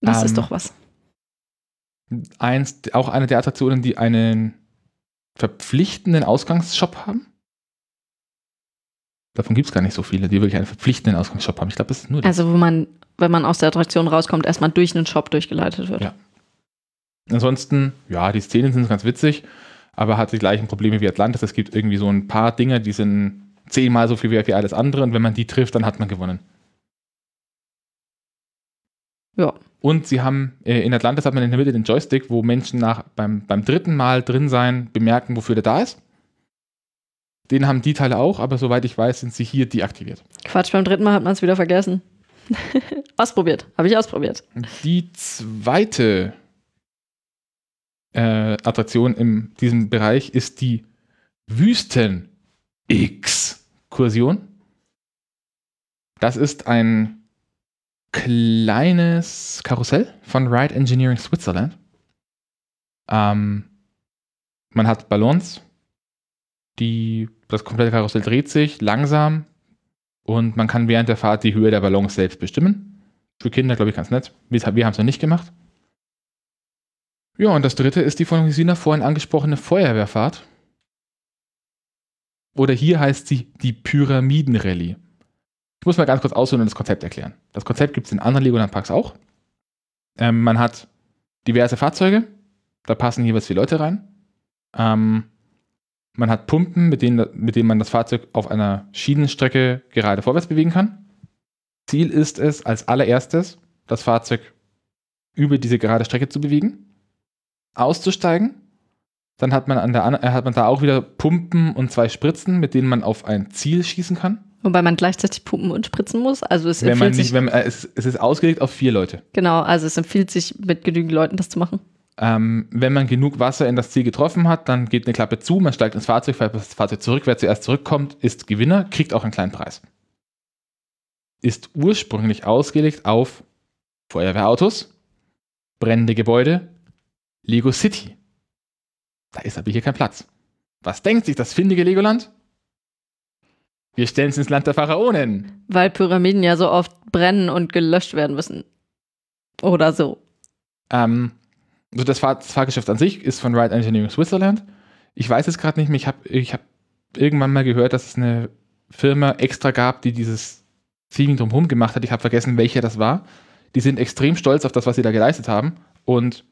das Ähm, ist doch was. Eins, auch eine der Attraktionen, die einen verpflichtenden Ausgangsshop haben. Davon gibt es gar nicht so viele, die wirklich einen verpflichtenden Ausgangsshop haben. Ich glaube, das ist nur das. Also, wo man, wenn man aus der Attraktion rauskommt, erstmal durch einen Shop durchgeleitet wird. Ja. Ansonsten, ja, die Szenen sind ganz witzig, aber hat die gleichen Probleme wie Atlantis. Es gibt irgendwie so ein paar Dinge, die sind zehnmal so viel wert wie alles andere und wenn man die trifft, dann hat man gewonnen. Ja. Und sie haben, äh, in Atlantis hat man in der Mitte den Joystick, wo Menschen nach, beim, beim dritten Mal drin sein bemerken, wofür der da ist. Den haben die Teile auch, aber soweit ich weiß, sind sie hier deaktiviert. Quatsch, beim dritten Mal hat man es wieder vergessen. [laughs] ausprobiert. Habe ich ausprobiert. Die zweite äh, Attraktion in diesem Bereich ist die Wüsten-X-Kursion. Das ist ein kleines Karussell von Ride Engineering Switzerland. Ähm, man hat Ballons, die, das komplette Karussell dreht sich langsam und man kann während der Fahrt die Höhe der Ballons selbst bestimmen. Für Kinder, glaube ich, ganz nett. Wir, wir haben es noch nicht gemacht. Ja, und das dritte ist die von Gesina vorhin angesprochene Feuerwehrfahrt. Oder hier heißt sie die Pyramidenrallye. Ich muss mal ganz kurz ausholen und das Konzept erklären. Das Konzept gibt es in anderen Legoland-Parks auch. Ähm, man hat diverse Fahrzeuge, da passen jeweils vier Leute rein. Ähm, man hat Pumpen, mit denen, mit denen man das Fahrzeug auf einer Schienenstrecke gerade vorwärts bewegen kann. Ziel ist es, als allererstes das Fahrzeug über diese gerade Strecke zu bewegen, auszusteigen. Dann hat man, an der, äh, hat man da auch wieder Pumpen und zwei Spritzen, mit denen man auf ein Ziel schießen kann. Wobei man gleichzeitig pumpen und spritzen muss. Also es Wenn man empfiehlt nicht, sich, wenn, äh, es, es ist ausgelegt auf vier Leute. genau, also es empfiehlt sich, mit genügend Leuten das zu machen. Ähm, wenn man genug Wasser in das Ziel getroffen hat, dann geht eine Klappe zu, man steigt ins Fahrzeug, fährt das Fahrzeug zurück. Wer zuerst zurückkommt, ist Gewinner, kriegt auch einen kleinen Preis. Ist ursprünglich ausgelegt auf Feuerwehrautos, brennende Gebäude, Lego City. Da ist aber hier kein Platz. Was denkt sich das findige Legoland? Wir stellen es ins Land der Pharaonen. Weil Pyramiden ja so oft brennen und gelöscht werden müssen. Oder so. Ähm, also das, Fahr das Fahrgeschäft an sich ist von Ride Engineering Switzerland. Ich weiß es gerade nicht mehr. Ich habe ich hab irgendwann mal gehört, dass es eine Firma extra gab, die dieses Theming drumherum gemacht hat. Ich habe vergessen, welche das war. Die sind extrem stolz auf das, was sie da geleistet haben. Und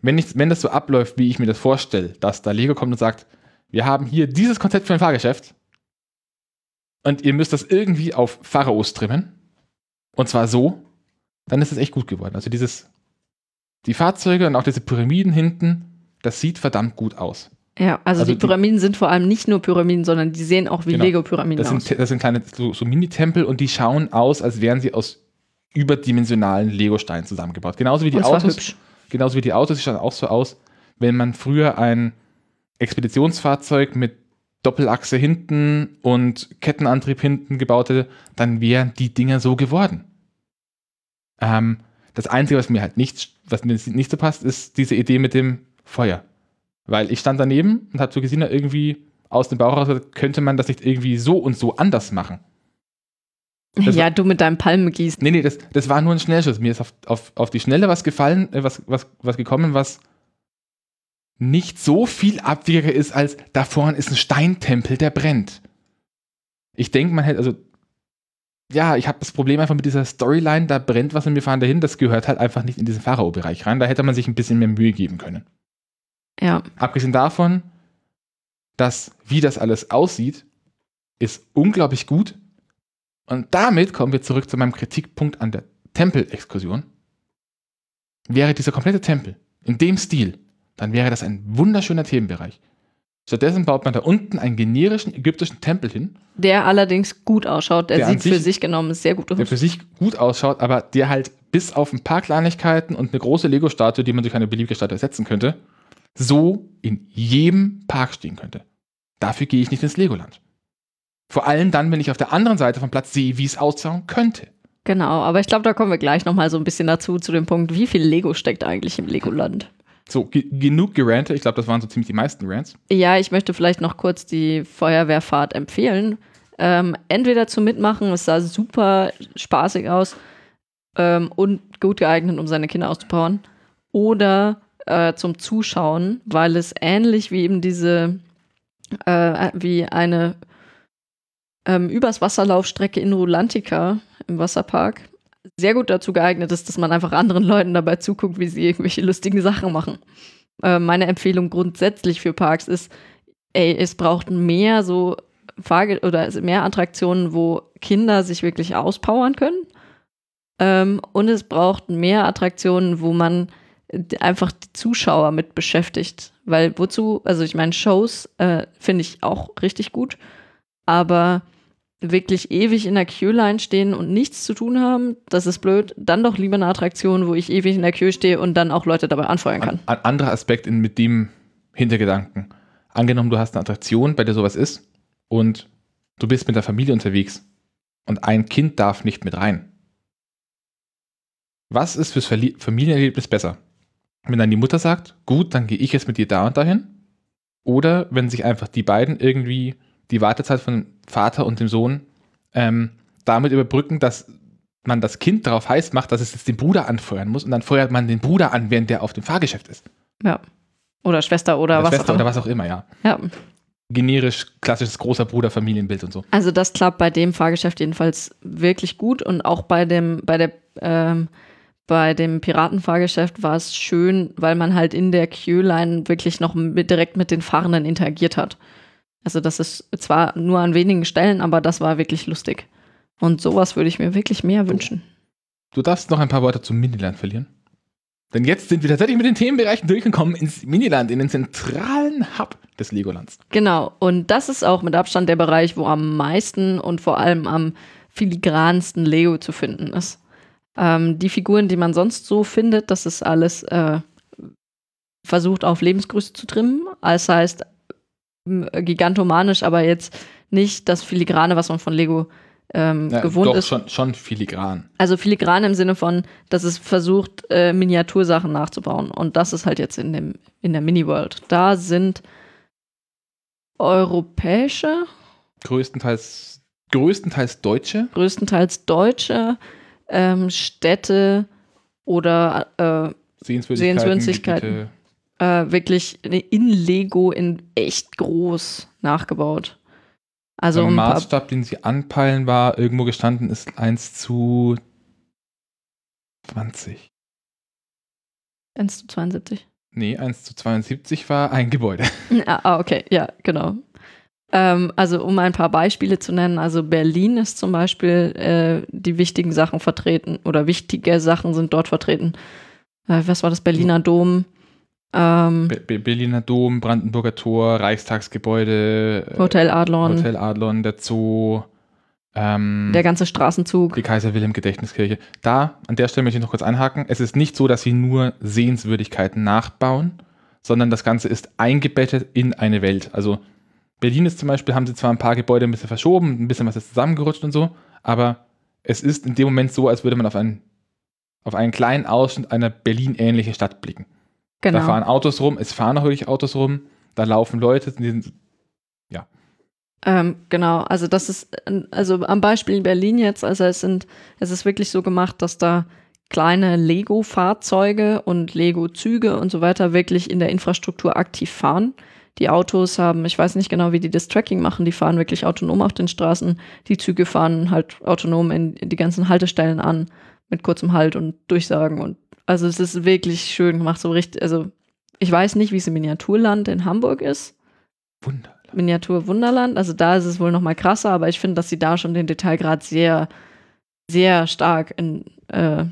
wenn, ich, wenn das so abläuft, wie ich mir das vorstelle, dass da Lego kommt und sagt, wir haben hier dieses Konzept für ein Fahrgeschäft und ihr müsst das irgendwie auf Pharaos trimmen, und zwar so, dann ist es echt gut geworden. Also dieses die Fahrzeuge und auch diese Pyramiden hinten, das sieht verdammt gut aus. Ja, also, Also die die- Pyramiden sind vor allem nicht nur Pyramiden, sondern die sehen auch wie Genau. Lego-Pyramiden aus. sind, das sind kleine so, so Mini-Tempel und die schauen aus, als wären sie aus überdimensionalen Lego-Steinen zusammengebaut. Genauso wie die Autos. Genauso wie die Autos, die schauen auch so aus, wenn man früher ein Expeditionsfahrzeug mit Doppelachse hinten und Kettenantrieb hinten gebaut hätte, dann wären die Dinger so geworden. Ähm, das Einzige, was mir halt nicht, was mir nicht so passt, ist diese Idee mit dem Feuer. Weil ich stand daneben und habe so gesehen, irgendwie aus dem Bauch raus, gesagt, könnte man das nicht irgendwie so und so anders machen. Das ja, du mit deinem Palmengießen. Nee, nee, das, das war nur ein Schnellschuss. Mir ist auf, auf, auf die Schnelle was gefallen, äh, was, was, was gekommen, was nicht so viel abwieriger ist, als da vorne ist ein Steintempel, der brennt. Ich denke, man hätte, also, ja, ich habe das Problem einfach mit dieser Storyline, da brennt was und wir fahren dahin, das gehört halt einfach nicht in diesen Pharao-Bereich rein. Da hätte man sich ein bisschen mehr Mühe geben können. Ja. Abgesehen davon, dass, wie das alles aussieht, ist unglaublich gut. Und damit kommen wir zurück zu meinem Kritikpunkt an der Tempelexkursion. Wäre dieser komplette Tempel in dem Stil, dann wäre das ein wunderschöner Themenbereich. Stattdessen baut man da unten einen generischen ägyptischen Tempel hin, Der allerdings gut ausschaut. Der, Der sieht für sich- sich genommen sehr gut der aus. für sich gut ausschaut, aber der halt bis auf ein paar Kleinigkeiten und eine große Lego-Statue, die man durch eine beliebige Statue ersetzen könnte, so in jedem Park stehen könnte. Dafür gehe ich nicht ins Legoland. Vor allem dann, wenn ich auf der anderen Seite vom Platz sehe, wie es ausschauen könnte. Genau, aber ich glaube, da kommen wir gleich nochmal so ein bisschen dazu, zu dem Punkt, wie viel Lego steckt eigentlich im Legoland. So, ge genug gerante. Ich glaube, das waren so ziemlich die meisten Rants. Ja, ich möchte vielleicht noch kurz die Feuerwehrfahrt empfehlen. Ähm, entweder zum Mitmachen, es sah super spaßig aus ähm, und gut geeignet, um seine Kinder auszupowern, oder äh, zum Zuschauen, weil es ähnlich wie eben diese, äh, wie eine ähm, übers Wasserlaufstrecke in Rulantica im Wasserpark sehr gut dazu geeignet ist, dass man einfach anderen Leuten dabei zuguckt, wie sie irgendwelche lustigen Sachen machen. Äh, meine Empfehlung grundsätzlich für Parks ist, ey, es braucht mehr so Fahrge oder mehr Attraktionen, wo Kinder sich wirklich auspowern können. Ähm, und es braucht mehr Attraktionen, wo man einfach die Zuschauer mit beschäftigt. Weil wozu, also ich meine, Shows äh, finde ich auch richtig gut, aber wirklich ewig in der Queue-Line stehen und nichts zu tun haben, das ist blöd. Dann doch lieber eine Attraktion, wo ich ewig in der Queue stehe und dann auch Leute dabei anfeuern kann. Ein anderer Aspekt in, mit dem Hintergedanken. Angenommen, du hast eine Attraktion, bei der sowas ist, und du bist mit der Familie unterwegs und ein Kind darf nicht mit rein. Was ist fürs Verli Familienerlebnis besser? Wenn dann die Mutter sagt, gut, dann gehe ich jetzt mit dir da und dahin? Oder wenn sich einfach die beiden irgendwie die Wartezeit von Vater und dem Sohn ähm, damit überbrücken, dass man das Kind darauf heiß macht, dass es jetzt den Bruder anfeuern muss und dann feuert man den Bruder an, während der auf dem Fahrgeschäft ist. Ja. Oder Schwester oder, Oder was Schwester auch oder immer. was auch immer, ja. Ja. Generisch, klassisches großer Bruder, Familienbild und so. Also das klappt bei dem Fahrgeschäft jedenfalls wirklich gut und auch bei dem, bei der, ähm, bei dem Piratenfahrgeschäft war es schön, weil man halt in der Queue-Line wirklich noch mit, direkt mit den Fahrenden interagiert hat. Also das ist zwar nur an wenigen Stellen, aber das war wirklich lustig. Und sowas würde ich mir wirklich mehr wünschen. Du darfst noch ein paar Worte zum Miniland verlieren. Denn jetzt sind wir tatsächlich mit den Themenbereichen durchgekommen ins Miniland, in den zentralen Hub des Legolands. Genau, und das ist auch mit Abstand der Bereich, wo am meisten und vor allem am filigransten Lego zu finden ist. Ähm, die Figuren, die man sonst so findet, das ist alles äh, versucht auf Lebensgröße zu trimmen. Das heißt, gigantomanisch, aber jetzt nicht das Filigrane, was man von Lego ähm, Ja, gewohnt doch, ist. Schon, schon filigran. Also filigran im Sinne von, dass es versucht, äh, Miniatursachen nachzubauen. Und das ist halt jetzt in, dem, in der Mini-World. Da sind europäische, Größtenteils, größtenteils Deutsche. größtenteils deutsche ähm, Städte oder äh, Sehenswürdigkeiten. Sehenswürdigkeiten. Äh, wirklich in Lego in echt groß nachgebaut. Also Der Maßstab, den sie anpeilen, war irgendwo gestanden, ist 1 zu 20. 1 zu 72. Nee, 1 zu 72 war ein Gebäude. [laughs] [laughs] Ah, ah, okay, ja, genau. Ähm, also um ein paar Beispiele zu nennen, also Berlin ist zum Beispiel äh, die wichtigen Sachen vertreten oder wichtige Sachen sind dort vertreten. Äh, was war das? Berliner Dom, ähm, Be Be Berliner Dom, Brandenburger Tor, Reichstagsgebäude, äh, Hotel Adlon, Hotel Adlon, der Zoo, ähm, der ganze Straßenzug. die Kaiser Wilhelm Gedächtniskirche. Da, an der Stelle möchte ich noch kurz einhaken. Es ist nicht so, dass sie nur Sehenswürdigkeiten nachbauen, sondern das Ganze ist eingebettet in eine Welt. Also Berlin ist zum Beispiel, haben sie zwar ein paar Gebäude ein bisschen verschoben, ein bisschen was ist zusammengerutscht und so, aber es ist in dem Moment so, als würde man auf einen, auf einen kleinen Ausschnitt einer Berlin-ähnlichen Stadt blicken. Da Genau. fahren Autos rum, es fahren auch wirklich Autos rum, da laufen Leute, die sind, ja. Ähm, genau, also das ist, also am Beispiel Berlin jetzt, also es sind, es ist wirklich so gemacht, dass da kleine Lego-Fahrzeuge und Lego-Züge und so weiter wirklich in der Infrastruktur aktiv fahren. Die Autos haben, ich weiß nicht genau, wie die das Tracking machen, die fahren wirklich autonom auf den Straßen. Die Züge fahren halt autonom in, in die ganzen Haltestellen an, mit kurzem Halt und Durchsagen. Und also es ist wirklich schön gemacht, so richtig, also ich weiß nicht, wie es im Miniaturland in Hamburg ist. Wunder. Miniatur Wunderland. Also da ist es wohl noch mal krasser, aber ich finde, dass sie da schon den Detailgrad sehr, sehr stark in, äh,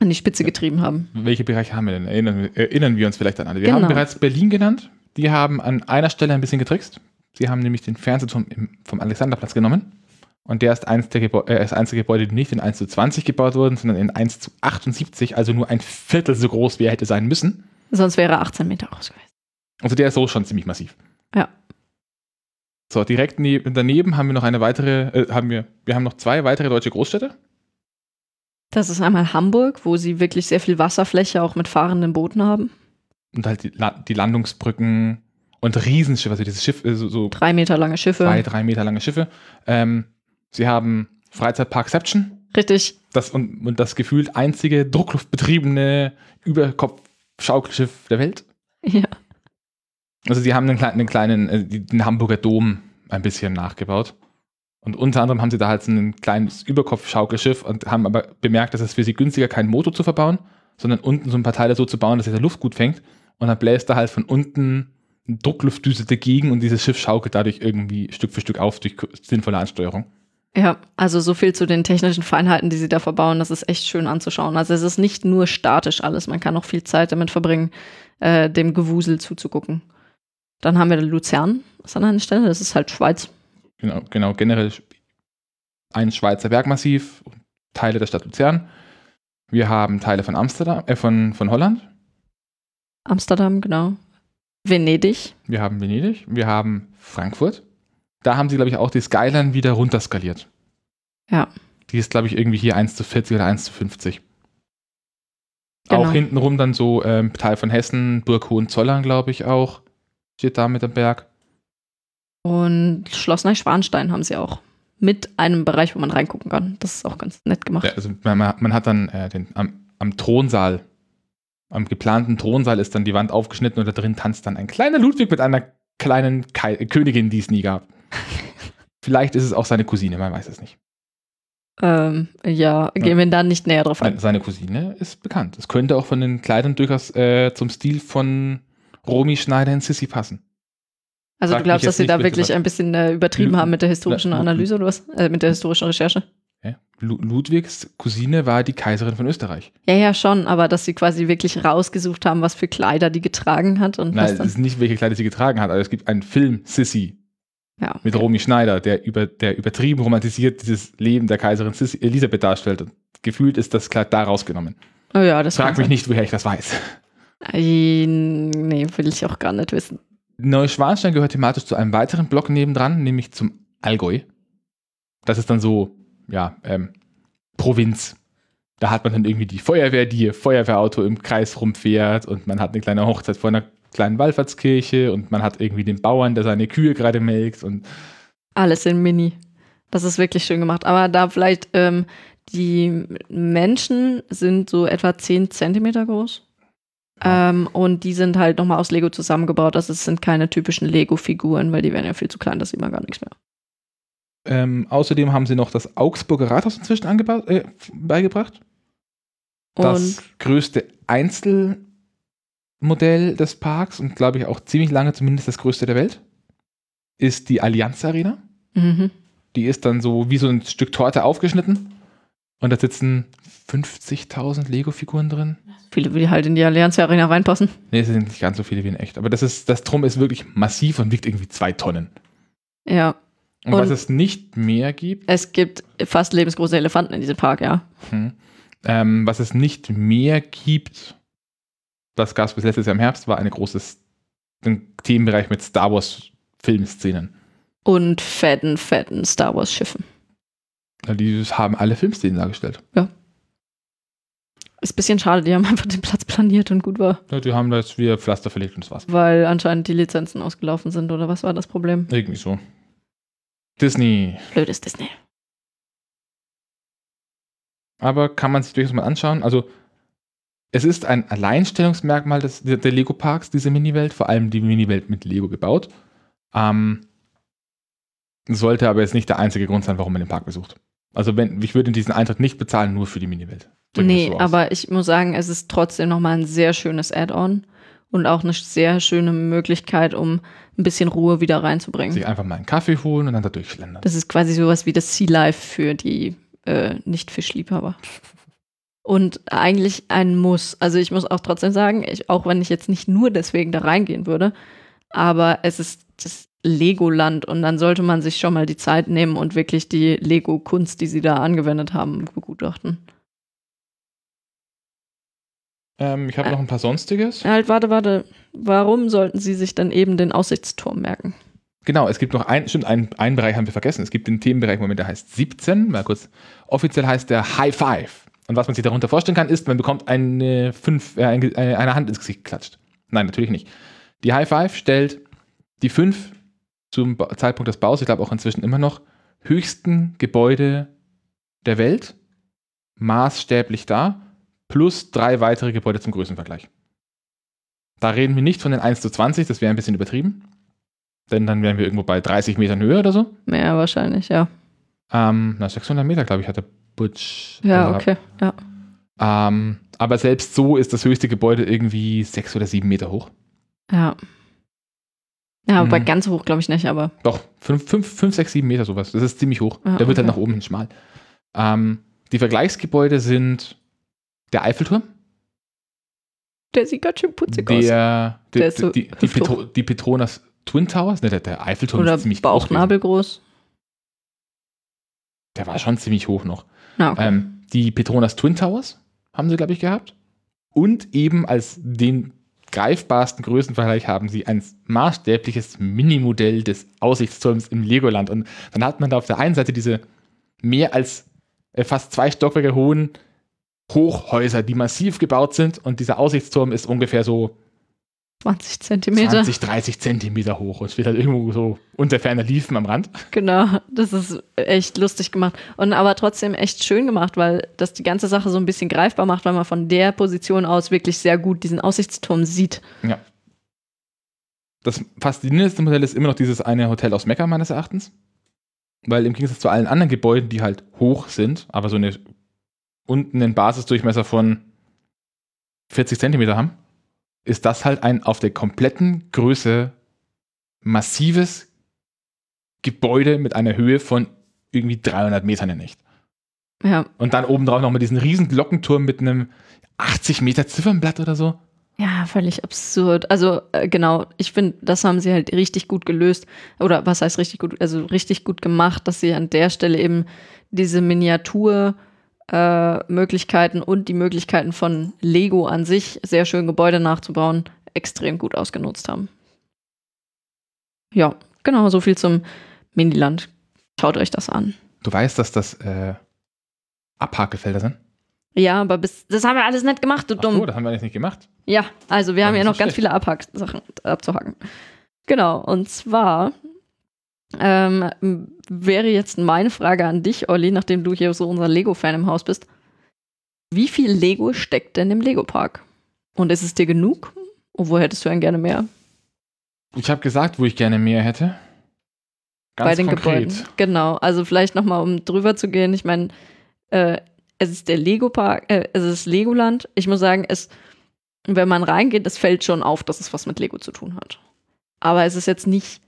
an die Spitze getrieben haben. Welche Bereiche haben wir denn? Erinnern, erinnern wir uns vielleicht an alle. Wir Genau. haben bereits Berlin genannt. Die haben an einer Stelle ein bisschen getrickst. Sie haben nämlich den Fernsehturm im, vom Alexanderplatz genommen. Und der ist eins der Gebäu äh, eins der Gebäude, die nicht in 1 zu 20 gebaut wurden, sondern in 1 zu 78, also nur ein Viertel so groß, wie er hätte sein müssen. Sonst wäre er 18 Meter groß gewesen. Also der ist so schon ziemlich massiv. Ja. So, direkt neb daneben haben wir noch eine weitere, äh, haben wir, wir haben noch zwei weitere deutsche Großstädte. Das ist einmal Hamburg, wo sie wirklich sehr viel Wasserfläche auch mit fahrenden Booten haben. Und halt die, La die Landungsbrücken und Riesenschiffe, also dieses Schiff, äh, so, so Drei Meter lange Schiffe. zwei, drei Meter lange Schiffe. Ähm, sie haben Freizeitparkception Richtig. das, und, und das gefühlt einzige druckluftbetriebene Überkopf-Schaukelschiff der Welt. Ja. Also sie haben einen kleinen, einen kleinen äh, den Hamburger Dom ein bisschen nachgebaut. Und unter anderem haben sie da halt so ein kleines Überkopf-Schaukelschiff und haben aber bemerkt, dass es für sie günstiger keinen Motor zu verbauen, sondern unten so ein paar Teile so zu bauen, dass es der Luft gut fängt. Und dann bläst da halt von unten eine Druckluftdüse dagegen und dieses Schiff schaukelt dadurch irgendwie Stück für Stück auf durch sinnvolle Ansteuerung. Ja, also so viel zu den technischen Feinheiten, die sie da verbauen. Das ist echt schön anzuschauen. Also es ist nicht nur statisch alles. Man kann auch viel Zeit damit verbringen, äh, dem Gewusel zuzugucken. Dann haben wir Luzern, das ist an einer Stelle. Das ist halt Schweiz. Genau, genau generell ein Schweizer Bergmassiv, Teile der Stadt Luzern. Wir haben Teile von Amsterdam, äh, von, von Holland. Amsterdam, genau. Venedig. Wir haben Venedig. Wir haben Frankfurt. Da haben sie, glaube ich, auch die Skyline wieder runterskaliert. Ja. Die ist, glaube ich, irgendwie hier 1 zu 40 oder 1 zu 50. Genau. Auch hintenrum dann so ähm, Teil von Hessen, Burg Hohenzollern, glaube ich, auch. Steht da mit am Berg. Und Schloss Neuschwanstein haben sie auch. Mit einem Bereich, wo man reingucken kann. Das ist auch ganz nett gemacht. Ja, also man, man hat dann äh, den, am, am Thronsaal, am geplanten Thronsaal ist dann die Wand aufgeschnitten und da drin tanzt dann ein kleiner Ludwig mit einer kleinen Kai Königin, die es nie gab. Vielleicht ist es auch seine Cousine, man weiß es nicht. Ähm, ja, gehen wir da nicht näher drauf ein. Seine Cousine ist bekannt. Es könnte auch von den Kleidern durchaus äh, zum Stil von Romy Schneider in Sissy passen. Also frag du glaubst, dass sie da wirklich ein bisschen äh, übertrieben Lu- haben mit der historischen Lu- Analyse oder was? Äh, mit der historischen Recherche? Ja? Lu Ludwigs Cousine war die Kaiserin von Österreich. Ja, ja, schon, aber dass sie quasi wirklich rausgesucht haben, was für Kleider die getragen hat und Nein, was es dann. ist nicht, welche Kleider sie getragen hat, aber es gibt einen Film, Sissy, Ja, mit Romy Schneider, der, über, der übertrieben romantisiert dieses Leben der Kaiserin Elisabeth darstellt. Und gefühlt ist das Kleid da rausgenommen. oh ja, das Frag mich sein. nicht, woher ich das weiß. Ei, Nee, will ich auch gar nicht wissen. Neuschwanstein gehört thematisch zu einem weiteren Block nebendran, nämlich zum Allgäu. Das ist dann so, ja, ähm, Provinz. Da hat man dann irgendwie die Feuerwehr, die ihr Feuerwehrauto im Kreis rumfährt und man hat eine kleine Hochzeit vor einer kleinen Wallfahrtskirche und man hat irgendwie den Bauern, der seine Kühe gerade melkt und Alles in Mini. Das ist wirklich schön gemacht. Aber da vielleicht, ähm, die Menschen sind so etwa 10 Zentimeter groß. Ähm, und die sind halt nochmal aus Lego zusammengebaut. Also es sind keine typischen Lego-Figuren, weil die wären ja viel zu klein, das sieht man gar nichts mehr. ähm, außerdem haben sie noch das Augsburger Rathaus inzwischen angebaut, äh, beigebracht. Das Und größte Einzelmodell des Parks und glaube ich auch ziemlich lange zumindest das größte der Welt ist die Allianz Arena. mhm. Die ist dann so wie so ein Stück Torte aufgeschnitten und da sitzen 50.000 Lego-Figuren drin. viele, die halt in die Allianz Arena reinpassen. Ne, es sind nicht ganz so viele wie in echt, aber das ist das Drum ist wirklich massiv und wiegt irgendwie zwei Tonnen. Ja. Und, was Und- es nicht mehr gibt, Es gibt fast lebensgroße Elefanten in diesem Park, ja. hm, ähm, was es nicht mehr gibt, das gab es bis letztes Jahr im Herbst, war eine großes ein Themenbereich mit Star Wars Filmszenen. Und fetten, fetten Star Wars Schiffen. Ja, Die haben alle Filmszenen dargestellt. Ist ein bisschen schade, die haben einfach den Platz planiert und gut war. Ja, die haben da jetzt wieder Pflaster verlegt und das war's. Weil anscheinend die Lizenzen ausgelaufen sind oder was war das Problem? Irgendwie so. Disney. Blödes Disney. Aber kann man sich durchaus mal anschauen. Also, es ist ein Alleinstellungsmerkmal des, der, der Lego-Parks, diese Mini-Welt, vor allem die Mini-Welt mit Lego gebaut. Ähm, sollte aber jetzt nicht der einzige Grund sein, warum man den Park besucht. Also, wenn, ich würde diesen Eintritt nicht bezahlen, nur für die Mini-Welt. Drücken Nee, so aber ich muss sagen, es ist trotzdem nochmal ein sehr schönes Add-on und auch eine sehr schöne Möglichkeit, um ein bisschen Ruhe wieder reinzubringen. Sich einfach mal einen Kaffee holen und dann da durchschlendern. Das ist quasi sowas wie das Sea Life für die äh, Nicht-Fischliebhaber. Und eigentlich ein Muss. Also ich muss auch trotzdem sagen, ich, auch wenn ich jetzt nicht nur deswegen da reingehen würde, aber es ist das Legoland und dann sollte man sich schon mal die Zeit nehmen und wirklich die Lego-Kunst, die sie da angewendet haben, begutachten. Ähm, ich habe noch ein paar Sonstiges. Halt, warte, warte. Warum sollten sie sich dann eben den Aussichtsturm merken? Genau, es gibt noch ein, stimmt, einen, einen Bereich haben wir vergessen. Es gibt den Themenbereich Moment, der heißt 17. Mal kurz. Offiziell heißt der High Five. Und was man sich darunter vorstellen kann, ist, man bekommt eine, fünf, äh, äh, eine Hand ins Gesicht geklatscht. Nein, natürlich nicht. Die High Five stellt die fünf zum Ba- Zeitpunkt des Baus, ich glaube auch inzwischen immer noch, höchsten Gebäude der Welt, maßstäblich da, plus drei weitere Gebäude zum Größenvergleich. Da reden wir nicht von den 1 zu 20, das wäre ein bisschen übertrieben. Denn dann wären wir irgendwo bei 30 Metern Höhe oder so. Mehr wahrscheinlich, ja. Ähm, na, 600 Meter, glaube ich, hat der Butch. Ja, gesagt. okay. Ja. Ähm, aber selbst so ist das höchste Gebäude irgendwie sechs oder sieben Meter hoch. Ja. Ja, Mhm. bei ganz hoch glaube ich nicht, aber Doch, fünf, fünf, fünf, sechs, sieben Meter sowas. Das ist ziemlich hoch. Ja, Der wird halt okay. nach oben hin schmal. Ähm, die Vergleichsgebäude sind der Eiffelturm, der sieht ganz schön putzig aus. der, die, Der ist so die, die. Petro, die Petronas Twin Towers, ne, der, der Eiffelturm Oder ist ziemlich. Bauchnabel groß. Der war schon ziemlich hoch noch. Na, okay. Ähm, die Petronas Twin Towers haben sie, glaube ich, gehabt. Und eben als den greifbarsten Größenvergleich haben sie ein maßstäbliches Minimodell des Aussichtsturms im Legoland. Und dann hat man da auf der einen Seite diese mehr als äh, fast zwei Stockwerke hohen Hochhäuser, die massiv gebaut sind. Und dieser Aussichtsturm ist ungefähr so 20 Zentimeter. 20, 30 Zentimeter hoch und steht halt irgendwo so unter ferner Liefen am Rand. Genau, das ist echt lustig gemacht. Und aber trotzdem echt schön gemacht, weil das die ganze Sache so ein bisschen greifbar macht, weil man von der Position aus wirklich sehr gut diesen Aussichtsturm sieht. Ja. Das faszinierendste Modell ist immer noch dieses eine Hotel aus Mekka, meines Erachtens. Weil im Gegensatz zu allen anderen Gebäuden, die halt hoch sind, aber so eine unten einen Basisdurchmesser von 40 Zentimeter haben, ist das halt ein auf der kompletten Größe massives Gebäude mit einer Höhe von irgendwie 300 Metern in echt. Ja, Und dann obendrauf nochmal diesen riesen Glockenturm mit einem 80 Meter Ziffernblatt oder so. ja, völlig absurd. Also äh, genau, ich finde, das haben sie halt richtig gut gelöst. Oder was heißt richtig gut? Also richtig gut gemacht, dass sie an der Stelle eben diese Miniatur äh, Möglichkeiten und die Möglichkeiten von Lego an sich, sehr schön Gebäude nachzubauen, extrem gut ausgenutzt haben. Ja, genau, so viel zum Miniland. Schaut euch das an. Du weißt, dass das äh, Abhakefelder sind? Ja, aber bis, das haben wir alles nicht gemacht, du Ach dumm. so, das haben wir jetzt nicht gemacht. Ja, also wir Ja, haben ja das noch ist ganz schlecht. viele Abhack-Sachen abzuhacken. Genau, und zwar ähm, wäre jetzt meine Frage an dich, Olli, nachdem du hier so unser Lego-Fan im Haus bist. Wie viel Lego steckt denn im Lego-Park? Und ist es dir genug? Und wo hättest du denn gerne mehr? Ich habe gesagt, wo ich gerne mehr hätte. Ganz bei den konkret. Gebäuden. Genau, also vielleicht nochmal, um drüber zu gehen. Ich meine, äh, es ist der Lego-Park, äh, es ist Legoland. Ich muss sagen, es, wenn man reingeht, es fällt schon auf, dass es was mit Lego zu tun hat. Aber es ist jetzt nicht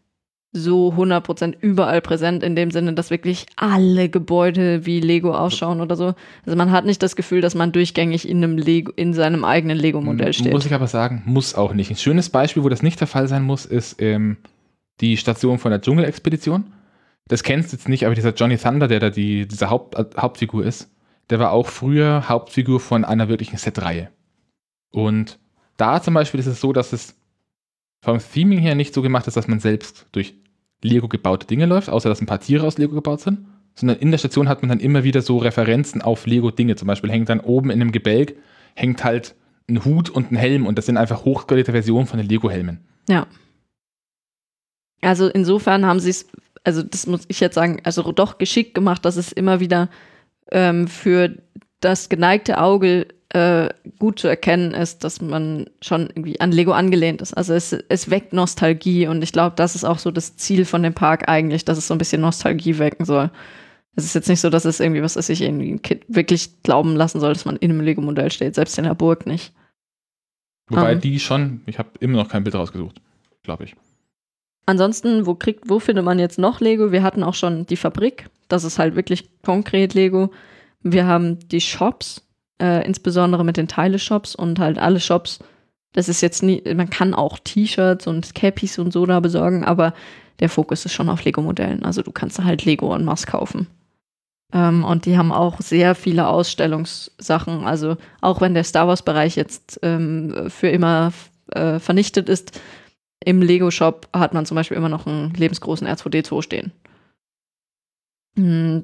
so 100% überall präsent, in dem Sinne, dass wirklich alle Gebäude wie Lego ausschauen oder so. Also man hat nicht das Gefühl, dass man durchgängig in, einem Lego, in seinem eigenen Lego-Modell steht. Muss ich aber sagen, muss auch nicht. Ein schönes Beispiel, wo das nicht der Fall sein muss, ist ähm, die Station von der Dschungelexpedition. Das kennst du jetzt nicht, aber dieser Johnny Thunder, der da die, diese Haupt, äh, Hauptfigur ist, der war auch früher Hauptfigur von einer wirklichen Set-Reihe. Und da zum Beispiel ist es so, dass es vom Theming her nicht so gemacht ist, dass man selbst durch Lego gebaute Dinge läuft, außer dass ein paar Tiere aus Lego gebaut sind, sondern in der Station hat man dann immer wieder so Referenzen auf Lego-Dinge. Zum Beispiel hängt dann oben in einem Gebälk hängt halt ein Hut und ein Helm und das sind einfach hochskalierte Versionen von den Lego-Helmen. Ja. Also insofern haben sie es, also das muss ich jetzt sagen, also doch geschickt gemacht, dass es immer wieder ähm, für das geneigte Auge äh, gut zu erkennen ist, dass man schon irgendwie an Lego angelehnt ist. Also es, es weckt Nostalgie und ich glaube, das ist auch so das Ziel von dem Park eigentlich, dass es so ein bisschen Nostalgie wecken soll. Es ist jetzt nicht so, dass es irgendwie was, was sich irgendwie ein Kind wirklich glauben lassen soll, dass man in einem Lego-Modell steht, selbst in der Burg nicht. Wobei Ähm. die schon, ich habe immer noch kein Bild rausgesucht, glaube ich. Ansonsten, wo kriegt, wo findet man jetzt noch Lego? Wir hatten auch schon die Fabrik. Das ist halt wirklich konkret Lego. Wir haben die Shops, äh, insbesondere mit den Teile-Shops und halt alle Shops. Das ist jetzt nie, man kann auch T-Shirts und Cappies und so da besorgen, aber der Fokus ist schon auf Lego-Modellen. Also du kannst halt Lego en masse kaufen. Ähm, und die haben auch sehr viele Ausstellungssachen. Also auch wenn der Star Wars-Bereich jetzt ähm, für immer äh, vernichtet ist, im Lego-Shop hat man zum Beispiel immer noch einen lebensgroßen R2D2 stehen. Hm,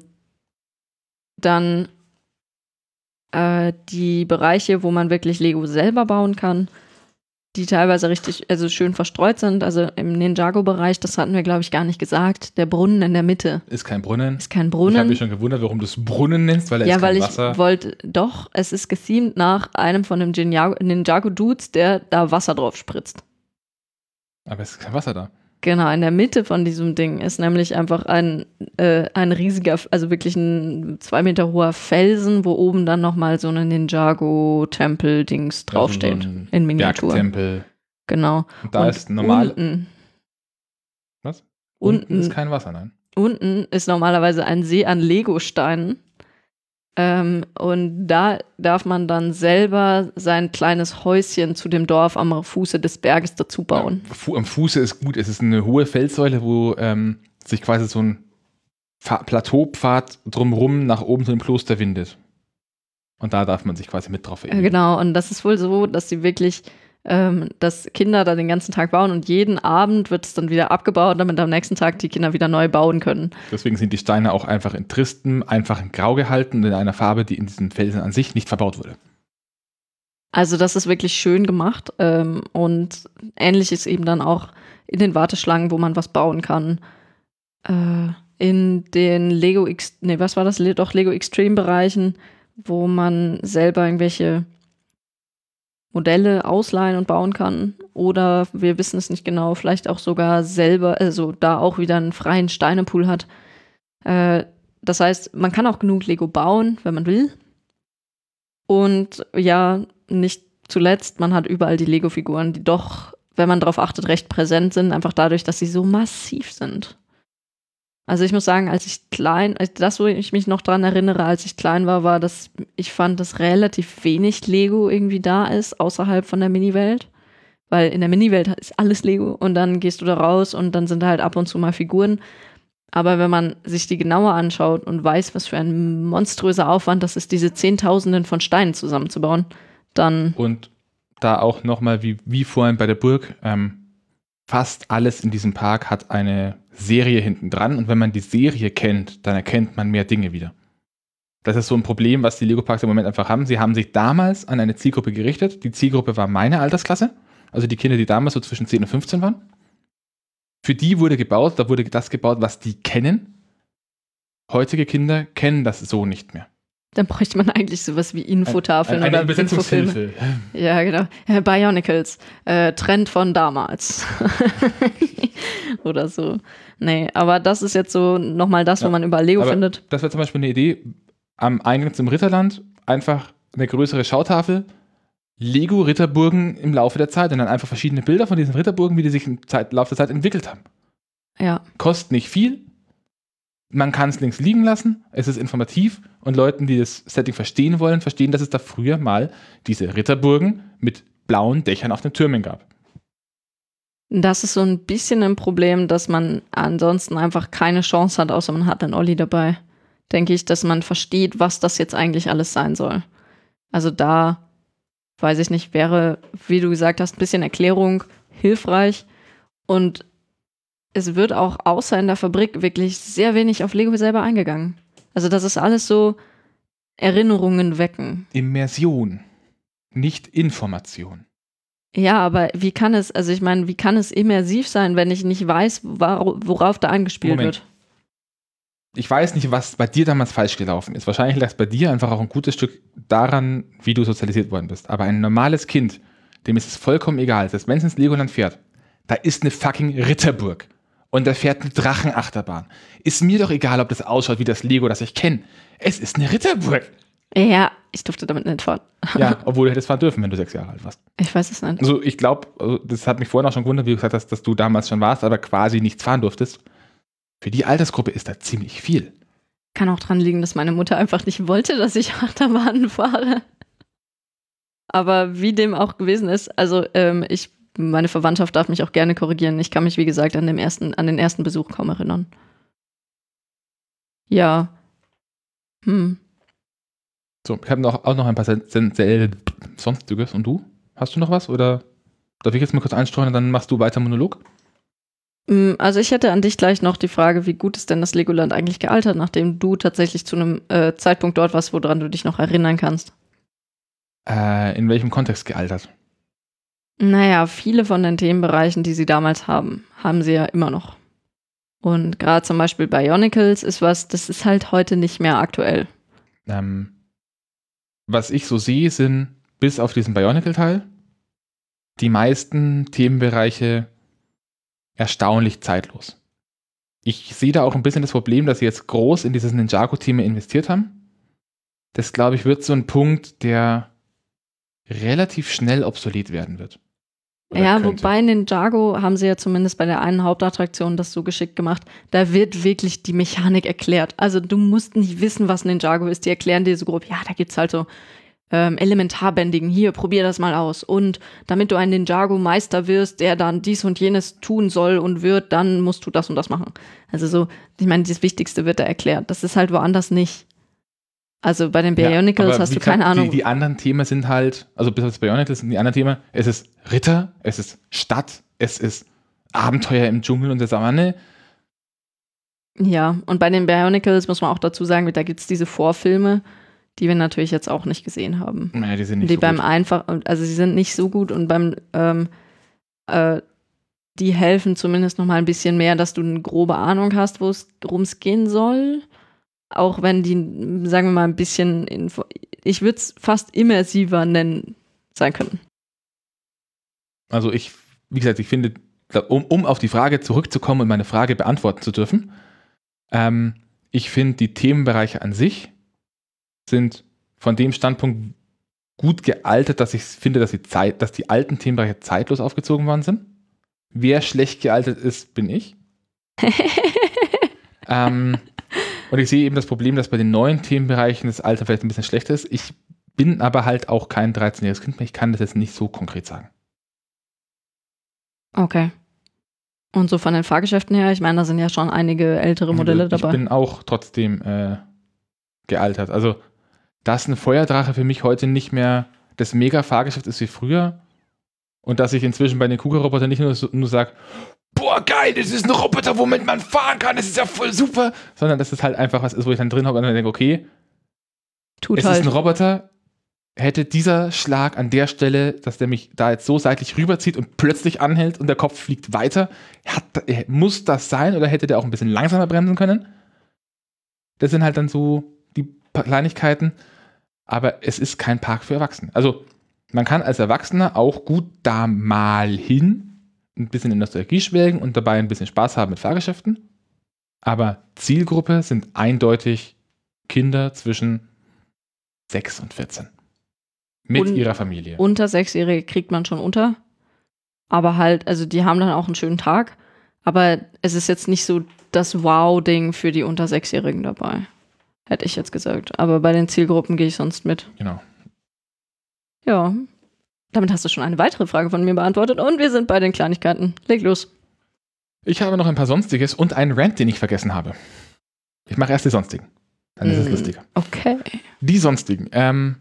Dann äh, die Bereiche, wo man wirklich Lego selber bauen kann, die teilweise richtig, also schön verstreut sind. Also im Ninjago-Bereich, das hatten wir, glaube ich, gar nicht gesagt. Der Brunnen in der Mitte Ist kein Brunnen. ist kein Ich habe Brunnen. mich schon gewundert, warum du es Brunnen nennst, weil da Ja, ist kein weil ich Wasser. wollte, doch, es ist gethemed nach einem von den Ninjago- Ninjago-Dudes, der da Wasser drauf spritzt. Aber es ist kein Wasser da. Genau, in der Mitte von diesem Ding ist nämlich einfach ein, äh, ein riesiger, also wirklich ein zwei Meter hoher Felsen, wo oben dann nochmal so ein Ninjago-Tempel-Dings draufsteht. So ein in Miniatur. Bergtempel. Genau. Und da Und ist normal. Unten, Was? unten, ist kein Wasser, nein. unten ist normalerweise ein See an Legosteinen. Ähm, und da darf man dann selber sein kleines Häuschen zu dem Dorf am Fuße des Berges dazu bauen. Ja, am Fuße ist gut. Es ist eine hohe Felssäule, wo ähm, sich quasi so ein Pfa- Plateaupfad drumrum nach oben zu dem Kloster windet. Und da darf man sich quasi mit drauf Ja, verewigen. genau, und das ist wohl so, dass sie wirklich, ähm, dass Kinder da den ganzen Tag bauen und jeden Abend wird es dann wieder abgebaut, damit am nächsten Tag die Kinder wieder neu bauen können. Deswegen sind die Steine auch einfach in tristem, einfachen Grau gehalten und in einer Farbe, die in diesen Felsen an sich nicht verbaut wurde. Also das ist wirklich schön gemacht ähm, und ähnlich ist eben dann auch in den Warteschlangen, wo man was bauen kann. Äh, in den Lego X, nee, was war das? Doch Lego Extreme Bereichen, wo man selber irgendwelche Modelle ausleihen und bauen kann. Oder wir wissen es nicht genau, vielleicht auch sogar selber, also da auch wieder einen freien Steinepool hat. Äh, das heißt, man kann auch genug Lego bauen, wenn man will. Und ja, nicht zuletzt, man hat überall die Lego-Figuren, die doch, wenn man darauf achtet, recht präsent sind, einfach dadurch, dass sie so massiv sind. Also ich muss sagen, als ich klein, das, wo ich mich noch dran erinnere, als ich klein war, war, dass ich fand, dass relativ wenig Lego irgendwie da ist, außerhalb von der Mini-Welt. Weil in der Mini-Welt ist alles Lego und dann gehst du da raus und dann sind halt ab und zu mal Figuren. Aber wenn man sich die genauer anschaut und weiß, was für ein monströser Aufwand das ist, diese Zehntausenden von Steinen zusammenzubauen, dann Und da auch nochmal, wie, wie vorhin bei der Burg, ähm, fast alles in diesem Park hat eine Serie hinten dran. Und wenn man die Serie kennt, dann erkennt man mehr Dinge wieder. Das ist so ein Problem, was die Lego-Parks im Moment einfach haben. Sie haben sich damals an eine Zielgruppe gerichtet. Die Zielgruppe war meine Altersklasse. Also die Kinder, die damals so zwischen 10 und 15 waren. Für die wurde gebaut, da wurde das gebaut, was die kennen. Heutige Kinder kennen das so nicht mehr. Dann bräuchte man eigentlich sowas wie Infotafeln Eine oder Infofilme. Übersetzungshilfe. Ja, genau. Äh, Bionicles. Äh, Trend von damals. [laughs] oder so. Nee, aber das ist jetzt so nochmal das, wo Ja, man überall Lego aber- findet. Das wäre zum Beispiel eine Idee. Am Eingang zum Ritterland einfach eine größere Schautafel. Lego Ritterburgen im Laufe der Zeit und dann einfach verschiedene Bilder von diesen Ritterburgen, wie die sich im Zeit, Laufe der Zeit entwickelt haben. Ja. Kostet nicht viel. Man kann es links liegen lassen. Es ist informativ und Leuten, die das Setting verstehen wollen, verstehen, dass es da früher mal diese Ritterburgen mit blauen Dächern auf den Türmen gab. Das ist so ein bisschen ein Problem, dass man ansonsten einfach keine Chance hat, außer man hat einen Olli dabei. Denke ich, dass man versteht, was das jetzt eigentlich alles sein soll. Also da, weiß ich nicht, wäre, wie du gesagt hast, ein bisschen Erklärung hilfreich. Und es wird auch außer in der Fabrik wirklich sehr wenig auf Lego selber eingegangen. Also das ist alles so Erinnerungen wecken. Immersion, nicht Information. Ja, aber wie kann es, also ich meine, wie kann es immersiv sein, wenn ich nicht weiß, worauf da eingespielt Moment. wird? Ich weiß nicht, was bei dir damals falsch gelaufen ist. Wahrscheinlich lag es bei dir einfach auch ein gutes Stück daran, wie du sozialisiert worden bist. Aber ein normales Kind, dem ist es vollkommen egal, dass wenn es ins Legoland fährt, da ist eine fucking Ritterburg und da fährt eine Drachenachterbahn. Ist mir doch egal, ob das ausschaut wie das Lego, das ich kenne. Es ist eine Ritterburg. Ja, ich durfte damit nicht fahren. ja, [laughs] obwohl du hättest fahren dürfen, wenn du sechs Jahre alt warst. Ich weiß es nicht. Also ich glaube, also das hat mich vorhin auch schon gewundert, wie du gesagt hast, dass du damals schon warst, aber quasi nichts fahren durftest. Für die Altersgruppe ist da ziemlich viel. Kann auch dran liegen, dass meine Mutter einfach nicht wollte, dass ich [laughs] Achterbahnen fahre. Aber wie dem auch gewesen ist, also ähm, ich, meine Verwandtschaft darf mich auch gerne korrigieren. Ich kann mich, wie gesagt, an, dem ersten, an den ersten Besuch kaum erinnern. Ja. Hm. So, ich habe noch, auch noch ein paar Sonstiges. Und du? Hast du noch was? Oder darf ich jetzt mal kurz einstreuen und dann machst du weiter Monolog? Hm, also ich hätte an dich gleich noch die Frage, wie gut ist denn das Legoland eigentlich gealtert, nachdem du tatsächlich zu einem äh, Zeitpunkt dort warst, woran du dich noch erinnern kannst? Äh, in welchem Kontext gealtert? Naja, viele von den Themenbereichen, die sie damals haben, haben sie ja immer noch. Und gerade zum Beispiel Bionicles ist was, das ist halt heute nicht mehr aktuell. Ähm, was ich so sehe, sind bis auf diesen Bionicle-Teil die meisten Themenbereiche erstaunlich zeitlos. Ich sehe da auch ein bisschen das Problem, dass sie jetzt groß in dieses Ninjago-Thema investiert haben. Das, glaube ich, wird so ein Punkt, der relativ schnell obsolet werden wird. Ja, könnte. wobei Ninjago haben sie ja zumindest bei der einen Hauptattraktion das so geschickt gemacht. Da wird wirklich die Mechanik erklärt. Also du musst nicht wissen, was Ninjago ist. Die erklären dir so grob, ja, da gibt es halt so ähm, Elementarbändigen. Hier, probier das mal aus. Und damit du ein Ninjago-Meister wirst, der dann dies und jenes tun soll und wird, dann musst du das und das machen. Also so, ich meine, das Wichtigste wird da erklärt. Das ist halt woanders nicht. Also bei den Bionicles ja, hast du keine Ahnung. Die, die, anderen Themen sind halt, also bis auf das Bionicles sind die anderen Themen, es ist Ritter, es ist Stadt, es ist Abenteuer im Dschungel und der Savanne. Ja, und bei den Bionicles muss man auch dazu sagen, da gibt es diese Vorfilme, die wir natürlich jetzt auch nicht gesehen haben. Naja, die sind nicht die so beim gut. einfach, also sie sind nicht so gut und beim ähm, äh, die helfen zumindest noch mal ein bisschen mehr, dass du eine grobe Ahnung hast, worum es gehen soll auch wenn die, sagen wir mal, ein bisschen, Info ich würde es fast immersiver nennen, sein können. Also ich, wie gesagt, ich finde, um, um auf die Frage zurückzukommen und meine Frage beantworten zu dürfen, ähm, ich finde, die Themenbereiche an sich sind von dem Standpunkt gut gealtert, dass ich finde, dass die, Zeit, dass die alten Themenbereiche zeitlos aufgezogen worden sind. Wer schlecht gealtert ist, bin ich. [laughs] ähm, und ich sehe eben das Problem, dass bei den neuen Themenbereichen das Alter vielleicht ein bisschen schlechter ist. Ich bin aber halt auch kein 13-jähriges Kind mehr. Ich kann das jetzt nicht so konkret sagen. Okay. Und so von den Fahrgeschäften her, ich meine, da sind ja schon einige ältere Modelle ich dabei. Ich bin auch trotzdem äh, gealtert. Also, dass ein Feuerdrache für mich heute nicht mehr das Mega-Fahrgeschäft ist wie früher und dass ich inzwischen bei den Kugelrobotern nicht nur, nur sage, boah, geil, das ist ein Roboter, womit man fahren kann, das ist ja voll super. Sondern dass es halt einfach was ist, wo ich dann drin hocke und dann denke, okay, Tut es halt. ist ein Roboter, hätte dieser Schlag an der Stelle, dass der mich da jetzt so seitlich rüberzieht und plötzlich anhält und der Kopf fliegt weiter, hat, muss das sein oder hätte der auch ein bisschen langsamer bremsen können? Das sind halt dann so die Kleinigkeiten, aber es ist kein Park für Erwachsene. Also man kann als Erwachsener auch gut da mal hin, ein bisschen in Nostalgie schwelgen und dabei ein bisschen Spaß haben mit Fahrgeschäften. Aber Zielgruppe sind eindeutig Kinder zwischen 6 und 14. Mit und ihrer Familie. Unter Sechsjährige kriegt man schon unter. Aber halt, also die haben dann auch einen schönen Tag. Aber es ist jetzt nicht so das Wow-Ding für die unter Sechsjährigen dabei. Hätte ich jetzt gesagt. Aber bei den Zielgruppen gehe ich sonst mit. Genau. Ja, damit hast du schon eine weitere Frage von mir beantwortet und wir sind bei den Kleinigkeiten. Leg los. Ich habe noch ein paar Sonstiges und einen Rant, den ich vergessen habe. Ich mache erst die Sonstigen. Dann ist es mm, lustiger. Okay. Die Sonstigen. Ähm,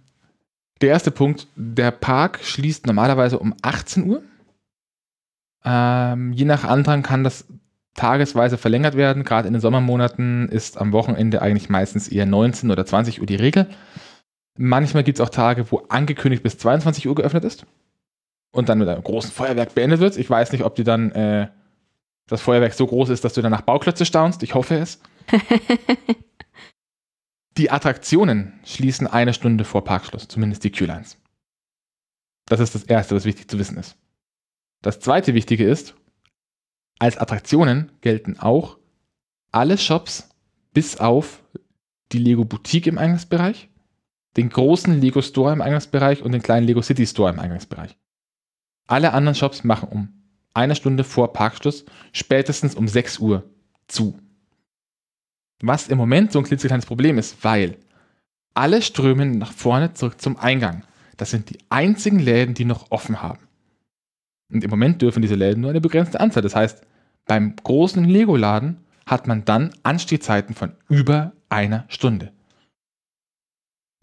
der erste Punkt: Der Park schließt normalerweise um 18 Uhr. Ähm, je nach Andrang kann das tagesweise verlängert werden. Gerade in den Sommermonaten ist am Wochenende eigentlich meistens eher 19 oder 20 Uhr die Regel. Manchmal gibt es auch Tage, wo angekündigt bis 22 Uhr geöffnet ist. und dann mit einem großen Feuerwerk beendet wird. Ich weiß nicht, ob die dann äh, das Feuerwerk so groß ist, dass du dann nach Bauklötze staunst. Ich hoffe es. [laughs] die Attraktionen schließen eine Stunde vor Parkschluss, zumindest die Q-Lines. Das ist das Erste, was wichtig zu wissen ist. Das Zweite Wichtige ist, als Attraktionen gelten auch alle Shops bis auf die Lego Boutique im Eingangsbereich, den großen Lego Store im Eingangsbereich und den kleinen Lego City Store im Eingangsbereich. Alle anderen Shops machen um eine Stunde vor Parkschluss, spätestens um 6 Uhr zu. Was im Moment so ein klitzekleines Problem ist, weil alle strömen nach vorne zurück zum Eingang. Das sind die einzigen Läden, die noch offen haben. Und im Moment dürfen diese Läden nur eine begrenzte Anzahl. Das heißt, beim großen Lego-Laden hat man dann Anstehzeiten von über einer Stunde.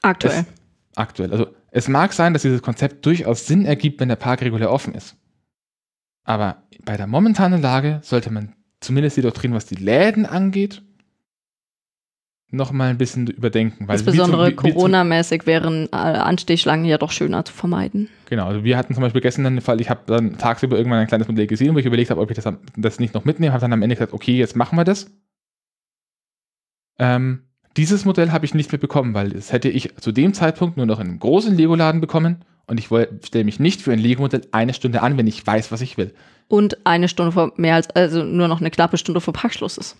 Aktuell. Es, aktuell. Also es mag sein, dass dieses Konzept durchaus Sinn ergibt, wenn der Park regulär offen ist. Aber bei der momentanen Lage sollte man zumindest die Doktrin, was die Läden angeht, noch mal ein bisschen überdenken. Weil Insbesondere Corona-mäßig wären äh, Anstehschlangen ja doch schöner zu vermeiden. Genau, also wir hatten zum Beispiel gestern den Fall, ich habe dann tagsüber irgendwann ein kleines Modell gesehen, wo ich überlegt habe, ob ich das, das nicht noch mitnehme, habe dann am Ende gesagt, okay, jetzt machen wir das. Ähm, dieses Modell habe ich nicht mehr bekommen, weil das hätte ich zu dem Zeitpunkt nur noch in einem großen Lego-Laden bekommen und ich stelle mich nicht für ein Lego-Modell eine Stunde an, wenn ich weiß, was ich will. Und eine Stunde vor mehr als, also nur noch eine knappe Stunde vor Parkschluss ist.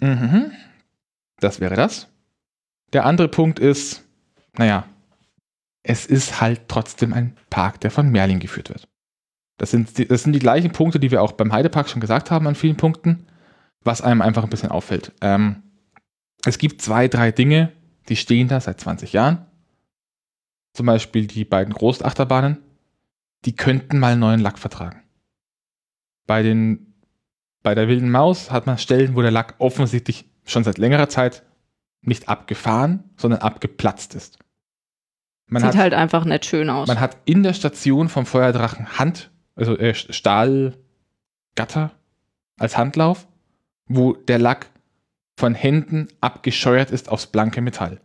Mhm. Das wäre das. Der andere Punkt ist, naja, es ist halt trotzdem ein Park, der von Merlin geführt wird. Das sind, die, das sind die gleichen Punkte, die wir auch beim Heidepark schon gesagt haben an vielen Punkten, was einem einfach ein bisschen auffällt. Ähm, es gibt zwei, drei Dinge, die stehen da seit 20 Jahren. Zum Beispiel die beiden Großachterbahnen. Die könnten mal neuen Lack vertragen. Bei den bei der wilden Maus hat man Stellen, wo der Lack offensichtlich schon seit längerer Zeit nicht abgefahren, sondern abgeplatzt ist. Man Sieht hat, halt einfach nicht schön aus. Man hat in der Station vom Feuerdrachen Hand, also äh, Stahlgatter als Handlauf, wo der Lack von Händen abgescheuert ist aufs blanke Metall.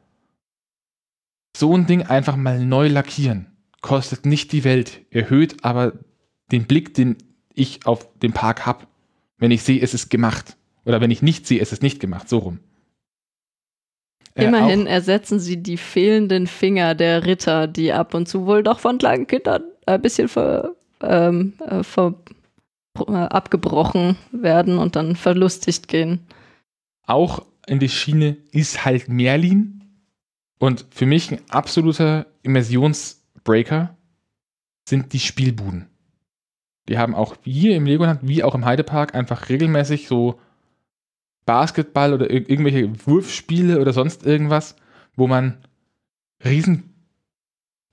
So ein Ding einfach mal neu lackieren kostet nicht die Welt, erhöht aber den Blick, den ich auf den Park habe wenn ich sehe, es ist gemacht. Oder wenn ich nicht sehe, es ist nicht gemacht. So rum. Äh, Immerhin ersetzen sie die fehlenden Finger der Ritter, die ab und zu wohl doch von kleinen Kindern ein bisschen ver, ähm, äh, ver, abgebrochen werden und dann verlustigt gehen. Auch in die Schiene ist halt Merlin. Und für mich ein absoluter Immersionsbreaker sind die Spielbuden. Die haben auch hier im Legoland wie auch im Heidepark einfach regelmäßig so Basketball oder ir irgendwelche Wurfspiele oder sonst irgendwas, wo man riesen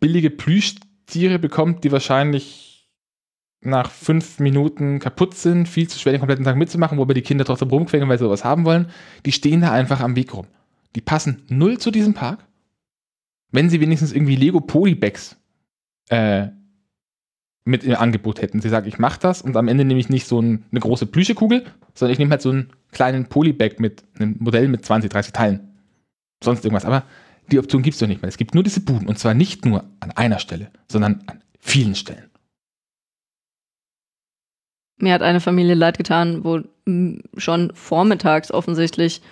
billige Plüschtiere bekommt, die wahrscheinlich nach fünf Minuten kaputt sind, viel zu schwer den kompletten Tag mitzumachen, wobei die Kinder trotzdem rumquengeln, weil sie sowas haben wollen. Die stehen da einfach am Weg rum. Die passen null zu diesem Park. Wenn sie wenigstens irgendwie Lego Polybags äh, mit im Angebot hätten. Sie sagen, ich mache das und am Ende nehme ich nicht so ein, eine große Plüschekugel, sondern ich nehme halt so einen kleinen Polybag mit einem Modell mit 20, 30 Teilen. Sonst irgendwas. Aber die Option gibt es doch nicht mehr. Es gibt nur diese Buden und zwar nicht nur an einer Stelle, sondern an vielen Stellen. Mir hat eine Familie leid getan, wo schon vormittags offensichtlich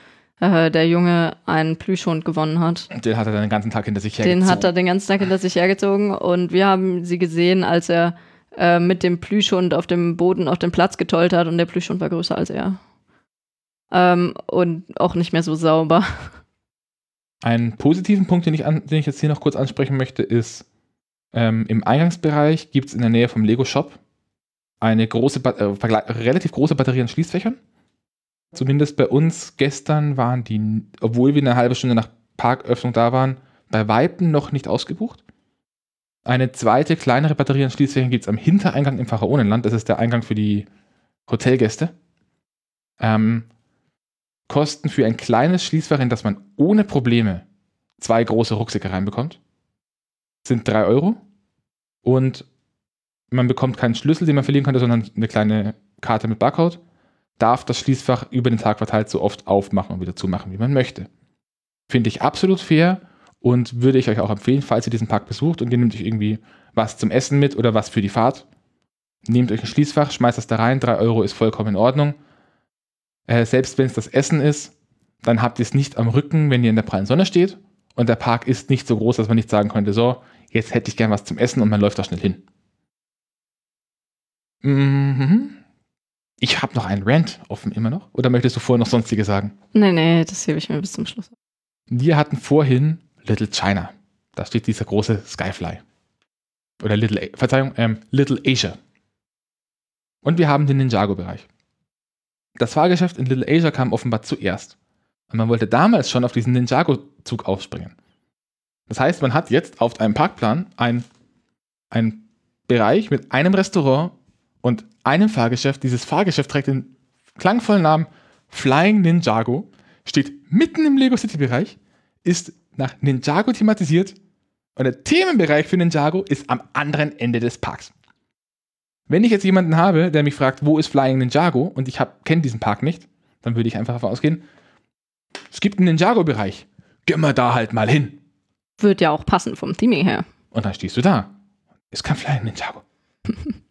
äh, der Junge einen Plüschhund gewonnen hat. Den hat er dann den ganzen Tag hinter sich hergezogen. Den hat er den ganzen Tag hinter sich hergezogen und wir haben sie gesehen, als er äh, mit dem Plüschhund auf dem Boden auf den Platz getollt hat und der Plüschhund war größer als er. Ähm, und auch nicht mehr so sauber. Einen positiven Punkt, den ich, an, den ich jetzt hier noch kurz ansprechen möchte, ist, ähm, im Eingangsbereich gibt es in der Nähe vom Lego Shop eine große, äh, relativ große Batterie an Schließfächern Zumindest bei uns gestern waren die, obwohl wir eine halbe Stunde nach Parköffnung da waren, bei Weitem noch nicht ausgebucht. Eine zweite, kleinere Batterie an Schließfächern gibt es am Hintereingang im Pharaonenland. Das ist der Eingang für die Hotelgäste. Ähm, Kosten für ein kleines Schließfach, in das man ohne Probleme zwei große Rucksäcke reinbekommt, sind drei Euro. Und man bekommt keinen Schlüssel, den man verlieren könnte, sondern eine kleine Karte mit Barcode darf das Schließfach über den Tag verteilt so oft aufmachen und wieder zumachen, wie man möchte. Finde ich absolut fair und würde ich euch auch empfehlen, falls ihr diesen Park besucht und ihr nehmt euch irgendwie was zum Essen mit oder was für die Fahrt. Nehmt euch ein Schließfach, schmeißt das da rein, 3 Euro ist vollkommen in Ordnung. Äh, selbst wenn es das Essen ist, dann habt ihr es nicht am Rücken, wenn ihr in der prallen Sonne steht. Und der Park ist nicht so groß, dass man nicht sagen könnte, so, jetzt hätte ich gern was zum Essen und man läuft da schnell hin. Mhm. Ich habe noch einen Rant offen immer noch. Oder möchtest du vorher noch sonstige sagen? Nee, nee, das hebe ich mir bis zum Schluss. Wir hatten vorhin Little China. Da steht dieser große Skyfly. Oder Little, A Verzeihung, ähm, Little Asia. Und wir haben den Ninjago-Bereich. Das Fahrgeschäft in Little Asia kam offenbar zuerst. Und man wollte damals schon auf diesen Ninjago-Zug aufspringen. Das heißt, man hat jetzt auf einem Parkplan einen Bereich mit einem Restaurant und einem Fahrgeschäft. Dieses Fahrgeschäft trägt den klangvollen Namen Flying Ninjago, steht mitten im Lego City Bereich, ist nach Ninjago thematisiert und der Themenbereich für Ninjago ist am anderen Ende des Parks. Wenn ich jetzt jemanden habe, der mich fragt, wo ist Flying Ninjago und ich kenne diesen Park nicht, dann würde ich einfach davon ausgehen, es gibt einen Ninjago-Bereich. Gehen wir da halt mal hin. Wird ja auch passen vom Theming her. Und dann stehst du da. Ist kein Flying Ninjago. [laughs]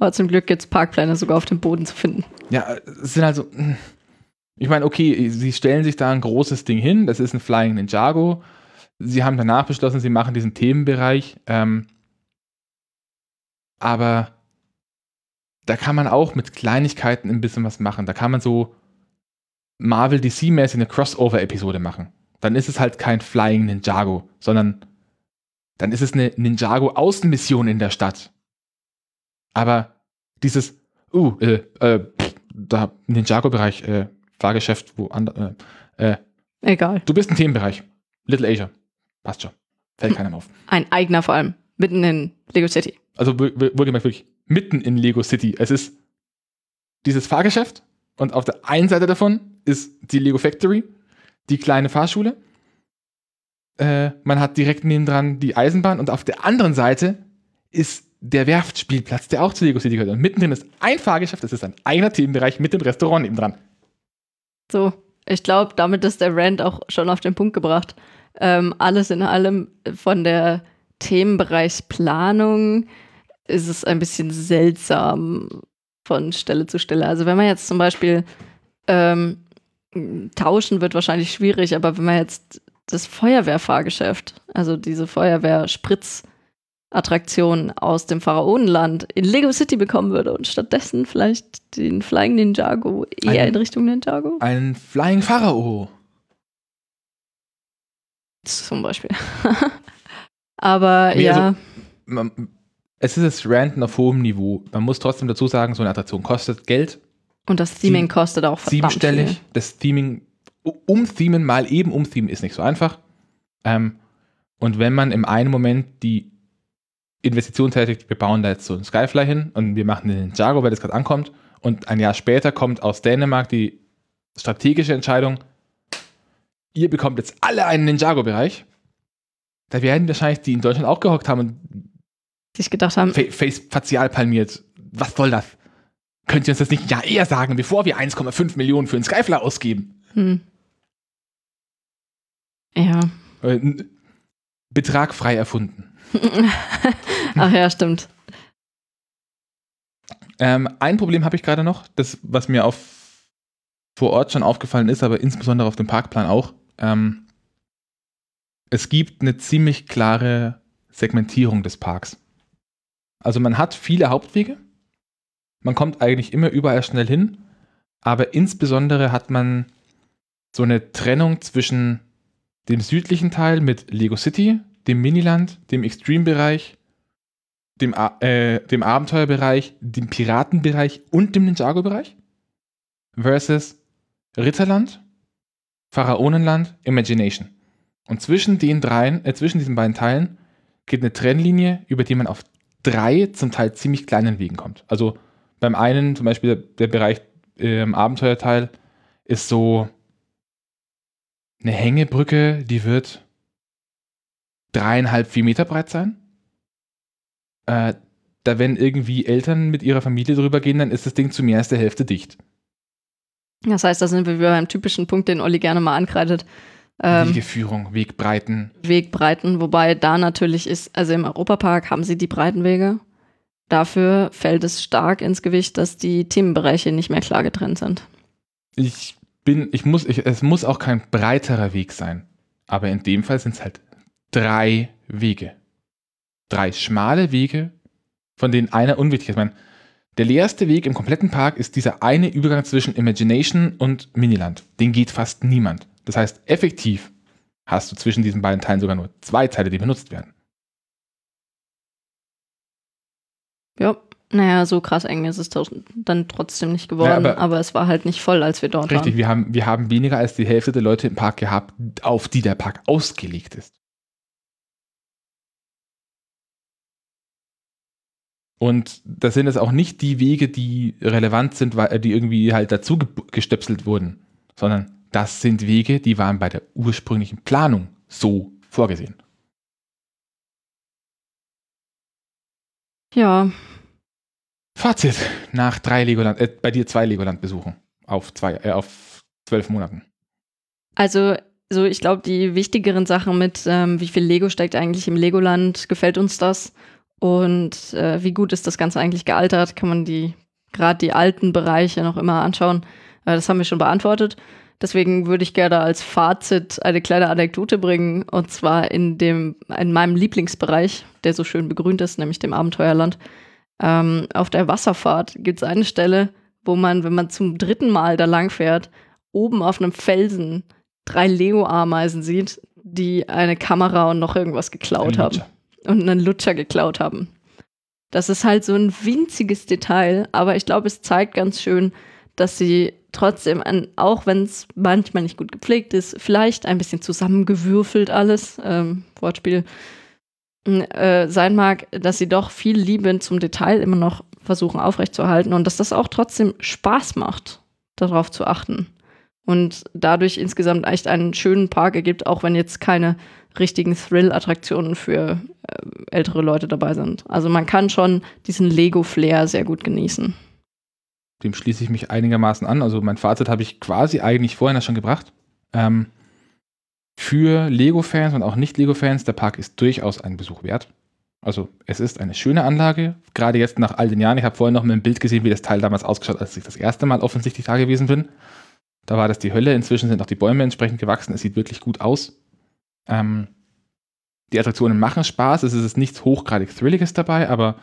Aber zum Glück gibt es Parkpläne sogar auf dem Boden zu finden. Ja, es sind also. Ich meine, okay, sie stellen sich da ein großes Ding hin, das ist ein Flying Ninjago. Sie haben danach beschlossen, sie machen diesen Themenbereich. Ähm, aber da kann man auch mit Kleinigkeiten ein bisschen was machen. Da kann man so Marvel DC-mäßig eine Crossover-Episode machen. Dann ist es halt kein Flying Ninjago, sondern dann ist es eine Ninjago-Außenmission in der Stadt. Aber dieses, uh, äh, äh, da Ninjago-Bereich, äh, Fahrgeschäft, wo andere, äh, äh, Egal. Du bist ein Themenbereich. Little Asia. Passt schon. Fällt keinem auf. Ein eigener vor allem. Mitten in Lego City. Also wohlgemerkt wirklich mitten in Lego City. Es ist dieses Fahrgeschäft und auf der einen Seite davon ist die Lego Factory, die kleine Fahrschule. Äh, man hat direkt nebendran die Eisenbahn und auf der anderen Seite ist der Werftspielplatz, der auch zu Lego City gehört. Und mittendrin ist ein Fahrgeschäft, das ist ein eigener Themenbereich mit dem Restaurant nebendran. So, ich glaube, damit ist der Rand auch schon auf den Punkt gebracht. Ähm, alles in allem von der Themenbereichsplanung ist es ein bisschen seltsam von Stelle zu Stelle. Also wenn man jetzt zum Beispiel ähm, tauschen wird wahrscheinlich schwierig, aber wenn man jetzt das Feuerwehrfahrgeschäft, also diese Feuerwehrspritz Attraktion aus dem Pharaonenland in Lego City bekommen würde und stattdessen vielleicht den Flying Ninjago eher ein, in Richtung Ninjago? Ein Flying Pharao. Zum Beispiel. [laughs] Aber nee, ja. Also, es ist das Ranten auf hohem Niveau. Man muss trotzdem dazu sagen, so eine Attraktion kostet Geld. Und das Theming Sie kostet auch verdammt Siebenstellig. Viel. Das Theming, umthemen mal eben umthemen ist nicht so einfach. Ähm, und wenn man im einen Moment die Investition tätigt, wir bauen da jetzt so einen Skyfly hin und wir machen den Jago, weil das gerade ankommt. Und ein Jahr später kommt aus Dänemark die strategische Entscheidung, ihr bekommt jetzt alle einen Ninjago-Bereich. Da werden wahrscheinlich die in Deutschland auch gehockt haben und sich gedacht haben, Face facial palmiert. Was soll das? Könnt ihr uns das nicht ja eher sagen, bevor wir 1,5 Millionen für einen Skyfly ausgeben? Hm. Ja. Äh, Betrag frei erfunden. Ach ja, stimmt. Ähm, ein Problem habe ich gerade noch, das, was mir auf, vor Ort schon aufgefallen ist, aber insbesondere auf dem Parkplan auch. Ähm, es gibt eine ziemlich klare Segmentierung des Parks. Also man hat viele Hauptwege, man kommt eigentlich immer überall schnell hin, aber insbesondere hat man so eine Trennung zwischen dem südlichen Teil mit Lego City, dem Miniland, dem Extreme-Bereich, dem, äh, dem Abenteuerbereich, dem Piratenbereich und dem Ninjago-Bereich versus Ritterland, Pharaonenland, Imagination. Und zwischen den dreien, äh, zwischen diesen beiden Teilen geht eine Trennlinie, über die man auf drei zum Teil ziemlich kleinen Wegen kommt. Also beim einen, zum Beispiel der, der Bereich äh, im Abenteuerteil, ist so eine Hängebrücke, die wird dreieinhalb, vier Meter breit sein. Äh, da wenn irgendwie Eltern mit ihrer Familie drüber gehen, dann ist das Ding zu mehr als der Hälfte dicht. Das heißt, da sind wir wieder beim typischen Punkt, den Olli gerne mal ankreidet. Ähm, Wegeführung, Wegbreiten. Wegbreiten, wobei da natürlich ist, also im Europapark haben sie die Breitenwege. Dafür fällt es stark ins Gewicht, dass die Themenbereiche nicht mehr klar getrennt sind. Ich bin, ich muss, ich, es muss auch kein breiterer Weg sein. Aber in dem Fall sind es halt drei Wege. Drei schmale Wege, von denen einer unwichtig ist. Ich meine, der leerste Weg im kompletten Park ist dieser eine Übergang zwischen Imagination und Miniland. Den geht fast niemand. Das heißt, effektiv hast du zwischen diesen beiden Teilen sogar nur zwei Teile, die benutzt werden. Ja, naja, so krass eng ist es dann trotzdem nicht geworden, Ja, aber- aber, es war halt nicht voll, als wir dort Richtig, waren. wir haben, wir haben weniger als die Hälfte der Leute im Park gehabt, auf die der Park ausgelegt ist. Und das sind jetzt auch nicht die Wege, die relevant sind, weil die irgendwie halt dazu ge- gestöpselt wurden, sondern das sind Wege, die waren bei der ursprünglichen Planung so vorgesehen. Ja, Fazit nach drei Legoland, äh, bei dir zwei Legoland-Besuchen auf zwei, äh, auf zwölf Monaten. also so ich glaube, die wichtigeren Sachen mit, ähm, wie viel Lego steckt eigentlich im Legoland, gefällt uns das und äh, wie gut ist das Ganze eigentlich gealtert, kann man die gerade die alten Bereiche noch immer anschauen. Äh, das haben wir schon beantwortet. Deswegen würde ich gerne als Fazit eine kleine Anekdote bringen und zwar in dem in meinem Lieblingsbereich, der so schön begrünt ist, nämlich dem Abenteuerland. Ähm, auf der Wasserfahrt gibt es eine Stelle, wo man, wenn man zum dritten Mal da lang fährt, oben auf einem Felsen drei Lego-Ameisen sieht, die eine Kamera und noch irgendwas geklaut haben. Und einen Lutscher geklaut haben. Das ist halt so ein winziges Detail, aber ich glaube, es zeigt ganz schön, dass sie trotzdem, an, auch wenn es manchmal nicht gut gepflegt ist, vielleicht ein bisschen zusammengewürfelt alles, ähm, Wortspiel, äh, sein mag, dass sie doch viel Liebe zum Detail immer noch versuchen aufrechtzuerhalten und dass das auch trotzdem Spaß macht, darauf zu achten. Und dadurch insgesamt echt einen schönen Park ergibt, auch wenn jetzt keine richtigen Thrill-Attraktionen für äh, ältere Leute dabei sind. Also man kann schon diesen Lego-Flair sehr gut genießen. Dem schließe ich mich einigermaßen an. Also mein Fazit habe ich quasi eigentlich vorhin schon gebracht. Ähm, für Lego-Fans und auch Nicht-Lego-Fans, der Park ist durchaus einen Besuch wert. Also es ist eine schöne Anlage, gerade jetzt nach all den Jahren. Ich habe vorhin noch mal ein Bild gesehen, wie das Teil damals ausgeschaut als ich das erste Mal offensichtlich da gewesen bin. Da war das die Hölle. Inzwischen sind auch die Bäume entsprechend gewachsen. Es sieht wirklich gut aus. Ähm, die Attraktionen machen Spaß. Es ist nichts hochgradig Thrilliges dabei, aber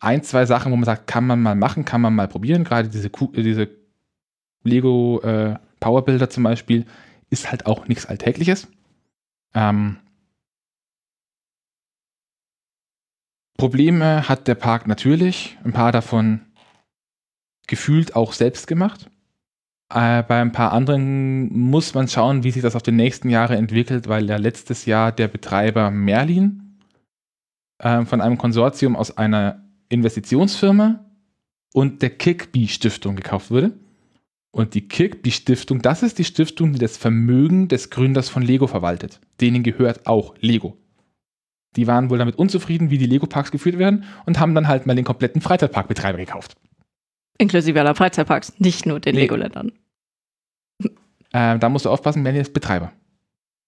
ein, zwei Sachen, wo man sagt, kann man mal machen, kann man mal probieren. Gerade diese, äh, diese Lego äh, Powerbuilder zum Beispiel ist halt auch nichts Alltägliches. Ähm, Probleme hat der Park natürlich. Ein paar davon gefühlt auch selbst gemacht. Äh, bei ein paar anderen muss man schauen, wie sich das auf die nächsten Jahre entwickelt, weil ja letztes Jahr der Betreiber Merlin äh, von einem Konsortium aus einer Investitionsfirma und der Kirkby Stiftung gekauft wurde. Und die Kirkby Stiftung, das ist die Stiftung, die das Vermögen des Gründers von Lego verwaltet. Denen gehört auch Lego. Die waren wohl damit unzufrieden, wie die Lego-Parks geführt werden und haben dann halt mal den kompletten Freizeitparkbetreiber gekauft. Inklusive aller Freizeitparks, nicht nur den Nee. Legoländern. Äh, da musst du aufpassen, Merlin ist Betreiber.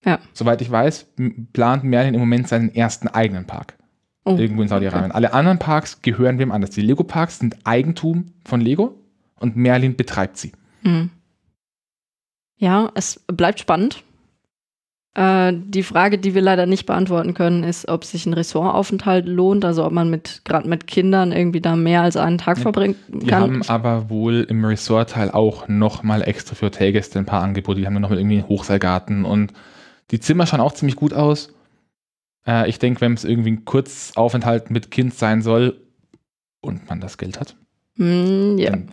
Ja. Soweit ich weiß, plant Merlin im Moment seinen ersten eigenen Park. Oh, Irgendwo in Saudi-Arabien. Alle anderen Parks gehören wem anders. Die Lego-Parks sind Eigentum von Lego und Merlin betreibt sie. Hm. Ja, es bleibt spannend. Äh, die Frage, die wir leider nicht beantworten können, ist, ob sich ein Ressortaufenthalt lohnt, also ob man mit gerade mit Kindern irgendwie da mehr als einen Tag Ja. verbringen kann. haben aber wohl im Resort-Teil auch nochmal extra für Hotelgäste ein paar Angebote. Die haben dann nochmal irgendwie einen Hochseilgarten und die Zimmer schauen auch ziemlich gut aus. Äh, ich denke, wenn es irgendwie ein Kurzaufenthalt mit Kind sein soll und man das Geld hat, Hm, ja. dann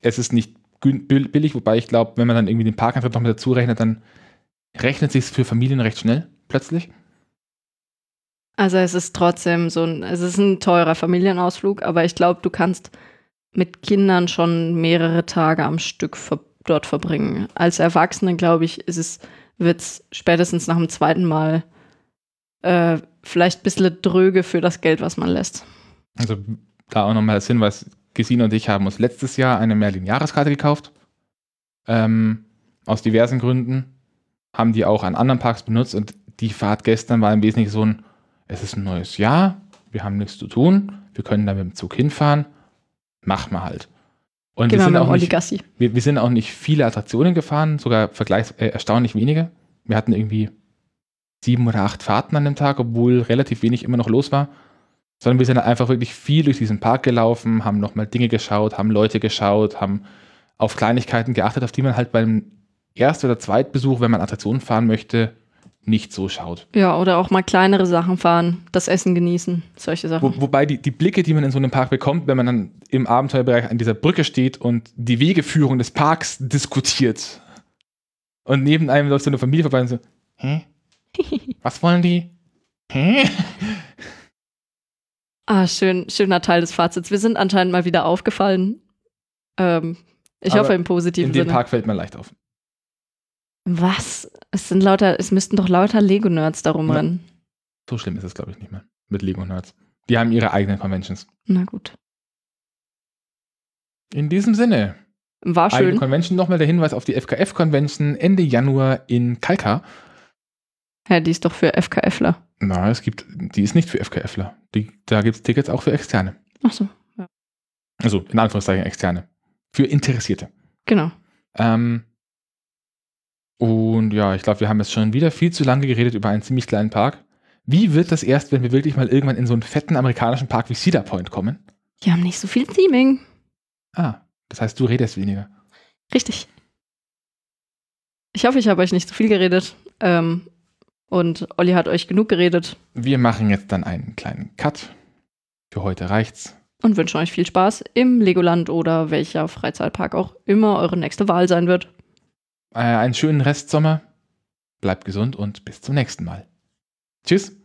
es ist nicht billig, wobei ich glaube, wenn man dann irgendwie den Parkantritt noch mit dazu rechnet, dann rechnet sich für Familien recht schnell plötzlich. Also es ist trotzdem so ein, es ist ein teurer Familienausflug, aber ich glaube, du kannst mit Kindern schon mehrere Tage am Stück ver dort verbringen. Als Erwachsene, glaube ich, ist es, wird es spätestens nach dem zweiten Mal äh, vielleicht ein bisschen dröge für das Geld, was man lässt. Also da auch nochmal als Hinweis, Gesine und ich haben uns letztes Jahr eine Merlin-Jahreskarte gekauft. Ähm, aus diversen Gründen. Haben die auch an anderen Parks benutzt und die Fahrt gestern war im Wesentlichen so ein, es ist ein neues Jahr, wir haben nichts zu tun, wir können da mit dem Zug hinfahren, mach mal halt. Und Gehen wir sind, auch nicht, wir, wir sind auch nicht viele Attraktionen gefahren, sogar vergleichs äh, erstaunlich wenige. Wir hatten irgendwie sieben oder acht Fahrten an dem Tag, obwohl relativ wenig immer noch los war. Sondern wir sind einfach wirklich viel durch diesen Park gelaufen, haben nochmal Dinge geschaut, haben Leute geschaut, haben auf Kleinigkeiten geachtet, auf die man halt beim Erst- oder Zweitbesuch, wenn man Attraktionen fahren möchte, nicht so schaut. Ja, oder auch mal kleinere Sachen fahren, das Essen genießen, solche Sachen. Wo, wobei die, die Blicke, die man in so einem Park bekommt, wenn man dann im Abenteuerbereich an dieser Brücke steht und die Wegeführung des Parks diskutiert. Und neben einem läuft so eine Familie vorbei und so, hä? [laughs] Was wollen die? Hä? Ah, schön, schöner Teil des Fazits. Wir sind anscheinend mal wieder aufgefallen. Ähm, ich Aber hoffe im positiven In dem Sinne. Park fällt man leicht auf. Was? Es sind lauter, es müssten doch lauter Lego-Nerds da rumrennen. So schlimm ist es, glaube ich, nicht mehr. Mit Lego Nerds. Die haben ihre eigenen Conventions. Na gut. In diesem Sinne, War schön. Convention, nochmal der Hinweis auf die FKF-Convention Ende Januar in Kalkar. Ja, die ist doch für FKFler. Na, es gibt, die ist nicht für FKFler. Die, da gibt es Tickets auch für Externe. Ach so, Also in Anführungszeichen Externe. Für Interessierte. genau. Ähm, und ja, ich glaube, wir haben jetzt schon wieder viel zu lange geredet über einen ziemlich kleinen Park. Wie wird das erst, wenn wir wirklich mal irgendwann in so einen fetten amerikanischen Park wie Cedar Point kommen? Die haben nicht so viel Theming. Ah, das heißt, du redest weniger. Richtig. Ich hoffe, ich habe euch nicht zu viel geredet. Ähm, und Olli hat euch genug geredet Wir machen jetzt dann einen kleinen Cut. Für heute reicht's. und wünschen euch viel Spaß im Legoland oder welcher Freizeitpark auch immer eure nächste Wahl sein wird. Äh, einen schönen Restsommer. Bleibt gesund und bis zum nächsten Mal. Tschüss.